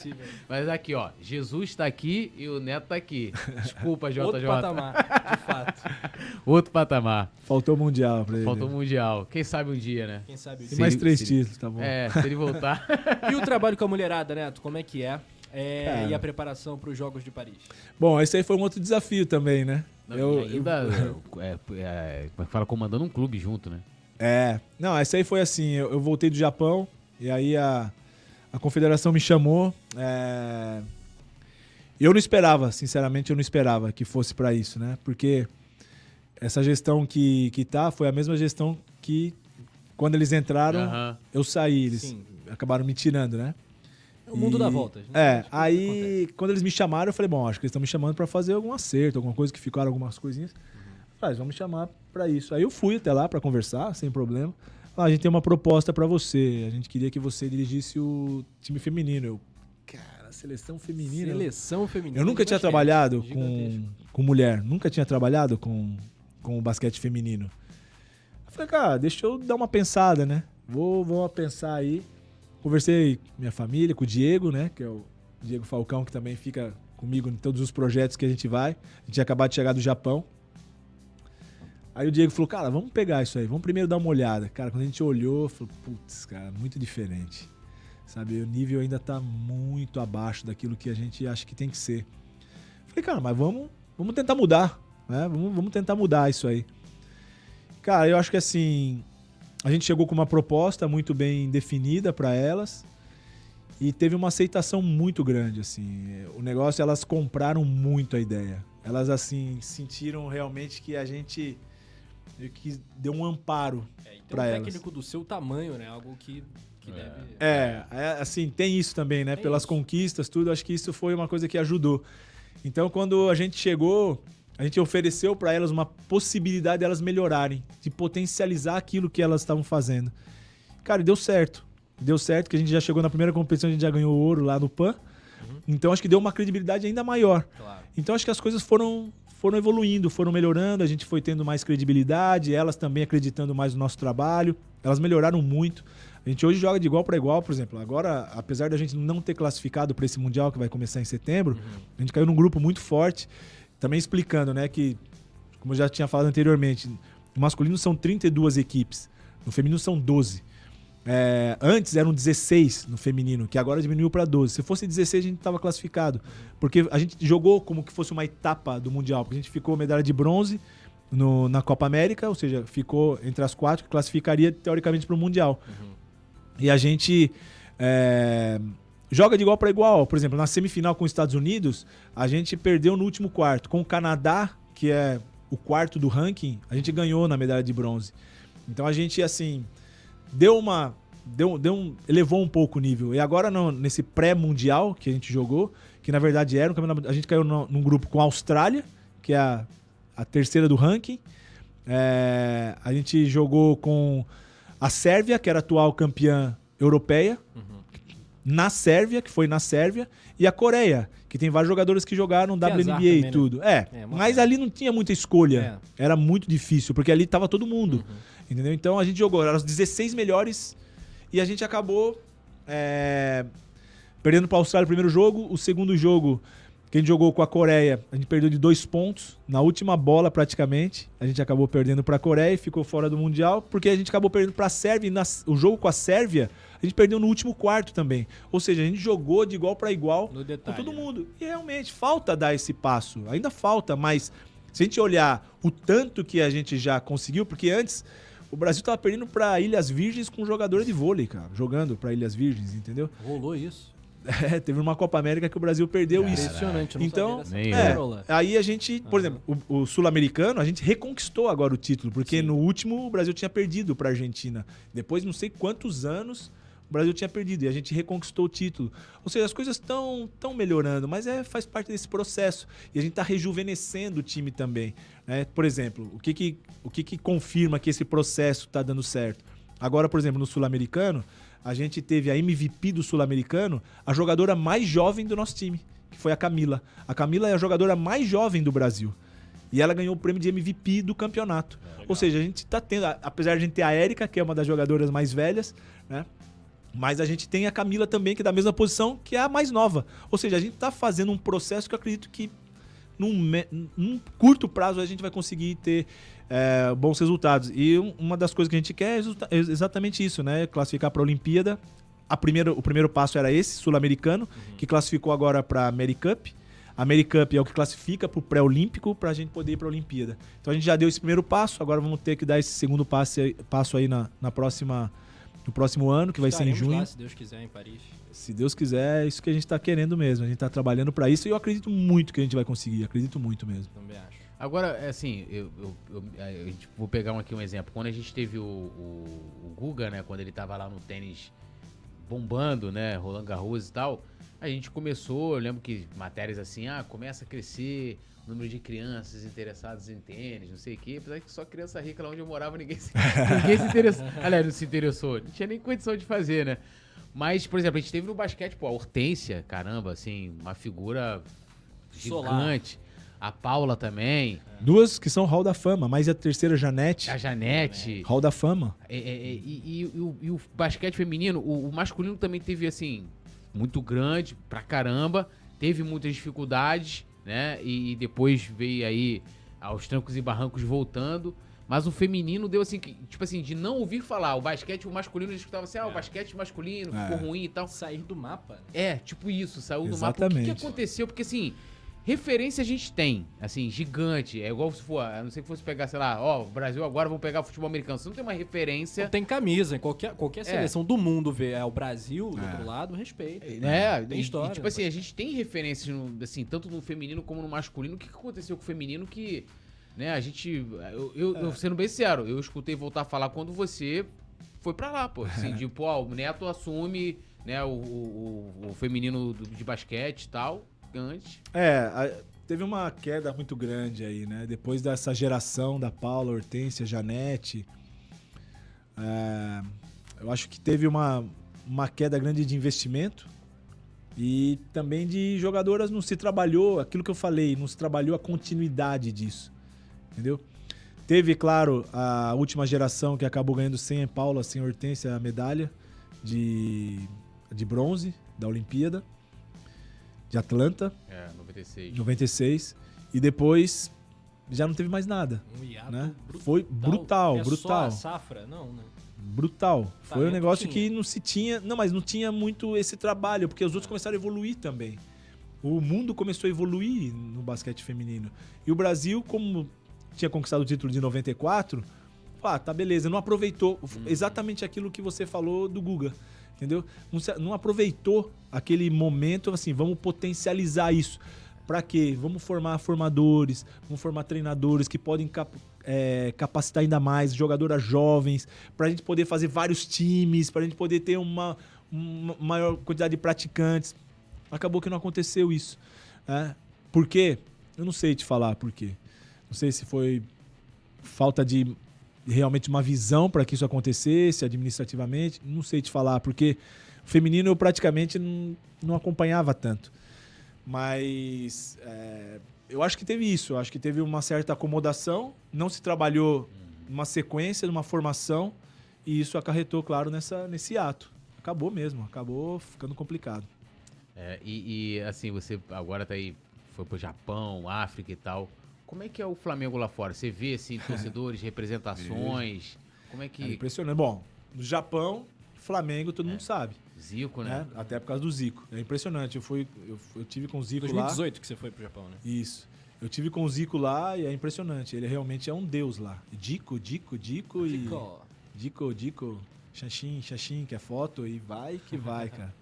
Mas aqui, ó. Jesus está aqui e o Neto está aqui. Desculpa, JJ. Outro patamar, de fato. Outro patamar. Faltou Mundial pra ele. Faltou Mundial. Quem sabe um dia, né? Quem sabe um dia. Tem mais três títulos, tá bom. É, se ele voltar. e o trabalho com a mulherada, Neto? Como é que é? É, e a preparação para os Jogos de Paris? Bom, esse aí foi um outro desafio também, né? Não, eu, ainda, eu, é, é, como é que fala, comandando um clube junto, né? É, não, esse aí foi assim, eu, eu voltei do Japão e aí a, a confederação me chamou. É... Eu não esperava, sinceramente, eu não esperava que fosse para isso, né? Porque essa gestão que, que tá foi a mesma gestão que quando eles entraram, eu saí. Eles Sim. acabaram me tirando, né? É o mundo e... dá voltas. Né? É, aí quando eles me chamaram, eu falei, bom, acho que eles estão me chamando para fazer algum acerto, alguma coisa que ficaram algumas coisinhas. Uhum. Falei, vão me chamar para isso. Aí eu fui até lá para conversar, sem problema. Ah, a gente tem uma proposta para você. A gente queria que você dirigisse o time feminino. Eu, cara, seleção feminina. Seleção feminina. Eu nunca tinha trabalhado com, com mulher. Nunca tinha trabalhado com, com o basquete feminino. Eu falei, cara, deixa eu dar uma pensada, né? Vou, vou pensar aí. Conversei com minha família, com o Diego, né? Que é o Diego Falcão, que também fica comigo em todos os projetos que a gente vai. A gente acabado de chegar do Japão. Aí o Diego falou, cara, vamos pegar isso aí, vamos primeiro dar uma olhada. Cara, quando a gente olhou, falou, putz, cara, muito diferente. Sabe, o nível ainda tá muito abaixo daquilo que a gente acha que tem que ser. Falei, cara, mas vamos, vamos tentar mudar, né? Vamos, vamos tentar mudar isso aí. Cara, eu acho que assim, a gente chegou com uma proposta muito bem definida para elas e teve uma aceitação muito grande, assim. O negócio, elas compraram muito a ideia. Elas, assim, sentiram realmente que a gente meio que deu um amparo é, para um elas. técnico do seu tamanho, né? Algo que, que é. deve... É, é, assim, tem isso também, né? Tem Pelas isso. conquistas, tudo, acho que isso foi uma coisa que ajudou. Então, quando a gente chegou, a gente ofereceu para elas uma possibilidade de elas melhorarem, de potencializar aquilo que elas estavam fazendo. Cara, e deu certo. Deu certo que a gente já chegou na primeira competição, a gente já ganhou ouro lá no PAN. Uhum. Então acho que deu uma credibilidade ainda maior. Claro. Então acho que as coisas foram foram evoluindo, foram melhorando, a gente foi tendo mais credibilidade, elas também acreditando mais no nosso trabalho, elas melhoraram muito. A gente hoje joga de igual para igual, por exemplo. Agora, apesar da gente não ter classificado para esse Mundial que vai começar em setembro, uhum. a gente caiu num grupo muito forte. Também explicando, né, que, como eu já tinha falado anteriormente, no masculino são 32 equipes, no feminino são 12. É, antes eram 16 no feminino, que agora diminuiu para 12. Se fosse 16, a gente estava classificado. Porque a gente jogou como que fosse uma etapa do Mundial. Porque a gente ficou medalha de bronze no, na Copa América, ou seja, ficou entre as quatro que classificaria teoricamente para o Mundial. Uhum. E a gente é, joga de igual para igual. Por exemplo, na semifinal com os Estados Unidos, a gente perdeu no último quarto. Com o Canadá, que é o quarto do ranking, a gente ganhou na medalha de bronze. Então a gente, assim, deu uma. Deu, deu um, elevou um pouco o nível. E agora, nesse pré-mundial que a gente jogou, que na verdade era um a gente caiu no, num grupo com a Austrália, que é a, a terceira do ranking. É, a gente jogou com a Sérvia, que era atual campeã europeia, uhum. na Sérvia, que foi na Sérvia, e a Coreia, que tem vários jogadores que jogaram que WNBA também, e né? tudo. Né? É, é mas ali não tinha muita escolha. É. Era muito difícil, porque ali tava todo mundo. Uhum. Entendeu? Então a gente jogou, eram os 16 melhores e a gente acabou é, perdendo para a Austrália o primeiro jogo. O segundo jogo que a gente jogou com a Coreia, a gente perdeu de dois pontos na última bola praticamente. A gente acabou perdendo para a Coreia e ficou fora do Mundial, porque a gente acabou perdendo para a Sérvia. E na, o jogo com a Sérvia, a gente perdeu no último quarto também. Ou seja, a gente jogou de igual para igual detalhe, com todo né? mundo. E realmente, falta dar esse passo. Ainda falta, mas se a gente olhar o tanto que a gente já conseguiu, porque antes o Brasil estava perdendo para Ilhas Virgens com um jogador de vôlei, cara, jogando para Ilhas Virgens, entendeu? Rolou isso. É, teve uma Copa América que o Brasil perdeu isso. Impressionante, não Então, é, aí a gente, por exemplo, o, o sul-americano, a gente reconquistou agora o título, porque Sim. no último o Brasil tinha perdido para a Argentina. Depois não sei quantos anos o Brasil tinha perdido e a gente reconquistou o título. Ou seja, as coisas estão tão melhorando, mas é, faz parte desse processo. E a gente está rejuvenescendo o time também. Né? Por exemplo, o que, que, o que, que confirma que esse processo está dando certo? Agora, por exemplo, no Sul-Americano, a gente teve a MVP do Sul-Americano, a jogadora mais jovem do nosso time, que foi a Camila. A Camila é a jogadora mais jovem do Brasil. E ela ganhou o prêmio de MVP do campeonato. É, Ou seja, a gente está tendo, apesar de a gente ter a Érica, que é uma das jogadoras mais velhas, né? Mas a gente tem a Camila também, que é da mesma posição, que é a mais nova. Ou seja, a gente está fazendo um processo que eu acredito que num, num curto prazo a gente vai conseguir ter é, bons resultados. E uma das coisas que a gente quer é exatamente isso, né? Classificar para a Olimpíada. A primeira, o primeiro passo era esse, sul-americano, uhum. que classificou agora para a AmeriCup. A AmeriCup é o que classifica para o pré-olímpico para a gente poder ir para a Olimpíada. Então a gente já deu esse primeiro passo, agora vamos ter que dar esse segundo passo, passo aí na, na próxima, no próximo ano, que vai Estaremos ser em junho. Lá, se Deus quiser, em Paris. Se Deus quiser, é isso que a gente está querendo mesmo. A gente está trabalhando para isso e eu acredito muito que a gente vai conseguir. Acredito muito mesmo. Também acho. Agora, é assim, eu, eu, eu, eu, vou pegar aqui um exemplo. Quando a gente teve o, o, o Guga, né? Quando ele tava lá no tênis bombando, né? Roland Garros e tal. A gente começou, eu lembro que matérias assim, ah, começa a crescer o número de crianças interessadas em tênis, não sei o quê. Apesar que só criança rica lá onde eu morava, ninguém se, ninguém se interessou. Aliás, não se interessou. Não tinha nem condição de fazer, né? Mas, por exemplo, a gente teve no basquete, pô, a Hortência, caramba, assim, uma figura gigante. Solar. A Paula também. Duas que são Hall da Fama, mas a terceira, Janete. A Janete. Hall da Fama. É, é, é, e, e, e, o, e, o, basquete feminino, o, o, masculino também teve, assim, muito grande pra caramba. Teve muitas dificuldades, né? E, depois veio aí aos trancos e barrancos voltando. Mas o feminino deu assim, tipo assim, de não ouvir falar. O basquete, o masculino, a gente escutava assim, ah, o é. basquete masculino ficou é. ruim e tal. Sair do mapa. É, tipo isso, saiu Exatamente. do mapa. O que, que aconteceu? Porque assim, Referência a gente tem, assim, gigante. É igual se for, a não sei que fosse pegar, sei lá, ó, Brasil agora vamos pegar futebol americano. Você não tem uma referência. Não tem camisa. Qualquer, qualquer é. seleção é. do mundo vê é o Brasil, do é. outro lado, respeito. É, tem história. E, tipo assim, a gente tem referências, no, assim, tanto no feminino como no masculino. O que, que aconteceu com o feminino que, né, a gente. Eu, eu, eu, sendo bem sincero, eu escutei voltar a falar quando você foi pra lá, pô. Assim, tipo, ó, o Neto assume, né, o, o, o feminino de basquete e tal antes. É, a, teve uma queda muito grande aí, né? Depois dessa geração da Paula, Hortência, Janete. É, eu acho que teve uma, uma queda grande de investimento e também de jogadoras não se trabalhou, aquilo que eu falei, não se trabalhou a continuidade disso, entendeu? Teve, claro, a última geração que acabou ganhando sem Paula, sem Hortência a medalha, de, de bronze da Olimpíada, de Atlanta, É, 96. 96. E depois já não teve mais nada. Um hiato Né? brutal. Foi brutal, é Só brutal. a safra? Não, né? Brutal. Foi um negócio tinha. que não se tinha. Não, mas não tinha muito esse trabalho, porque os outros começaram a evoluir também. O mundo começou a evoluir no basquete feminino. E o Brasil, como tinha conquistado o título de 94, ah, tá beleza, não aproveitou exatamente aquilo que você falou do Guga. Entendeu? Não, não aproveitou aquele momento, assim, vamos potencializar isso. Pra quê? Vamos formar formadores, vamos formar treinadores que podem cap- é, capacitar ainda mais jogadoras jovens, pra gente poder fazer vários times, pra gente poder ter uma, uma maior quantidade de praticantes. Acabou que não aconteceu isso. Né? Por quê? Eu não sei te falar por quê. Não sei se foi falta de realmente uma visão para que isso acontecesse administrativamente. Não sei te falar, porque o feminino eu praticamente não, não acompanhava tanto. Mas é, eu acho que teve isso. Eu acho que teve uma certa acomodação. Não se trabalhou numa sequência, numa formação. E isso acarretou, claro, nessa, nesse ato. Acabou mesmo, acabou ficando complicado. É, e, e, assim, você agora tá aí, foi pro Japão, África e tal. Como é que é o Flamengo lá fora? Você vê, assim, torcedores, representações? Como é É que... impressionante. Bom, no Japão, Flamengo, todo mundo sabe. Zico, Né? né? Até por causa do Zico. É impressionante. Eu, fui, eu, eu tive com o Zico lá. 2018 que você foi pro Japão, né? Isso. Eu tive com o Zico lá e é impressionante. Ele realmente é um deus lá. Dico, Dico, Dico e. Dico, Dico, Xaxim, Xaxim, que é foto e vai que vai, cara.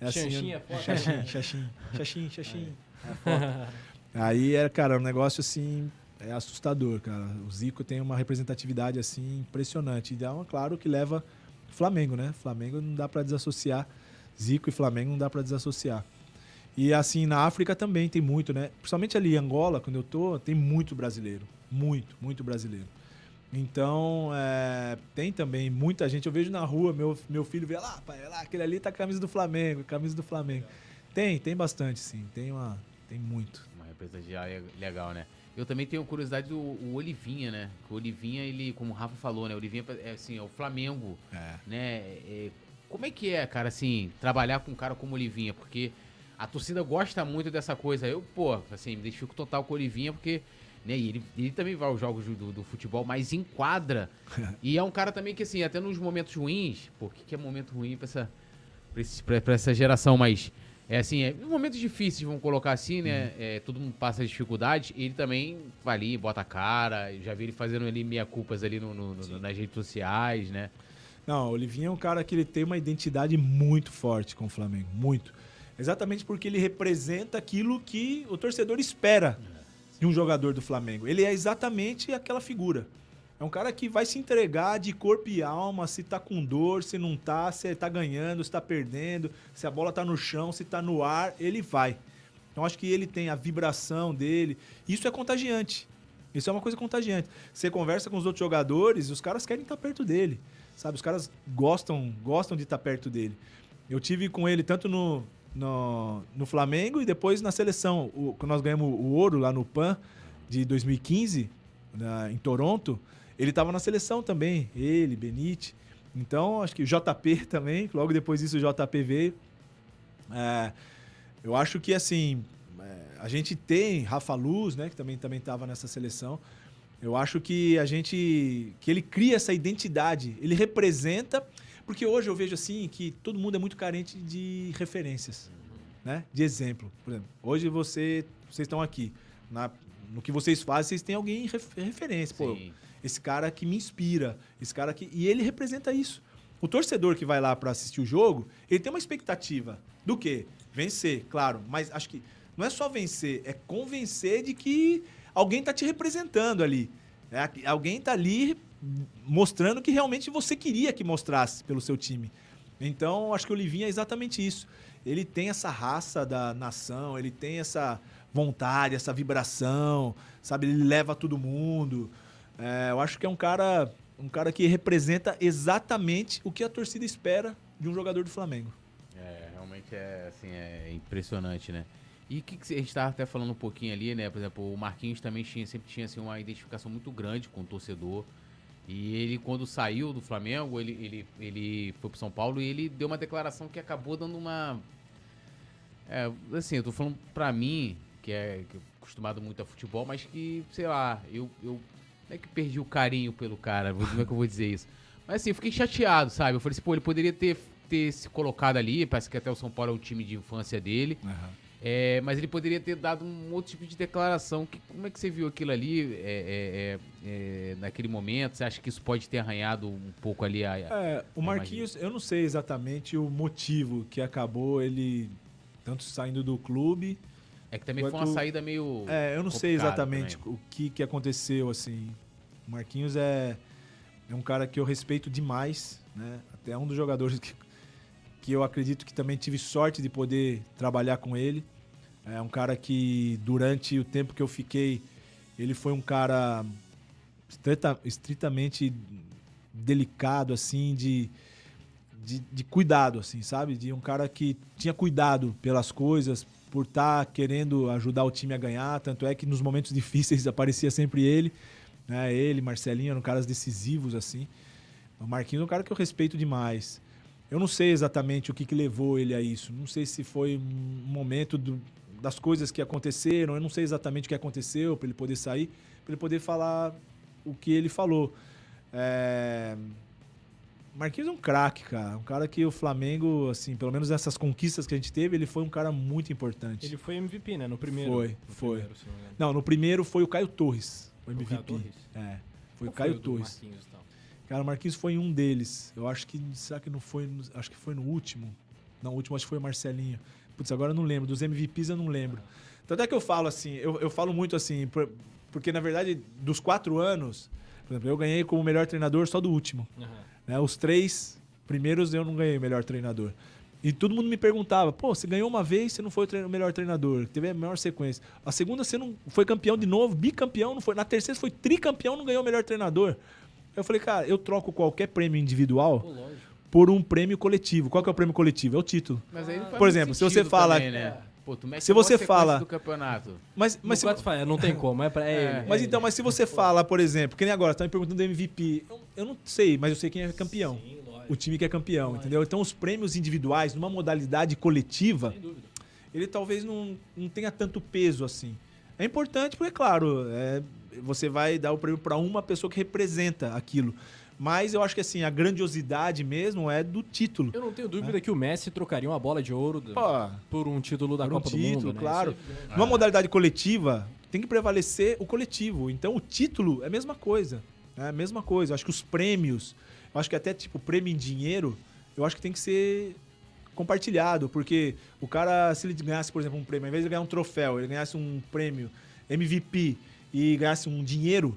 É Xaxim é foto? Xaxim, Xaxim, Xaxim, Xaxim. É foto. Aí é, cara, um negócio assim. É assustador, cara. O Zico tem uma representatividade assim impressionante. E é uma, claro que leva Flamengo, né? Flamengo não dá pra desassociar. Zico e Flamengo não dá pra desassociar. E assim, na África também tem muito, né? Principalmente ali em Angola, quando eu tô, tem muito brasileiro. Muito, muito brasileiro. Então, é, tem também muita gente. Eu vejo na rua, meu, meu filho vê lá, pai, lá, aquele ali tá com a camisa do Flamengo, camisa do Flamengo. Tem, tem bastante, sim. Tem uma. Tem muito. Uma representatividade legal, né? Eu também tenho curiosidade do o Olivinha, né? O Olivinha, ele, como o Rafa falou, né? O Olivinha é assim, é o Flamengo, É. né? É, como é que é, cara, assim, trabalhar com um cara como o Olivinha? Porque a torcida gosta muito dessa coisa. Eu, pô, assim, me identifico total com o Olivinha, porque. Né, e ele, ele também vai aos jogos do, do futebol, mas enquadra. e é um cara também que, assim, até nos momentos ruins, pô, o que, que é momento ruim pra essa, pra, esse- pra- pra essa geração, mas é assim, é, momentos difíceis, vamos colocar assim, né? É, todo mundo passa dificuldade, ele também vai ali, bota a cara, já vi ele fazendo ali meia culpas ali no, no- no- nas redes sociais, né? Não, o Olivinho é um cara que ele tem uma identidade muito forte com o Flamengo, muito. Exatamente porque ele representa aquilo que o torcedor espera de um jogador do Flamengo. Ele é exatamente aquela figura. É um cara que vai se entregar de corpo e alma, se tá com dor, se não tá, se tá ganhando, se tá perdendo, se a bola tá no chão, se tá no ar, ele vai. Então acho que ele tem a vibração dele. Isso é contagiante. Isso é uma coisa contagiante. Você conversa com os outros jogadores, os caras querem estar perto dele. Sabe? Os caras gostam, gostam de estar perto dele. Eu tive com ele tanto no, no, no Flamengo e depois na seleção. O, quando nós ganhamos o ouro lá no PAN de 2015, na- em Toronto, ele estava na seleção também. Ele, Benite. Então, acho que o JP também. Logo depois disso, o JP veio. É, eu acho que, assim, é, a gente tem Rafa Luz, né? Que também também estava nessa seleção. Eu acho que a gente. que ele cria essa identidade. Ele representa. Porque hoje eu vejo assim que todo mundo é muito carente de referências, né? De exemplo. Por exemplo, hoje você, vocês estão aqui. Na, no que vocês fazem, vocês têm alguém ref- referência. Pô, Sim. Esse cara que me inspira, esse cara que. E ele representa isso. O torcedor que vai lá para assistir o jogo, ele tem uma expectativa do quê? Vencer, claro, mas acho que não é só vencer, é convencer de que alguém tá te representando ali. É, aqui- alguém tá ali mostrando que realmente você queria que mostrasse pelo seu time. Então, acho que o Livinho é exatamente isso. Ele tem essa raça da nação, ele tem essa vontade, essa vibração, sabe? Ele leva todo mundo. É, eu acho que é um cara, um cara que representa exatamente o que a torcida espera de um jogador do Flamengo. É, realmente é assim, é impressionante, né? E que, que a gente estava até falando um pouquinho ali, né? Por exemplo, o Marquinhos também tinha, sempre tinha assim, uma identificação muito grande com o torcedor. E ele, quando saiu do Flamengo, ele, ele, ele foi pro São Paulo e ele deu uma declaração que acabou dando uma. É, assim, eu tô falando pra mim, que é, que é acostumado muito a futebol, mas que, sei lá, eu, eu não é que perdi o carinho pelo cara, como é que eu vou dizer isso? Mas assim, eu fiquei chateado, sabe? Eu falei assim, pô, ele poderia ter, ter se colocado ali, parece que até o São Paulo é o time de infância dele. Uhum. É, mas ele poderia ter dado um outro tipo de declaração. Que, como é que você viu aquilo ali é, é, é, naquele momento? Você acha que isso pode ter arranhado um pouco ali a. É, o Marquinhos, eu não sei exatamente o motivo que acabou ele tanto saindo do clube. É que também foi uma saída meio. É, eu não sei exatamente também. o que, que aconteceu, assim. O Marquinhos é, é um cara que eu respeito demais, né? Até um dos jogadores que que eu acredito que também tive sorte de poder trabalhar com ele. É um cara que, durante o tempo que eu fiquei, ele foi um cara estrita, estritamente delicado, assim, de, de, de, cuidado, assim, sabe? De um cara que tinha cuidado pelas coisas, por estar tá querendo ajudar o time a ganhar. Tanto é que nos momentos difíceis aparecia sempre ele. Né? Ele, Marcelinho, eram caras decisivos, assim. O Marquinhos é um cara que eu respeito demais. Eu não sei exatamente o que, que levou ele a isso. Não sei se foi um momento do, das coisas que aconteceram. Eu não sei exatamente o que aconteceu para ele poder sair, para ele poder falar o que ele falou. É... Marquinhos é um craque, cara. Um cara que o Flamengo, assim, pelo menos nessas conquistas que a gente teve, ele foi um cara muito importante. Ele foi MVP, né? No primeiro. Foi, no foi. Primeiro, não, não, no primeiro foi o Caio Torres, o MVP. O Caio Torres? É. Foi Qual o Caio foi o Torres. Marquinhos, então? Cara, o Marquinhos foi um deles. Eu acho que. Será que não foi. Acho que foi no último. Não, o último acho que foi o Marcelinho. Putz, agora eu não lembro. Dos MVPs eu não lembro. Tanto é que eu falo assim, eu, eu falo muito assim, porque na verdade, dos quatro anos, por exemplo, eu ganhei como melhor treinador só do último. Uhum. Né? Os três primeiros eu não ganhei melhor treinador. E todo mundo me perguntava, pô, você ganhou uma vez, você não foi o melhor treinador, teve a melhor sequência. A segunda você não foi campeão de novo, bicampeão, não foi. Na terceira você foi tricampeão, não ganhou o melhor treinador. Eu falei, cara, eu troco qualquer prêmio individual Pô, por um prêmio coletivo. Qual que é o prêmio coletivo? É o título. Por exemplo, se você fala. Também, né? Pô, se você fala do campeonato. Mas, mas se... fala, não tem como, é para é, Mas então, mas se você fala, por exemplo, que nem agora, tá me perguntando do MVP, eu, eu, não sei, mas eu sei quem é campeão. Sim, o time que é campeão, lógico. entendeu? Então os prêmios individuais numa modalidade coletiva, ele talvez não, não tenha tanto peso assim. É importante porque, claro, é, você vai dar o prêmio para uma pessoa que representa aquilo. Mas eu acho que assim, a grandiosidade mesmo é do título. Eu não tenho dúvida né? que o Messi trocaria uma bola de ouro do, por um título da por Copa um título, do Mundo. Né? Claro. É Numa modalidade coletiva, tem que prevalecer o coletivo. Então o título é a mesma coisa. É a mesma coisa. Eu acho que os prêmios, eu acho que até tipo prêmio em dinheiro, eu acho que tem que ser compartilhado. Porque o cara, se ele ganhasse, por exemplo, um prêmio, ao invés de ganhar um troféu, ele ganhasse um prêmio MVP e ganhasse um dinheiro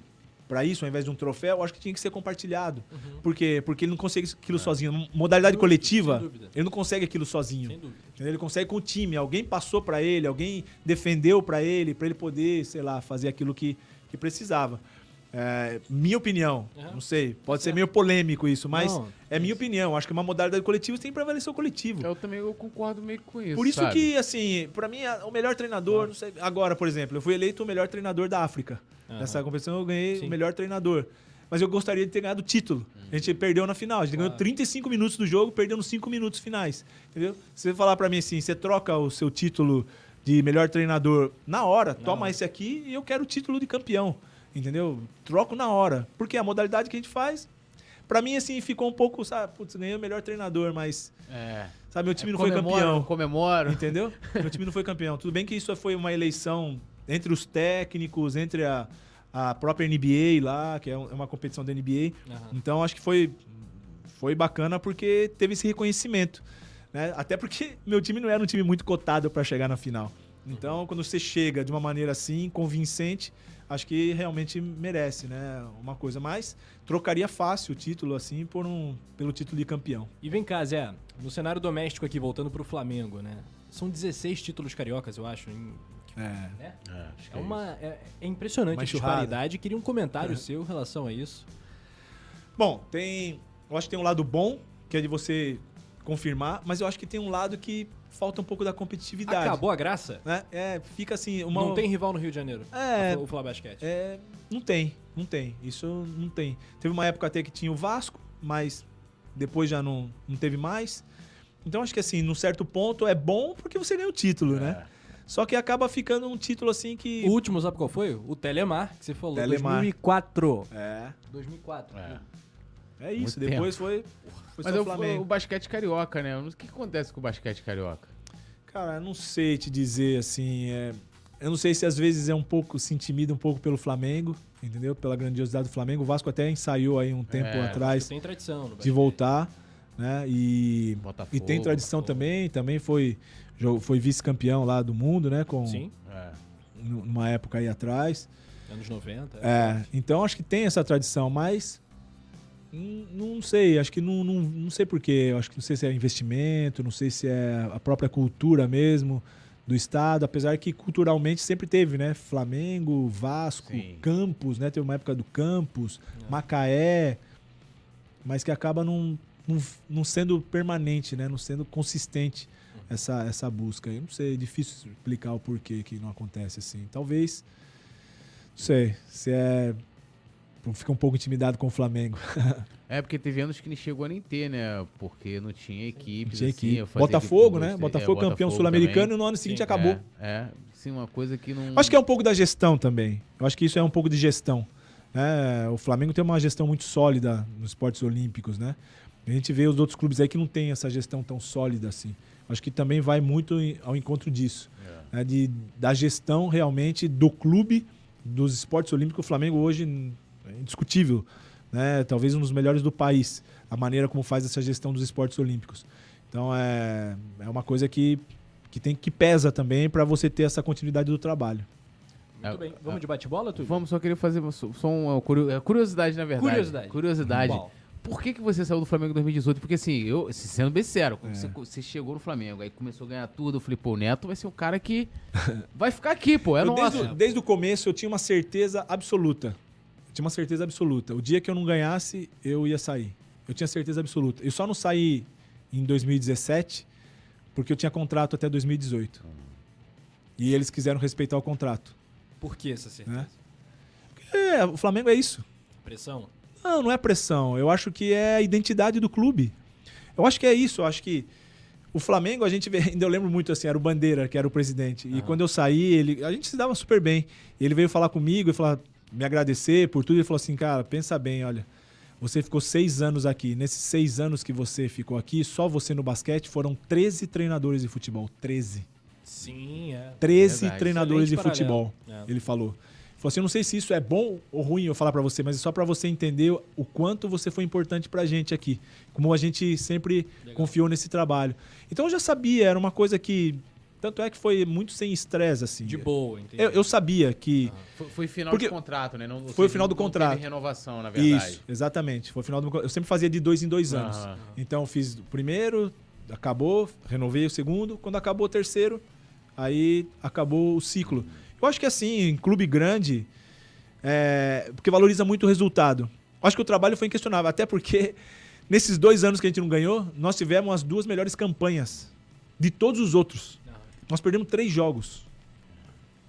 para isso, ao invés de um troféu, eu acho que tinha que ser compartilhado. Uhum. Por quê? Porque ele não consegue aquilo é. sozinho. Modalidade coletiva, ele não consegue aquilo sozinho. Sem dúvida. Ele consegue com o time. Alguém passou para ele, alguém defendeu para ele, para ele poder, sei lá, fazer aquilo que, que precisava. É, minha opinião, uhum. não sei, pode ser meio polêmico isso, mas não, é minha opinião. Acho que uma modalidade coletiva tem que prevalecer o coletivo. Eu também eu concordo meio com isso. Por isso sabe? que, assim, para mim, o melhor treinador, não sei, agora, por exemplo, eu fui eleito o melhor treinador da África. Uhum. Nessa competição eu ganhei Sim. o melhor treinador. Mas eu gostaria de ter ganhado o título. Uhum. A gente perdeu na final. A gente claro. ganhou 35 minutos do jogo, perdeu nos 5 minutos finais. Entendeu? Se você falar para mim assim, você troca o seu título de melhor treinador na hora, não. toma esse aqui e eu quero o título de campeão. Entendeu? Troco na hora. Porque a modalidade que a gente faz, para mim, assim, ficou um pouco, sabe, putz, ganhei o melhor treinador, mas. É. Sabe, meu time é, não foi campeão. Comemoro. Entendeu? meu time não foi campeão. Tudo bem que isso foi uma eleição entre os técnicos, entre a, a própria NBA lá, que é, é uma competição da NBA. Uhum. Então, acho que foi, foi bacana porque teve esse reconhecimento. Né? Até porque meu time não era um time muito cotado para chegar na final. Então, uhum. quando você chega de uma maneira assim, convincente, acho que realmente merece, né? Uma coisa mais. Trocaria fácil o título, assim, por um, pelo título de campeão. E vem cá, Zé, no cenário doméstico aqui, voltando pro Flamengo, né? São 16 títulos cariocas, eu acho. Em... É. É, é, é uma, é, é impressionante uma a disparidade. Queria um comentário seu em relação a isso. Bom, tem. Eu acho que tem um lado bom, que é de você confirmar, mas eu acho que tem um lado que falta um pouco da competitividade. Acabou a graça? Né? É, fica assim. Uma... Não tem rival no Rio de Janeiro. É. O Flá Basquete. É, não tem, não tem. Isso não tem. Teve uma época até que tinha o Vasco, mas depois já não, não teve mais. Então acho que assim, num certo ponto é bom porque você ganha o título, né? Só que acaba ficando um título assim que. O último, sabe qual foi? O Telemar, que você falou. Telemar. 2004. É. 2004. É. É isso. Muito Depois foi, foi Mas só é o Flamengo. o basquete carioca, né? O que acontece com o basquete carioca? Cara, eu não sei te dizer assim. é, Eu não sei se às vezes é um pouco, se intimida um pouco pelo Flamengo, entendeu? Pela grandiosidade do Flamengo. O Vasco até ensaiou aí um tempo É, atrás Tem tradição de voltar, né? E, Botafogo. e tem tradição Botafogo. também. Também foi, foi vice-campeão lá do mundo, né? Com, Sim, É. numa época aí atrás. anos 90. É, então acho que tem essa tradição, mas não sei, acho que não, não, não sei porquê. Acho que não sei se é investimento, não sei se é a própria cultura mesmo do estado, apesar que culturalmente sempre teve, né? Flamengo, Vasco, Sim. Campos, né? Teve uma época do Campos, Macaé, mas que acaba não, não, não sendo permanente, né? Não sendo consistente essa, essa busca. Eu não sei, é difícil explicar o porquê que não acontece assim. Talvez, não sei, se é fica um pouco intimidado com o Flamengo. É, porque teve anos que nem chegou a nem ter, né? Porque não tinha equipe. Tinha assim, equipe. Botafogo, né? Botafogo é, campeão sul-americano e no ano seguinte Sim, acabou. É, é, sim, uma coisa que não. Acho que é um pouco da gestão também. Eu acho que isso é um pouco de gestão. né? o Flamengo tem uma gestão muito sólida nos esportes olímpicos, né? A gente vê os outros clubes aí que não tem essa gestão tão sólida assim. Acho que também vai muito ao encontro disso. É. né? De, da gestão realmente do clube dos esportes olímpicos. O Flamengo hoje é indiscutível. Né? Talvez um dos melhores do país. A maneira como faz essa gestão dos esportes olímpicos. Então é, é uma coisa que, que, tem, que pesa também para você ter essa continuidade do trabalho. Muito É, bem. Vamos de bate-bola, Túlio? Vamos, só queria fazer uma- só uma é, curiosidade, na verdade. Curiosidade. Curiosidade. Qual? Por que, que você saiu do Flamengo em 2018? Porque assim, eu, sendo bem sério, quando É. você, você chegou no Flamengo, aí começou a ganhar tudo, eu falei, pô, o Neto vai ser o cara que vai ficar aqui, pô, é Eu, desde, nosso. o- desde o começo eu tinha uma certeza absoluta. Tinha uma certeza absoluta. O dia que eu não ganhasse, eu ia sair. Eu tinha certeza absoluta. Eu só não saí em 2017 porque eu tinha contrato até 2018. E eles quiseram respeitar o contrato. Por que essa certeza? Né? É, o Flamengo é isso. Pressão? Não, não é pressão. Eu acho que é a identidade do clube. Eu acho que é isso. Eu acho que o Flamengo, a gente vê, ainda eu lembro muito assim, era o Bandeira, que era o presidente. E quando eu saí, ele, a gente se dava super bem. Ele veio falar comigo e falar, me agradecer por tudo. Ele falou assim, cara, pensa bem, olha. Você ficou seis anos aqui. Nesses seis anos que você ficou aqui, só você no basquete, foram 13 treinadores de futebol. 13. Sim, é. 13 Verdade. treinadores de Excelente futebol. paralelo. É. Ele falou. Ele falou assim: eu não sei se isso é bom ou ruim eu falar pra você, mas é só pra você entender o quanto você foi importante pra gente aqui. Como a gente sempre Legal. confiou nesse trabalho. Então eu já sabia, era uma coisa que. Tanto é que foi muito sem estresse, assim. De boa, entendi. Eu, eu sabia que. Foi, foi final Porque- de contrato, né? Não, Foi o seja, final do não teve contrato. renovação, na verdade. Isso, exatamente. Foi o final do. Eu sempre fazia de dois em dois anos. Aham. Então fiz o primeiro, acabou, renovei o segundo. Quando acabou o terceiro, aí acabou o ciclo. Eu acho que assim, em clube grande, é, porque valoriza muito o resultado. Eu acho que o trabalho foi inquestionável, até porque nesses dois anos que a gente não ganhou, nós tivemos as duas melhores campanhas de todos os outros. Nós perdemos três jogos.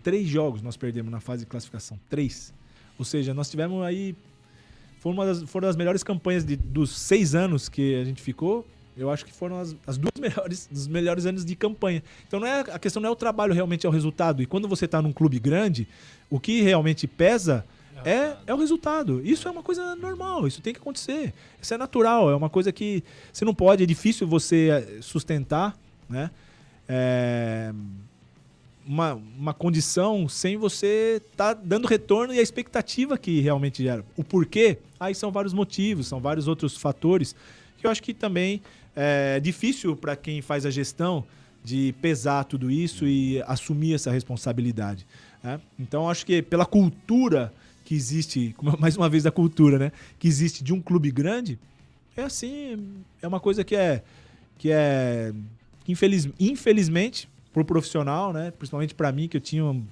Três jogos nós perdemos na fase de classificação. Três. Ou seja, nós tivemos aí. Foram, uma das, foram as melhores campanhas de- dos seis anos que a gente ficou. Eu acho que foram as, as duas melhores, os melhores anos de campanha. Então não é, a questão não é o trabalho, realmente é o resultado. E quando você está num clube grande, o que realmente pesa é, é o resultado. Isso é uma coisa normal, isso tem que acontecer. Isso é natural, é uma coisa que você não pode, é difícil você eh, sustentar, né? É, uma, uma condição sem você estar dando retorno e a expectativa que realmente gera. O porquê, aí são vários motivos, são vários outros fatores que eu acho que também é difícil para quem faz a gestão de pesar tudo isso e assumir essa responsabilidade. né? Então acho que pela cultura que existe, mais uma vez da cultura, né, que existe de um clube grande, é assim, é uma coisa que é que é infeliz, infelizmente pro profissional, né, principalmente para mim que eu tinha um-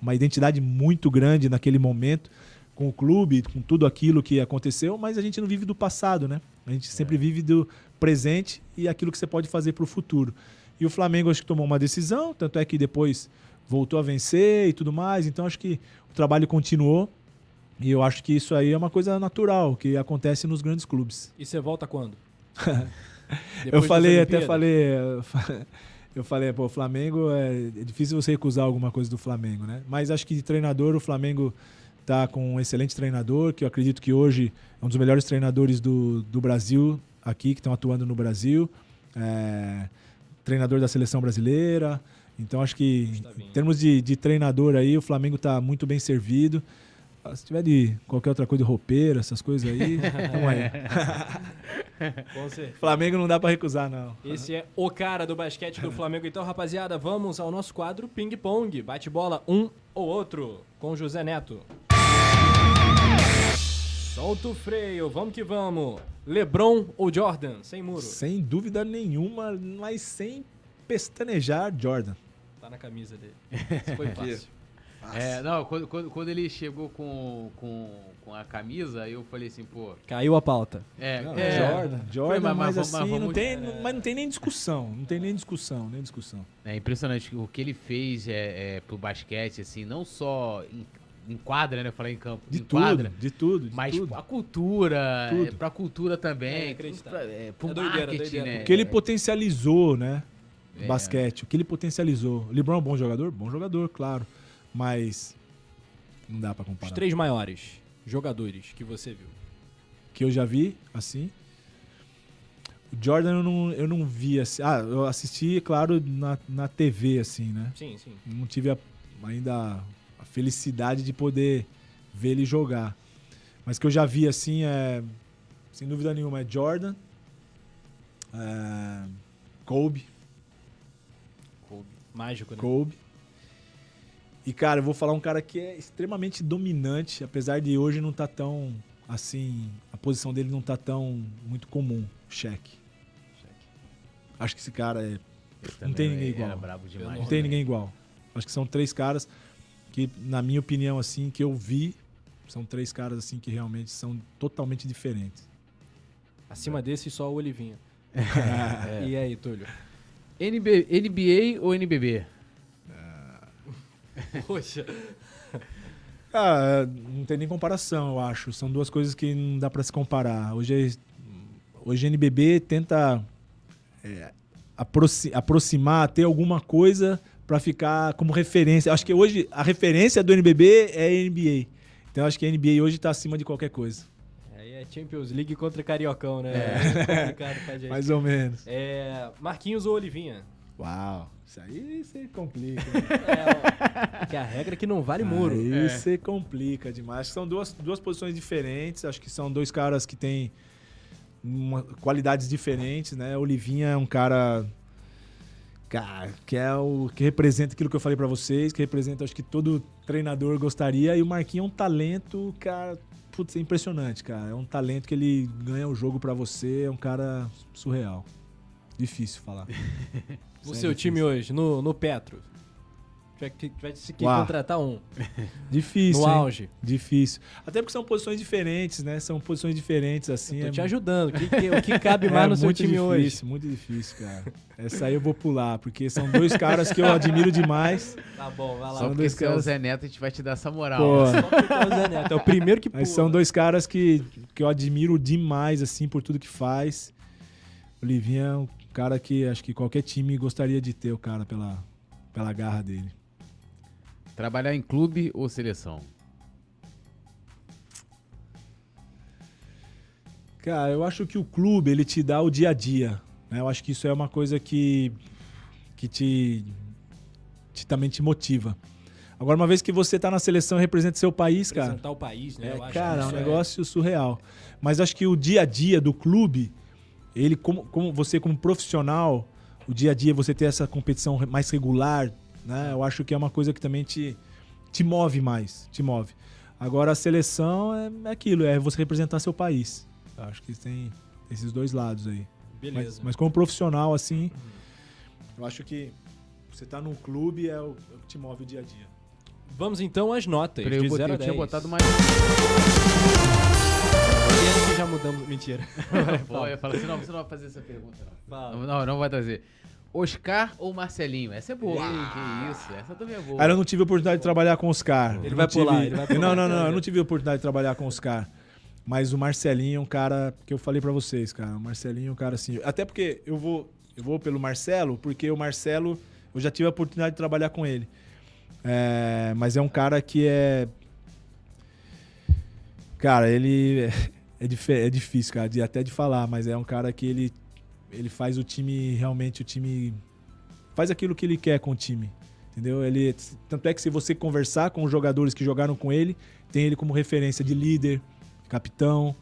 uma identidade muito grande naquele momento com o clube, com tudo aquilo que aconteceu, mas a gente não vive do passado, né? A gente sempre vive do presente e aquilo que você pode fazer para o futuro. E o Flamengo acho que tomou uma decisão, tanto é que depois voltou a vencer e tudo mais. Então acho que o trabalho continuou. E eu acho que isso aí é uma coisa natural, que acontece nos grandes clubes. E você volta quando? eu falei, até falei. Eu falei, pô, o Flamengo é, é difícil você recusar alguma coisa do Flamengo, né? Mas acho que de treinador, o Flamengo tá com um excelente treinador, que eu acredito que hoje é um dos melhores treinadores do, do Brasil aqui, que estão atuando no Brasil. É, treinador da seleção brasileira. Então acho que em termos de, de treinador aí, o Flamengo está muito bem servido. Ah, se tiver de qualquer outra coisa de roupeiro, essas coisas aí, tamo aí. Com certeza. Flamengo não dá para recusar, não. Esse é o cara do basquete do Flamengo. Então, rapaziada, vamos ao nosso quadro Ping Pong. Bate bola um ou outro com José Neto. Solta o freio, vamos que vamos. LeBron ou Jordan? Sem muro. Sem dúvida nenhuma, mas sem pestanejar, Jordan. Tá na camisa dele. Isso foi fácil. É, não, quando, quando, quando, ele chegou com, com, com a camisa, eu falei assim, pô. Caiu a pauta. É, não, é Jordan. Jordan, foi, mas, mas, assim, mas, não tem, é... mas não tem nem discussão. Não tem nem discussão, nem discussão. É impressionante o que ele fez é, é, pro basquete, assim, não só em, em quadra, né? Eu falei em campo. De em tudo, quadra, de tudo. De mas tudo. a cultura, tudo. É, pra cultura também. É, pra, é, pro é marketing, doideira, doideira. né? O que ele potencializou, né? É. Basquete. O que ele potencializou. O LeBron é um bom jogador? Bom jogador, claro. Mas não dá pra comparar. Os três maiores jogadores que você viu. Que eu já vi, assim. O Jordan eu não, eu não vi assim. Ah, eu assisti, claro, na, na TV, assim, né? Sim, sim. Não tive a, ainda a felicidade de poder ver ele jogar. Mas que eu já vi, assim, é. Sem dúvida nenhuma, é Jordan. É, Kobe. Kobe. Mágico, né? Kobe. E, cara, eu vou falar um cara que é extremamente dominante, apesar de hoje não tá tão, assim, a posição dele não tá tão muito comum, cheque. Acho que esse cara é... Não tem ninguém igual. Demais, não tem ninguém igual. Acho que são três caras que, na minha opinião, assim, que eu vi, são três caras, assim, que realmente são totalmente diferentes. Acima é. desse, só o Olivinha. é. E aí, Túlio? NB, NBA ou NBB? Poxa. Ah, não tem nem comparação, eu acho. São duas coisas que não dá para se comparar. Hoje, hoje a NBB tenta é, aproxi aproximar, ter alguma coisa para ficar como referência. Acho que hoje a referência do NBB é a NBA. Então acho que a NBA hoje está acima de qualquer coisa. Aí é Champions League contra Cariocão, né? É. Mais ou menos. É, Marquinhos ou Olivinha? Uau. Isso aí você complica. É, que a regra é que não vale muro. Aí é. você complica demais. São duas, duas posições diferentes. Acho que são dois caras que têm uma, qualidades diferentes, né? Olivinha é um cara, cara que é o que representa aquilo que eu falei para vocês, que representa acho que todo treinador gostaria. E o Marquinhos é um talento, cara, putz, é impressionante, cara. É um talento que ele ganha o jogo para você, é um cara surreal. Difícil falar. o seu time hoje, no, no Petro? Vai se que contratar um. Difícil. No hein? auge. Difícil. Até porque são posições diferentes, né? São posições diferentes, assim. Eu tô é te ajudando. O que, que, o que cabe mais é no seu time difícil, hoje? Muito difícil, cara. Essa aí eu vou pular, porque são dois caras que eu admiro demais. Tá bom, vai lá. Só porque você é o Zé Neto, a gente vai te dar essa moral. Pô. Só porque é o Zé Neto. É o primeiro que pula. Mas são dois caras que, que eu admiro demais, assim, por tudo que faz. O Livinha é um cara que acho que qualquer time gostaria de ter o cara pela, pela garra dele. Trabalhar em clube ou seleção? Cara, eu acho que o clube ele te dá o dia a dia. Né? Eu acho que isso é uma coisa que, que te, te também te motiva. Agora, uma vez que você está na seleção e representa seu país, cara. Representar o país, né? É, cara, é um negócio é... surreal. Mas acho que o dia a dia do clube, ele, como, como você, como profissional, o dia a dia, você ter essa competição mais regular, né? Eu acho que é uma coisa que também te, te move mais, te move. Agora, a seleção é, é aquilo, é você representar seu país. Eu acho que tem esses dois lados aí. Beleza. Mas, mas como profissional, assim, eu acho que você tá num clube é o, é o que te move o dia a dia. Vamos então às notas. Peraí, eu, de botei, 0 a eu tinha 10. botado mais. Que já mudamos. Mentira. Pô, eu falo assim, não, você não vai fazer essa pergunta, não. Fala. Não, não, vai trazer. Oscar ou Marcelinho? Essa é boa? Que isso, essa também é boa. Cara, eu não tive a oportunidade de trabalhar com o Oscar. Ele vai tive- pular, ele vai pular. Não, não, não, eu não tive a oportunidade de trabalhar com o Oscar. Mas o Marcelinho é um cara que eu falei pra vocês, cara. O Marcelinho é um cara assim. Até porque eu vou, eu vou pelo Marcelo, porque o Marcelo, eu já tive a oportunidade de trabalhar com ele. É, mas é um cara que é. Cara, ele. É, dif- é difícil, cara, de, até de falar, mas é um cara que ele, ele faz o time, realmente, o time. Faz aquilo que ele quer com o time. Entendeu? Ele, tanto é que se você conversar com os jogadores que jogaram com ele, tem ele como referência de líder, capitão,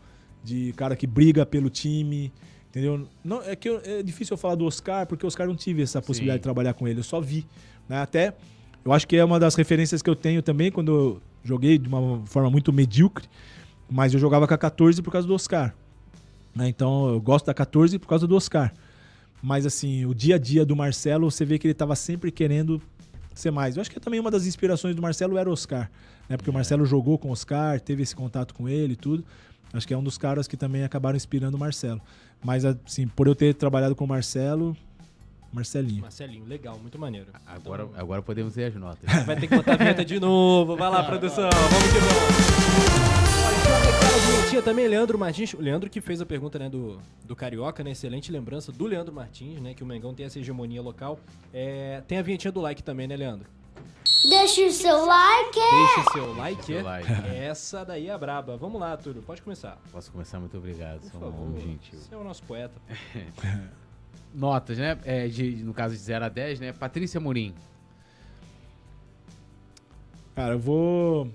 de cara que briga pelo time. Entendeu? Não, é que eu- é difícil eu falar do Oscar, porque o Oscar não tive essa possibilidade Sim. de trabalhar com ele, eu só vi. Né? Até, eu acho que é uma das referências que eu tenho também quando eu joguei de uma forma muito medíocre, mas eu jogava com a 14 por causa do Oscar. né? Então eu gosto da 14 por causa do Oscar. Mas assim, o dia a dia do Marcelo, você vê que ele estava sempre querendo ser mais. Eu acho que também uma das inspirações do Marcelo era o Oscar, né? Porque o Marcelo jogou com o Oscar, teve esse contato com ele e tudo. Acho que é um dos caras que também acabaram inspirando o Marcelo. Mas assim, por eu ter trabalhado com o Marcelo, Marcelinho. Marcelinho, legal, muito maneiro. Agora, agora podemos ver as notas. Vai ter que botar a vinheta de novo. Vai lá, produção. Vamos que vamos. Deixa vinhetinha também, Leandro Martins. O Leandro que fez a pergunta né, do, do Carioca, né? Excelente lembrança do Leandro Martins, né? Que o Mengão tem essa hegemonia local. É, tem a vinhetinha do like também, né, Leandro? Deixa o seu like. Deixe seu like. Seu é? like. Essa daí é a braba. Vamos lá, Túlio. Pode começar. Posso começar? Muito obrigado. Por Sou um favor. homem gentil. Você é o nosso poeta. Notas, né? É, de, no caso de 0 a 10, né? Patrícia Morim. Cara, eu vou.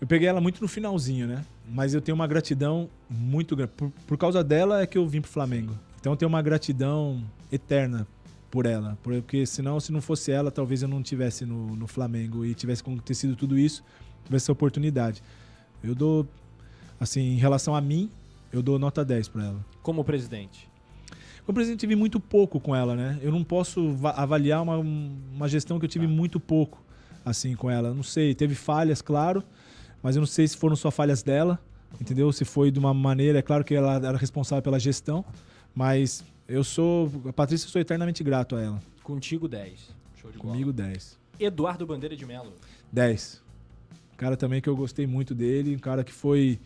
Eu peguei ela muito no finalzinho, né? Mas eu tenho uma gratidão muito grande. Por, por causa dela é que eu vim pro Flamengo. Então eu tenho uma gratidão eterna por ela. Porque senão, se não fosse ela, talvez eu não tivesse no, no Flamengo e tivesse acontecido tudo isso, tivesse essa oportunidade. Eu dou, assim, em relação a mim, eu dou nota 10 pra ela. Como presidente. Como presidente, tive muito pouco com ela, né? Eu não posso va- avaliar uma, uma gestão que eu tive muito pouco, assim, com ela. Não sei, teve falhas, claro, mas eu não sei se foram só falhas dela, entendeu? Se foi de uma maneira, é claro que ela era responsável pela gestão, mas eu sou, a Patrícia, eu sou eternamente grato a ela. Contigo, 10. Show de bola. Comigo, 10. Eduardo Bandeira de Melo. 10. Um cara também que eu gostei muito dele, um cara que foi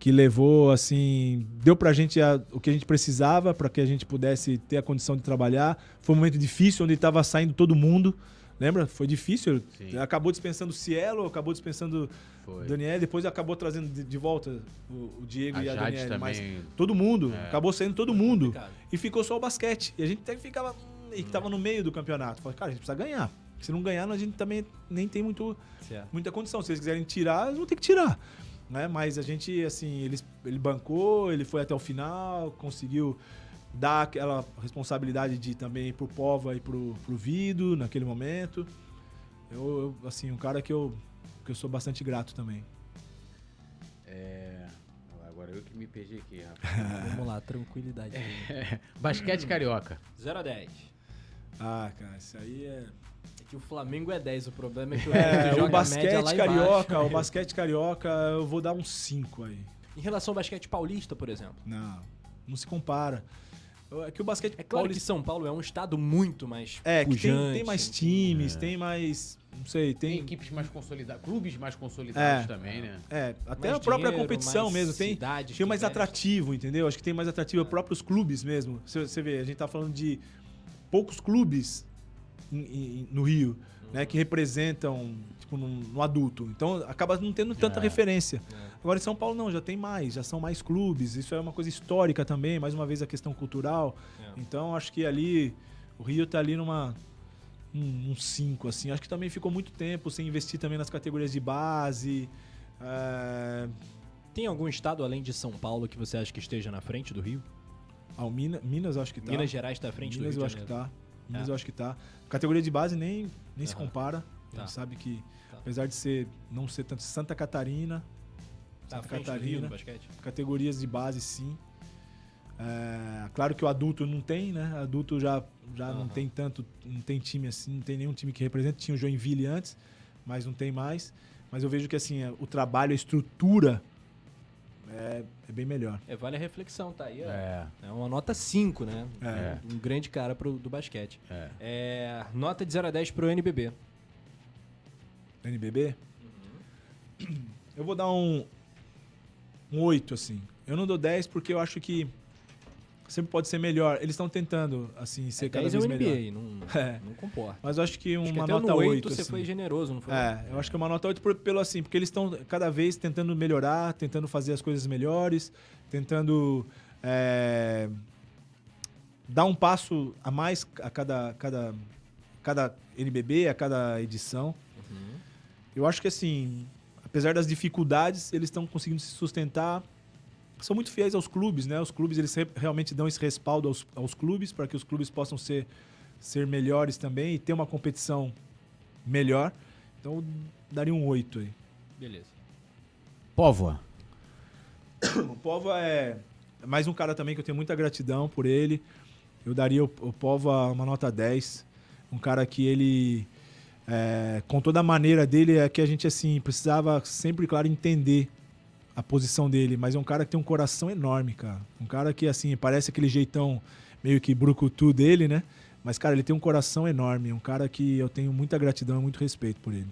que levou assim, deu pra gente a- o que a gente precisava para que a gente pudesse ter a condição de trabalhar. Foi um momento difícil onde estava saindo todo mundo. Lembra? Foi difícil. Sim. Acabou dispensando o Cielo, acabou dispensando o Daniel, depois acabou trazendo de, de volta o, o Diego A e a Jade Daniela. Mas todo mundo, É. acabou saindo todo mundo. E ficou só o basquete. E a gente até ficava. hum, E que tava no meio do campeonato. Falei, cara, a gente precisa ganhar. Se não ganhar, a gente também nem tem muito, Certo. muita condição. Se eles quiserem tirar, eles vão ter que tirar. Né? Mas a gente, assim, eles, ele bancou, ele foi até o final, conseguiu dar aquela responsabilidade de também ir pro Pova e pro, pro Vido naquele momento. Eu, eu, assim, um cara que eu, que eu sou bastante grato também. É, Agora eu que me perdi aqui, rapaz. Vamos lá, tranquilidade. Basquete carioca. 0 a 10. Ah, cara, isso aí é. É que o Flamengo é 10, o problema é que o, É, o basquete lá carioca, embaixo. o basquete carioca, eu vou dar uns 5 aí. Em relação ao basquete paulista, por exemplo. Não, não se compara. É que o basquete É claro que São Paulo é um estado muito mais É, que tem, pujante. tem mais times, tem mais. Não sei, Tem, tem. equipes mais consolidadas, clubes mais consolidados É. também, né? É, até mais a própria dinheiro, competição mais mesmo. Tem, cidades tem que mais atrativo, entendeu? Acho que tem mais atrativo próprios clubes mesmo. Você, você vê, a gente tá falando de poucos clubes no Rio, Uhum. né, que representam, tipo, adulto. Então acaba não tendo tanta É. referência. É. Agora em São Paulo não, já tem mais, já são mais clubes. Isso é uma coisa histórica também, mais uma vez a questão cultural. É. Então acho que ali o Rio tá ali numa um 5 assim. Acho que também ficou muito tempo sem investir também nas categorias de base. É... Tem algum estado além de São Paulo que você acha que esteja na frente do Rio? Ah, Minas, Minas eu acho que tá. Minas Gerais está à frente Minas do eu Rio acho de que Janeiro. tá. Minas É. eu acho que tá. Categoria de base nem, nem se Aham. compara. A Tá. gente sabe que. Apesar de ser não ser tanto Santa Catarina, Tá Santa Catarina, no basquete? categorias de base sim. É, claro que o adulto não tem, né? Adulto já, já não Aham. tem tanto, não tem time assim, não tem nenhum time que representa. Tinha o Joinville antes, mas não tem mais. mas eu vejo que assim, o trabalho, a estrutura é, é bem melhor. É, vale a reflexão, tá aí. ó. É. É uma nota 5, né? É. Um grande cara pro, do basquete. É. É, nota de 0 a 10 pro NBB. NBB? Eu vou dar um, um 8, assim. Eu não dou 10 porque eu acho que sempre pode ser melhor. Eles estão tentando, assim, ser cada 10 é vez o melhor. NBA, não, É. não comporta. Mas eu acho que Acho que uma nota no 8, 8, você assim. foi generoso, não foi? É, eu acho que é uma nota 8 por- pelo assim, porque eles estão cada vez tentando melhorar, tentando fazer as coisas melhores, tentando é, dar um passo a mais a cada, cada, cada NBB, a cada edição. Eu acho que assim, apesar das dificuldades, eles estão conseguindo se sustentar. São muito fiéis aos clubes, né? Os clubes eles re- realmente dão esse respaldo aos, aos clubes para que os clubes possam ser, ser melhores também e ter uma competição melhor. Então eu daria um 8 aí. Beleza. Póvoa. O Pova é mais um cara também que eu tenho muita gratidão por ele. Eu daria o, o Pova uma nota 10. Um cara que ele, é, com toda a maneira dele, é que a gente assim precisava sempre, claro, entender a posição dele. Mas é um cara que tem um coração enorme, cara. Um cara que, assim, parece aquele jeitão meio que brucutu dele, né? Mas, cara, ele tem um coração enorme. Um cara que eu tenho muita gratidão e muito respeito por ele.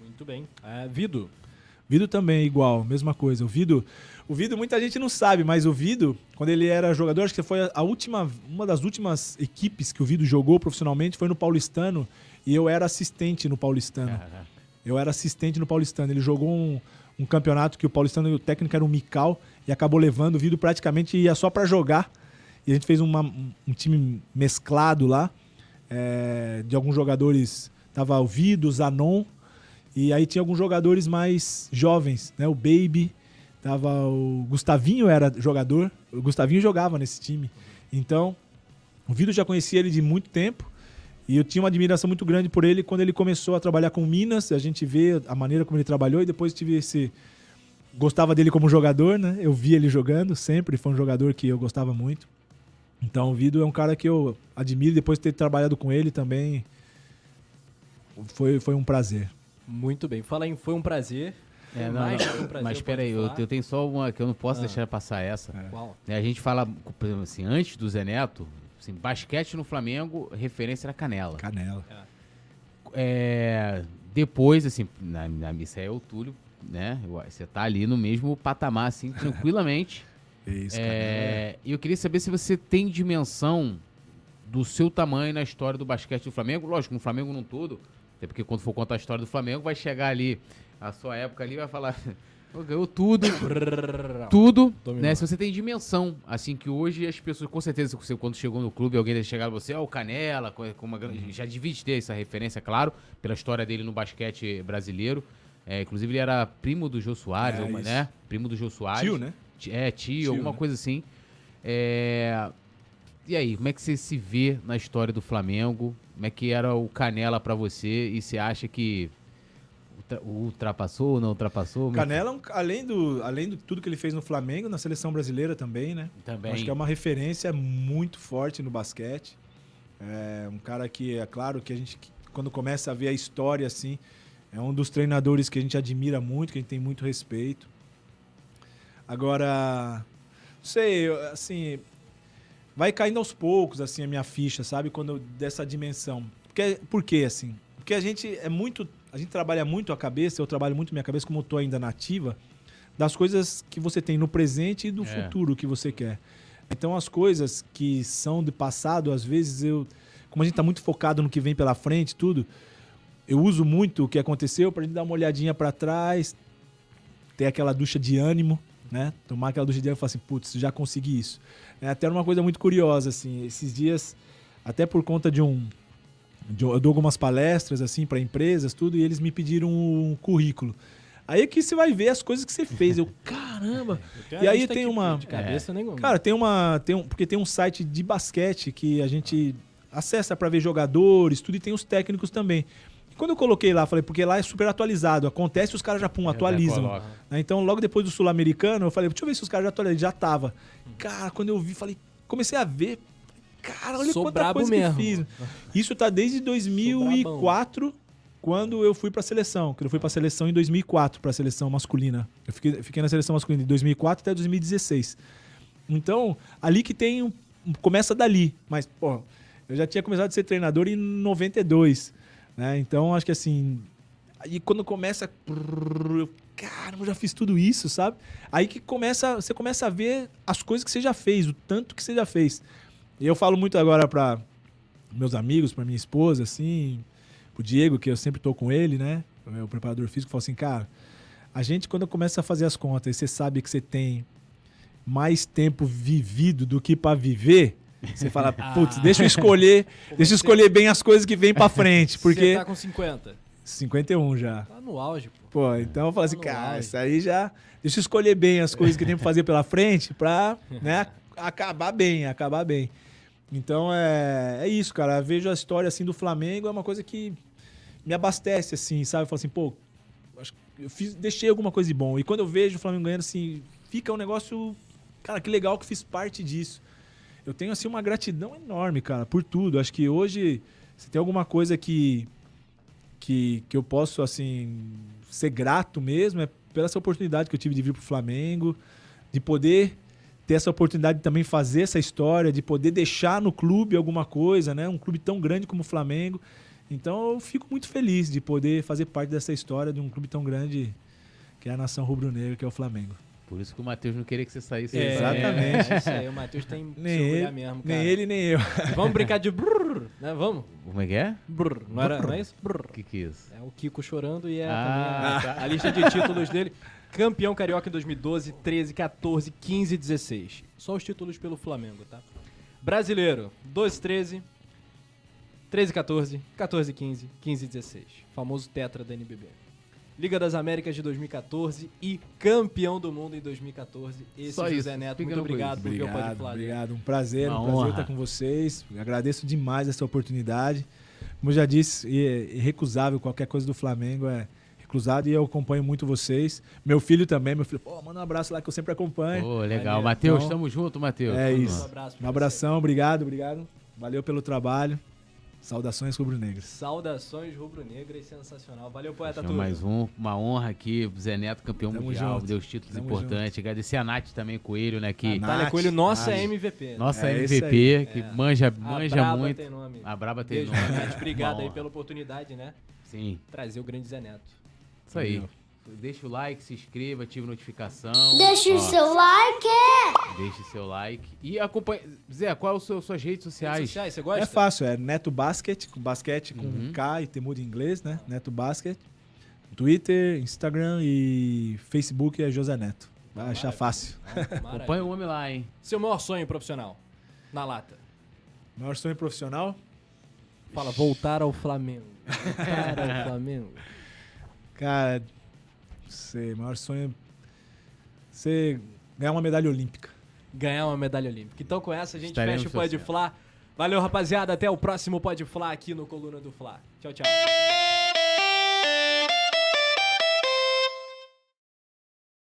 Muito bem. É, Vido. Vido também é igual, mesma coisa. O Vido, o Vido muita gente não sabe, mas o Vido, quando ele era jogador, acho que foi a última, uma das últimas equipes que o Vido jogou profissionalmente foi no Paulistano e eu era assistente no Paulistano. Eu era assistente no Paulistano. Ele jogou um, um campeonato que o Paulistano, o técnico era o Mical e acabou levando o Vido praticamente ia só pra jogar. E a gente fez uma- um, um time mesclado lá, é, de alguns jogadores. Tava o Vido, o Zanon, e aí tinha alguns jogadores mais jovens, né? O Baby, tava o Gustavinho era jogador, o Gustavinho jogava nesse time. Então, o Vido já conhecia ele de muito tempo e eu tinha uma admiração muito grande por ele quando ele começou a trabalhar com Minas, a gente vê a maneira como ele trabalhou e depois tive esse gostava dele como jogador, né? Eu vi ele jogando sempre, foi um jogador que eu gostava muito. Então, o Vido é um cara que eu admiro depois de ter trabalhado com ele também. Foi, foi um prazer. Muito bem. Fala em foi um prazer. É, não, mais não. Foi um prazer, Mas espera aí, eu, eu tenho só uma que eu não posso Ah. deixar passar essa. Qual? Né, A gente fala, por exemplo, assim, antes do Zé Neto, assim, basquete no Flamengo, referência era Canela. Canela. É, depois, assim, na, na missa é o Túlio, né? Você tá ali no mesmo patamar, assim, tranquilamente. Isso, É, E eu queria saber se você tem dimensão do seu tamanho na história do basquete do Flamengo. Lógico, no Flamengo não todo, até porque quando for contar a história do Flamengo, vai chegar ali, a sua época ali, vai falar, "Pô, ganhou tudo, tudo, Dominou. né? Se você tem dimensão, assim, que hoje as pessoas, com certeza, quando chegou no clube, alguém deve chegar você, ó, o Canela, com, uma, grande- já divide ter essa referência, claro, pela história dele no basquete brasileiro. É, inclusive, ele era primo do Jô Soares, É, né? Primo do Jô Soares. Tio, né? É, tio, Tio, alguma né? coisa assim. É, E aí, como é que você se vê na história do Flamengo? Como é que era o Canela pra você? E você acha que ultrapassou ou não ultrapassou? Canela, é além, do, além de tudo que ele fez no Flamengo, na seleção brasileira também, né? Também. Acho que é uma referência muito forte no basquete. É um cara que, é claro, que a gente, quando começa a ver a história assim, é um dos treinadores que a gente admira muito, que a gente tem muito respeito. Agora, não sei, assim, vai caindo aos poucos, assim, a minha ficha, sabe? Quando eu- dessa dimensão. Porque, por quê, assim? Porque a gente é muito. A gente trabalha muito a cabeça, eu trabalho muito minha cabeça, como eu tô ainda nativa, das coisas que você tem no presente e do É. futuro que você quer. Então as coisas que são de passado, às vezes eu. Como a gente tá muito focado no que vem pela frente, tudo, eu uso muito o que aconteceu pra gente dar uma olhadinha pra trás, ter aquela ducha de ânimo, né? Tomar aquela ducha de ânimo e falar assim, putz, já consegui isso. É até uma coisa muito curiosa, assim, esses dias, até por conta de um. Eu dou algumas palestras, assim, para empresas, tudo, e eles me pediram um currículo. Aí é que você vai ver as coisas que você fez. Eu, caramba! Eu E aí tem uma- De cabeça nenhuma. Cara, tem uma. Tem um, porque tem um site de basquete que a gente acessa pra ver jogadores, tudo, e tem os técnicos também. E quando eu coloquei lá, falei, porque lá é super atualizado. Acontece, os caras já pum, Já atualizam. Né? Então, logo depois do Sul-Americano, eu falei, deixa eu ver se os caras já atualizam. Já tava. Cara, quando eu vi, falei, comecei a ver. Cara, olha Sou quanta coisa mesmo. que fiz. Isso tá desde 2004, quando eu fui pra seleção, que eu fui pra seleção em 2004, pra seleção masculina. Eu fiquei, fiquei na seleção masculina de 2004 até 2016. Então, ali que tem. Começa dali. Mas, pô, eu já tinha começado a ser treinador em 92. Né? Então, acho que assim. Aí quando começa. eu, Caramba, eu já fiz tudo isso, sabe? Aí que começa. Você começa a ver as coisas que você já fez, o tanto que você já fez. E eu falo muito agora pra meus amigos, pra minha esposa, assim, o Diego, que eu sempre tô com ele, né? O meu preparador físico, fala assim, cara, a gente quando começa a fazer as contas e você sabe que você tem mais tempo vivido do que pra viver, você fala, putz, deixa eu escolher, deixa eu escolher bem as coisas que vem pra frente, Você porque tá com 50. 51 já. Tá no auge, pô. Pô, então eu falo assim, no cara, auge. isso aí já. Deixa eu escolher bem as coisas que tem pra fazer pela frente pra, né, acabar bem, acabar bem. Então é, é isso, cara. Eu vejo a história assim do Flamengo, é uma coisa que me abastece, assim, sabe? Eu falo assim, pô, acho que eu fiz, deixei alguma coisa de bom. E quando eu vejo o Flamengo ganhando, assim, fica um negócio. Cara, que legal que fiz parte disso. Eu tenho, assim, uma gratidão enorme, cara, por tudo. Acho que hoje, se tem alguma coisa que que, que eu posso, assim, ser grato mesmo é pela essa oportunidade que eu tive de vir pro Flamengo, de poder ter essa oportunidade de também fazer essa história, de poder deixar no clube alguma coisa, né? Um clube tão grande como o Flamengo. Então eu fico muito feliz de poder fazer parte dessa história de um clube tão grande que é a nação rubro-negra, que é o Flamengo. Por isso que o Matheus não queria que você saísse. É, Exatamente. É isso aí, o Matheus tem que Nem se orgulhar ele, mesmo, cara. nem ele, nem eu. Vamos brincar de brrr, né? Vamos? Como é que é? Brrr. Não, era, não é isso? Brrr. O que que é isso? É o Kiko chorando e é Ah, também a, a lista de títulos dele. Campeão carioca em 2012, 13, 14, 15 e 16. Só os títulos pelo Flamengo, tá? Brasileiro, 12, 13, 13, 14, 14, 15, 15 e 16. Famoso tetra da NBB. Liga das Américas de 2014 e campeão do mundo em 2014. Esse Só José isso. Neto. Muito obrigado por vir ao Pode Obrigado, obrigado. Um prazer, Uma um prazer honra. estar com vocês. Agradeço demais essa oportunidade. Como eu já disse, é irrecusável qualquer coisa do Flamengo é recusado e eu acompanho muito vocês. Meu filho também, meu filho, pô, manda um abraço lá que eu sempre acompanho. Pô, legal. Matheus, Então, tamo junto, Matheus. é isso. Um abraço Um abração, obrigado, obrigado. Valeu pelo trabalho. Saudações rubro-negras. Saudações rubro-negras, sensacional. Valeu, poeta Túlio. mais um, uma honra aqui, Zé Neto, campeão Tamo mundial, junto. deu os títulos Tamo importantes. Agradecer a Nath também, Coelho, né, que A Nath. Natália Coelho, nossa Nath. MVP. nossa É MVP, que É. manja, A manja Braba muito. tem nome. A Braba tem Beijo, nome. Nath. Obrigado aí pela oportunidade, né? Sim, Trazer o grande Zé Neto. Isso aí. Deixa o like, se inscreva, ative notificação. Deixa o Ó, seu like. Deixe seu like. E acompanhe. Zé, qual são as suas redes Redes sociais? sociais, você gosta? É fácil, é Neto Basket, com basquete com Uhum. K e temudo em inglês, né? Neto Basket. Twitter, Instagram e Facebook é José Neto. Vai achar fácil. Maravilha. Acompanha o homem lá, hein? Seu maior sonho profissional? Na lata. Maior sonho profissional? Fala, voltar ao Flamengo. Voltar ao Flamengo. Cara, não sei, maior sonho é ser ganhar uma medalha olímpica. Ganhar uma medalha olímpica. Então com essa a gente Estaremos fecha o Pode torcendo. Flá. Valeu, rapaziada. Até o próximo Pode Flá aqui no Coluna do Flá. Tchau, tchau.